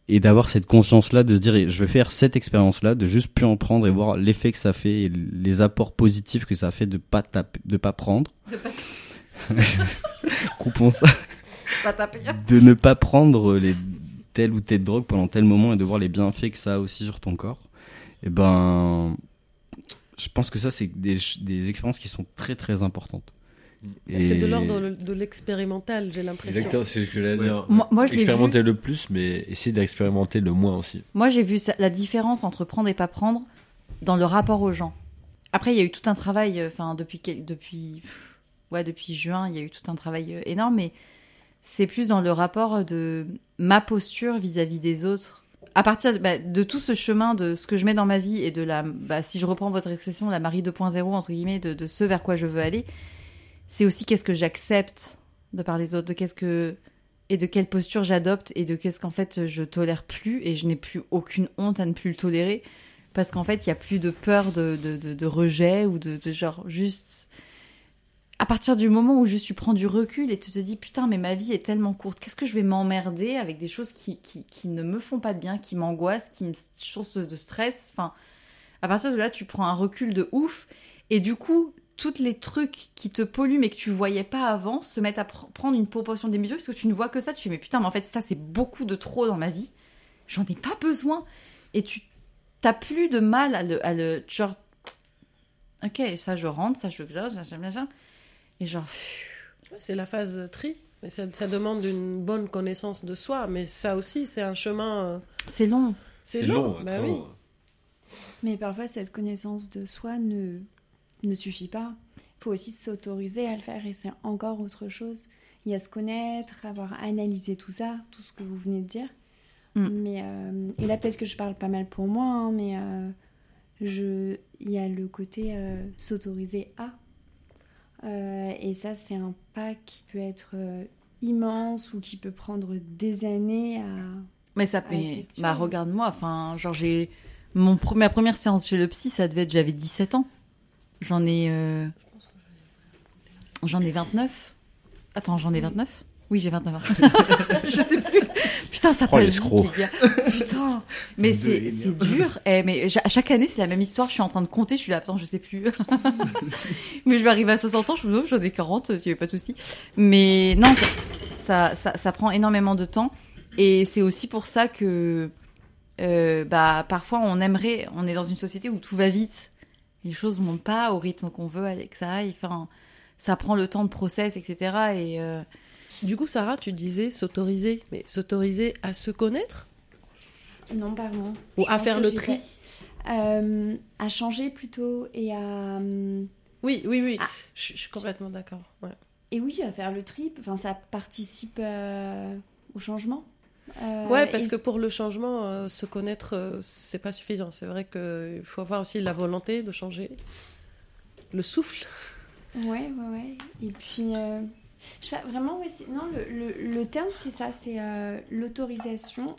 et d'avoir cette conscience-là, de se dire, je vais faire cette expérience-là, de juste plus en prendre et voir l'effet que ça fait et les apports positifs que ça fait de pas taper, de pas prendre. De pas, [laughs] Coupons ça. pas taper. de ne pas prendre les telle ou telle drogue pendant tel moment et de voir les bienfaits que ça a aussi sur ton corps. Et ben, je pense que ça c'est des, des expériences qui sont très très importantes. C'est de Et- l'ordre de- l'expérimental, j'ai l'impression. Exactement, c'est ce que j'allais dire. Moi, moi, je vu. Expérimenter le plus, mais essayer d'expérimenter le moins aussi. Moi, j'ai vu ça- la différence entre prendre et pas prendre dans le rapport aux gens. Après, il y a eu tout un travail, euh, enfin, depuis, depuis, ouais, depuis juin, il y a eu tout un travail euh, énorme, mais c'est plus dans le rapport de ma posture vis-à-vis des autres. À partir de, bah, de tout ce chemin de ce que je mets dans ma vie et de la, bah, si je reprends votre expression, la Marie 2.0, entre guillemets, de, de ce vers quoi je veux aller, c'est aussi qu'est-ce que j'accepte de par les autres, de qu'est-ce que et de quelle posture j'adopte et de qu'est-ce qu'en fait je tolère plus et je n'ai plus aucune honte à ne plus le tolérer. Parce qu'en fait il y a plus de peur de, de, de- rejet ou de genre juste à partir du moment où je suis prends du recul et tu te dis putain mais ma vie est tellement courte. Qu'est-ce que je vais m'emmerder avec des choses qui, qui, qui ne me font pas de bien qui m'angoissent qui me source de stress? Enfin à partir de là tu prends un recul de ouf et du coup tous les trucs qui te polluent mais que tu voyais pas avant se mettent à pr- prendre une proportion des mesures parce que tu ne vois que ça. Tu fais mais putain mais en fait ça c'est beaucoup de trop dans ma vie. J'en ai pas besoin. Et tu t'as plus de mal à le, à le genre ok ça je rentre ça je j'aime bien ça et genre C'est la phase tri. Mais ça, ça demande une bonne connaissance de soi, mais ça aussi, c'est un chemin. euh, c'est long C'est long, bah trop oui. long. Mais parfois, cette connaissance de soi ne, ne suffit pas. Il faut aussi s'autoriser à le faire et c'est encore autre chose. Il y a se connaître, avoir analysé tout ça, tout ce que vous venez de dire. Mm. Mais, euh, et là, peut-être que je parle pas mal pour moi, hein, mais euh, je, il y a le côté euh, s'autoriser à. Euh, et ça, c'est un pas qui peut être euh, immense ou qui peut prendre des années à. mais ça effectuer. bah regarde-moi enfin genre j'ai mon ma première séance chez le psy ça devait être j'avais 17 ans j'en ai euh, j'en ai 29 attends j'en ai 29 oui j'ai 29 ans. [laughs] Je sais plus. Putain ça Oh, passe vite les gars. Putain. Mais 22 c'est dur. Eh, mais chaque année c'est la même histoire. Je suis en train de compter. Je suis là attends je sais plus. [laughs] Mais je vais arriver à 60 ans. Je me dis oh, j'en ai 40 tu n'y pas de souci. Mais non ça, ça, ça, ça prend énormément de temps. Et c'est aussi pour ça que euh, bah, parfois on aimerait, on est dans une société où tout va vite. Les choses vont pas au rythme qu'on veut avec ça. Enfin, ça prend le temps de process, etc. Et euh, Du coup, Sarah, tu disais s'autoriser, mais s'autoriser à se connaître Non, pardon. ou Je à faire le tri Euh, à changer plutôt et à hum, Oui, oui, oui. Ah. Je, je suis complètement d'accord. ouais. et oui à faire le tri enfin ça participe euh, au changement Euh, Ouais, parce et- que pour le changement, euh, se connaître, euh, c'est pas suffisant. C'est vrai qu'il faut avoir aussi la volonté de changer, le souffle. ouais ouais ouais et puis euh, je sais pas vraiment ouais, c'est- non le, le, le terme c'est ça c'est euh, l'autorisation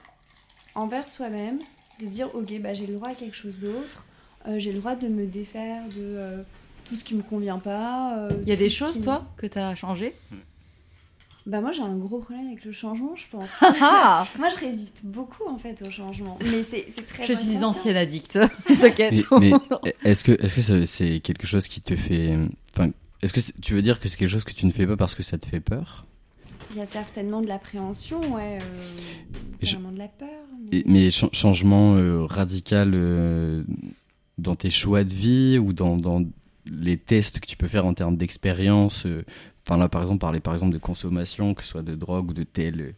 envers soi-même de se dire ok bah j'ai le droit à quelque chose d'autre euh, j'ai le droit de me défaire de euh, tout ce qui me convient pas euh, il y a des ce choses, me- toi, que tu as changé? Bah moi j'ai un gros problème avec le changement je pense Ah [laughs] moi je résiste beaucoup en fait au changement mais c'est c'est très Je suis une ancienne addict. [laughs] T'inquiète. Mais, mais est-ce que est-ce que ça- c'est quelque chose qui te fait enfin est-ce que tu veux dire que c'est quelque chose que tu ne fais pas parce que ça te fait peur? Il y a certainement de l'appréhension, ouais, euh, je- carrément de la peur. mais- Et- mais cha- changement euh, radical euh, dans tes choix de vie ou dans, dans les tests que tu peux faire en termes d'expérience euh, enfin là par exemple parler par exemple de consommation que ce soit de drogue ou de tel euh,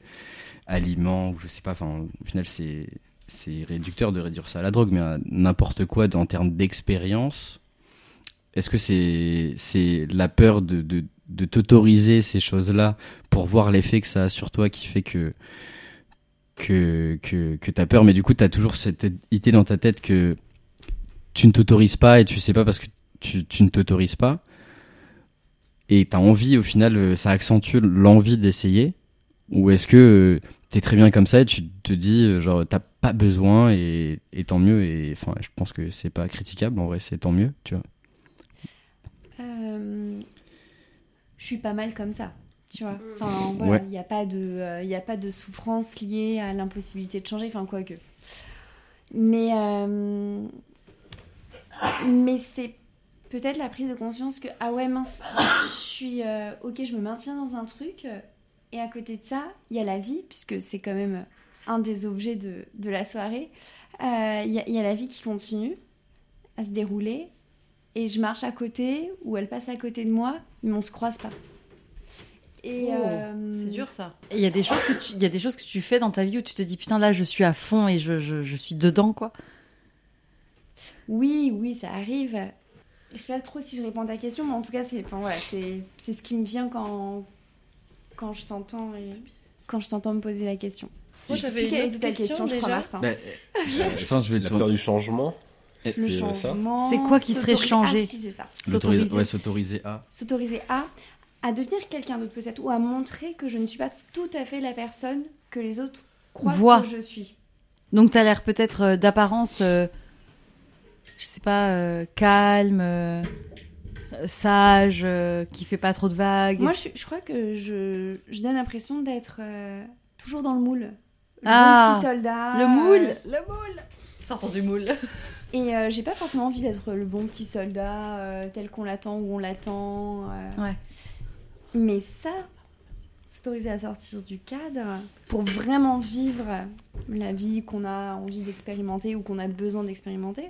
aliment ou je sais pas enfin au final c'est c'est réducteur de réduire ça à la drogue mais à n'importe quoi en termes d'expérience est-ce que c'est la peur de, t'autoriser ces choses-là pour voir l'effet que ça a sur toi qui fait que que, que, que tu as peur, mais du coup, tu as toujours cette idée dans ta tête que tu ne t'autorises pas et tu sais pas parce que tu, ne t'autorises pas. Et tu as envie, au final, euh, ça accentue l'envie d'essayer. Ou est-ce que tu t'es très bien comme ça et tu te dis, euh, genre, t'as pas besoin et, et tant mieux. Et enfin, je pense que c'est pas critiquable, en vrai, c'est tant mieux, tu vois. Euh, je suis pas mal comme ça. Tu vois, enfin voilà, il Ouais. n'y a pas de, euh, y a pas de souffrance liée à l'impossibilité de changer, enfin quoi que. Mais, euh, mais c'est peut-être la prise de conscience que ah ouais mince, je suis, euh, ok, je me maintiens dans un truc, et à côté de ça, il y a la vie puisque c'est quand même un des objets de, de la soirée. Euh, Il y, a- il y a la vie qui continue à se dérouler, et je marche à côté ou elle passe à côté de moi, mais on se croise pas. Et Oh, euh, C'est dur ça. Et Il y a des choses que tu, il y a des choses que tu fais dans ta vie où tu te dis putain là je suis à fond et je, je, je suis dedans quoi. Oui, oui, ça arrive. Je sais pas trop si je réponds à ta question, mais en tout cas, c'est enfin, voilà, c'est c'est ce qui me vient quand, quand je t'entends et quand je t'entends me poser la question. Moi, j'avais une autre ta question, je crois, déjà. Martin. Bah, je vais La te peur du changement. Le c'est, euh, changement. C'est quoi qui serait changé Ah, si, c'est ça. l'autoriser s'autoriser. ouais, à. S'autoriser à, à devenir quelqu'un d'autre peut-être, ou à montrer que je ne suis pas tout à fait la personne que les autres croient Voient. que je suis. Donc t'as l'air peut-être euh, d'apparence, euh, je sais pas, euh, calme, sage, euh, qui fait pas trop de vagues. Moi, je, je crois que je, je donne l'impression d'être euh, toujours dans le moule. Le Ah, petit soldat. le moule, euh, le moule. Sortons du moule. Et euh, j'ai pas forcément envie d'être le bon petit soldat euh, tel qu'on l'attend ou on l'attend. euh. Ouais. Mais ça, s'autoriser à sortir du cadre pour vraiment vivre la vie qu'on a envie d'expérimenter ou qu'on a besoin d'expérimenter,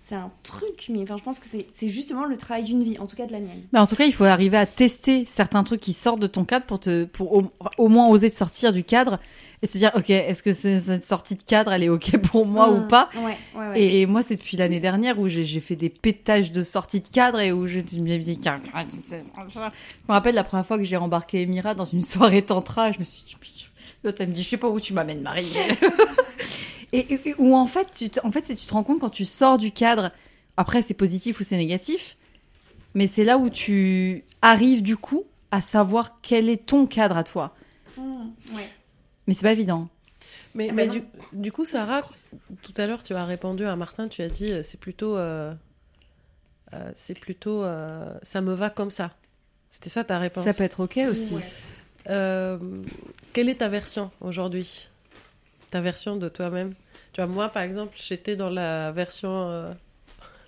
c'est un truc. Mais enfin, je pense que c'est justement le travail d'une vie, en tout cas de la mienne. Mais en tout cas, il faut arriver à tester certains trucs qui sortent de ton cadre pour te, pour au, au moins oser te sortir du cadre et se dire, ok, est-ce que c'est- cette sortie de cadre, elle est ok pour moi ou Mmh. pas Ouais, ouais, ouais. et, et moi, c'est depuis l'année dernière où j'ai fait des pétages de sortie de cadre et où je me dis, tiens, je me rappelle la première fois que j'ai embarqué Emira dans une [laughs] soirée tantra, je me suis dit, l'autre elle me dit, je sais pas où tu m'amènes, Marie. [laughs] et, où en fait, tu en fait, c'est tu te rends compte quand tu sors du cadre. Après, c'est positif ou c'est négatif, mais c'est là où tu arrives du coup à savoir quel est ton cadre à toi. Mmh, ouais. Mais c'est pas évident. Mais, Ah mais du, du coup, Sarah, tout à l'heure, tu as répondu à Martin, tu as dit euh, c'est plutôt. euh, euh, c'est plutôt. euh, ça me va comme ça. C'était ça ta réponse? Ça peut être ok aussi. Ouais. Euh, quelle est ta version aujourd'hui? Ta version de toi-même? Tu vois, moi, par exemple, j'étais dans la version euh,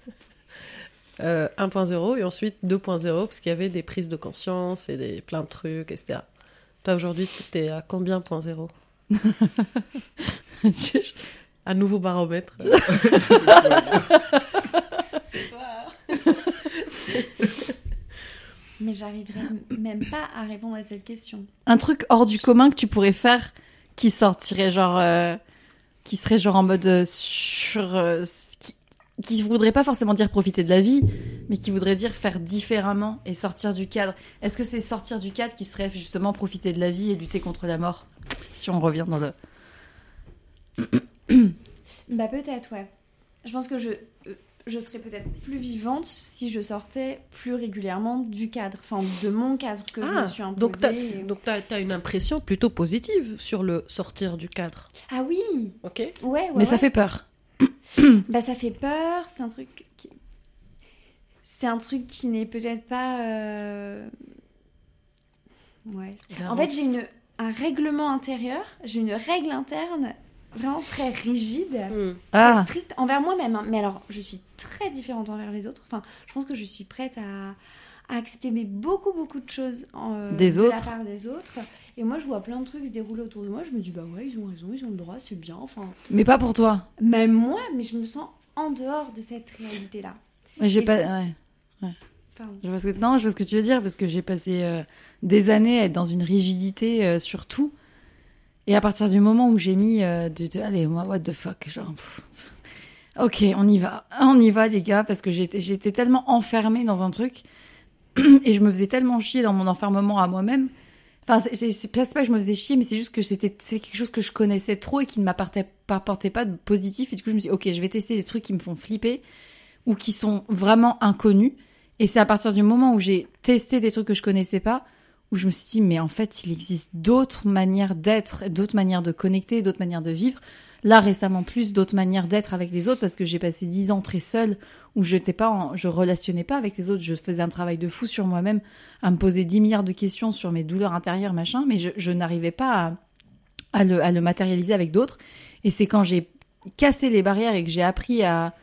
[laughs] euh, 1.0 et ensuite 2.0 parce qu'il y avait des prises de conscience et des, plein de trucs, etc. Toi, aujourd'hui, c'était à combien point zéro [laughs] Un nouveau baromètre. [laughs] Mais j'arriverai même pas à répondre à cette question. un truc hors du commun que tu pourrais faire qui sortirait genre euh, qui serait genre en mode euh, sur euh, qui, voudrait pas forcément dire profiter de la vie mais qui voudrait dire faire différemment et sortir du cadre est-ce que c'est sortir du cadre qui serait justement profiter de la vie et lutter contre la mort si on revient dans le [coughs] Bah peut-être, ouais. Je pense que je, je serais peut-être plus vivante si je sortais plus régulièrement du cadre, enfin de mon cadre que je me suis imposé. donc t'as et- donc t'as- t'as une impression plutôt positive sur le sortir du cadre. Ah oui Ok Ouais, ouais. mais ça fait peur Bah ça fait peur, c'est un truc qui... C'est un truc qui n'est peut-être pas... euh, Ouais. En fait, j'ai une un règlement intérieur, j'ai une règle interne vraiment très rigide. Ah très stricte envers moi-même. hein. Mais alors, je suis très différente envers les autres. Enfin, je pense que je suis prête à, à accepter mais beaucoup, beaucoup de choses en, euh, Des de autres. la part des autres. Et moi, je vois plein de trucs se dérouler autour de moi. Je me dis, bah ouais, ils ont raison, ils ont le droit, c'est bien. Enfin, mais pas pour toi même moi, mais je me sens en dehors de cette réalité-là. mais j'ai pas ouais. Pardon. Je vois ce que... Non, je vois ce que tu veux dire, parce que j'ai passé euh, des années à être dans une rigidité euh, sur tout. Et à partir du moment où j'ai mis euh, de, de- Allez, moi, what the fuck, genre... pff, ok, on y va. On y va, les gars, parce que j'étais j'étais tellement enfermée dans un truc. [clears throat] et je me faisais tellement chier dans mon enfermement à moi-même. Enfin, c'est- pas que je me faisais chier, mais c'est juste que c'était quelque chose que je connaissais trop et qui ne m'apportait pas, pas de positif. Et du coup, je me suis dit, ok, je vais tester des trucs qui me font flipper ou qui sont vraiment inconnus. Et c'est à partir du moment où j'ai testé des trucs que je connaissais pas, où je me suis dit, mais en fait, il existe d'autres manières d'être, d'autres manières de connecter, d'autres manières de vivre. Là, récemment, plus d'autres manières d'être avec les autres parce que j'ai passé dix ans très seule où je n'étais pas, je relationnais pas avec les autres. Je faisais un travail de fou sur moi-même, à me poser 10 milliards de questions sur mes douleurs intérieures, machin, mais je, n'arrivais pas à, le, matérialiser avec d'autres. Et c'est quand j'ai cassé les barrières et que j'ai appris à,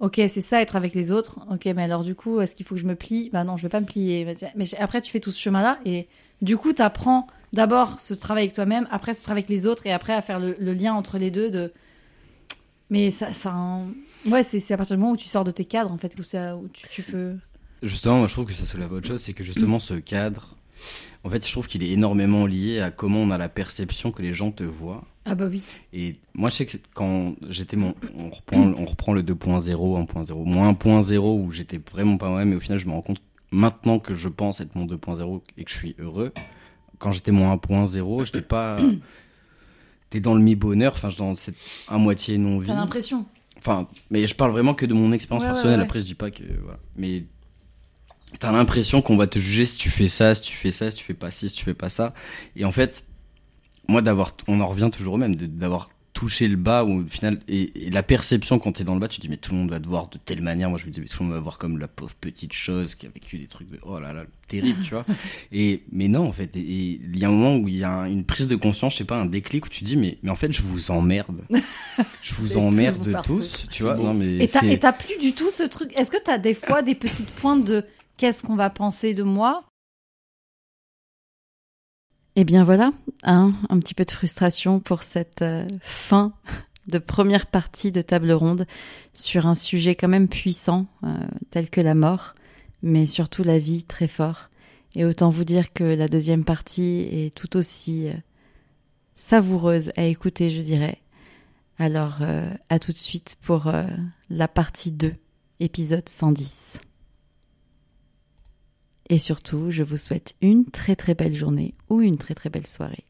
ok, c'est ça, être avec les autres. Ok, mais alors du coup, est-ce qu'il faut que je me plie? Bah non, je vais pas me plier. Mais après, tu fais tout ce chemin-là et du coup, tu apprends d'abord ce travail avec toi-même, après ce travail avec les autres et après à faire le, le lien entre les deux de. Mais ça, enfin, ouais, c'est à partir du moment où tu sors de tes cadres en fait, où, ça, où tu, tu peux. Justement, moi je trouve que ça soulève autre chose, c'est que justement ce cadre, en fait, je trouve qu'il est énormément lié à comment on a la perception que les gens te voient. Ah bah oui. Et moi, je sais que quand j'étais mon. On reprend, on reprend le 2.0, 1.0, moins 1.0 où j'étais vraiment pas moi, mais au final, je me rends compte maintenant que je pense être mon 2.0 et que je suis heureux. Quand j'étais mon 1.0, j'étais pas. [clears throat] T'es dans le mi-bonheur, enfin, dans cette à moitié non-vie. T'as l'impression. Enfin, mais je parle vraiment que de mon expérience Ouais, personnelle. ouais. Après, je dis pas que. Voilà. Mais t'as l'impression qu'on va te juger si tu fais ça, si tu fais ça, si tu fais pas ci, si tu fais pas ça. Et en fait, moi, d'avoir. On en revient toujours au même, d'avoir touché le bas, ou au final. Et, et la perception quand t'es dans le bas, tu te dis, mais tout le monde va te voir de telle manière. Moi, je me dis, mais tout le monde va voir comme la pauvre petite chose qui a vécu des trucs de. Oh là là, terrible, tu vois. [laughs] Et, mais non, en fait. Et il y a un moment où il y a un- une prise de conscience, je sais pas, un déclic où tu te dis, mais, mais en fait, je vous emmerde. [laughs] Je vous emmerde tous, tu vois. Non, mais et t'as plus du tout ce truc. Est-ce que t'as des fois des petites pointes de qu'est-ce qu'on va penser de moi? Eh bien voilà, hein, un petit peu de frustration pour cette euh, fin de première partie de table ronde sur un sujet quand même puissant euh, tel que la mort, mais surtout la vie très fort. Et autant vous dire que la deuxième partie est tout aussi euh, savoureuse à écouter, je dirais. Alors, à tout de suite pour la partie 2, épisode 110. Et surtout, je vous souhaite une très très belle journée ou une très très belle soirée.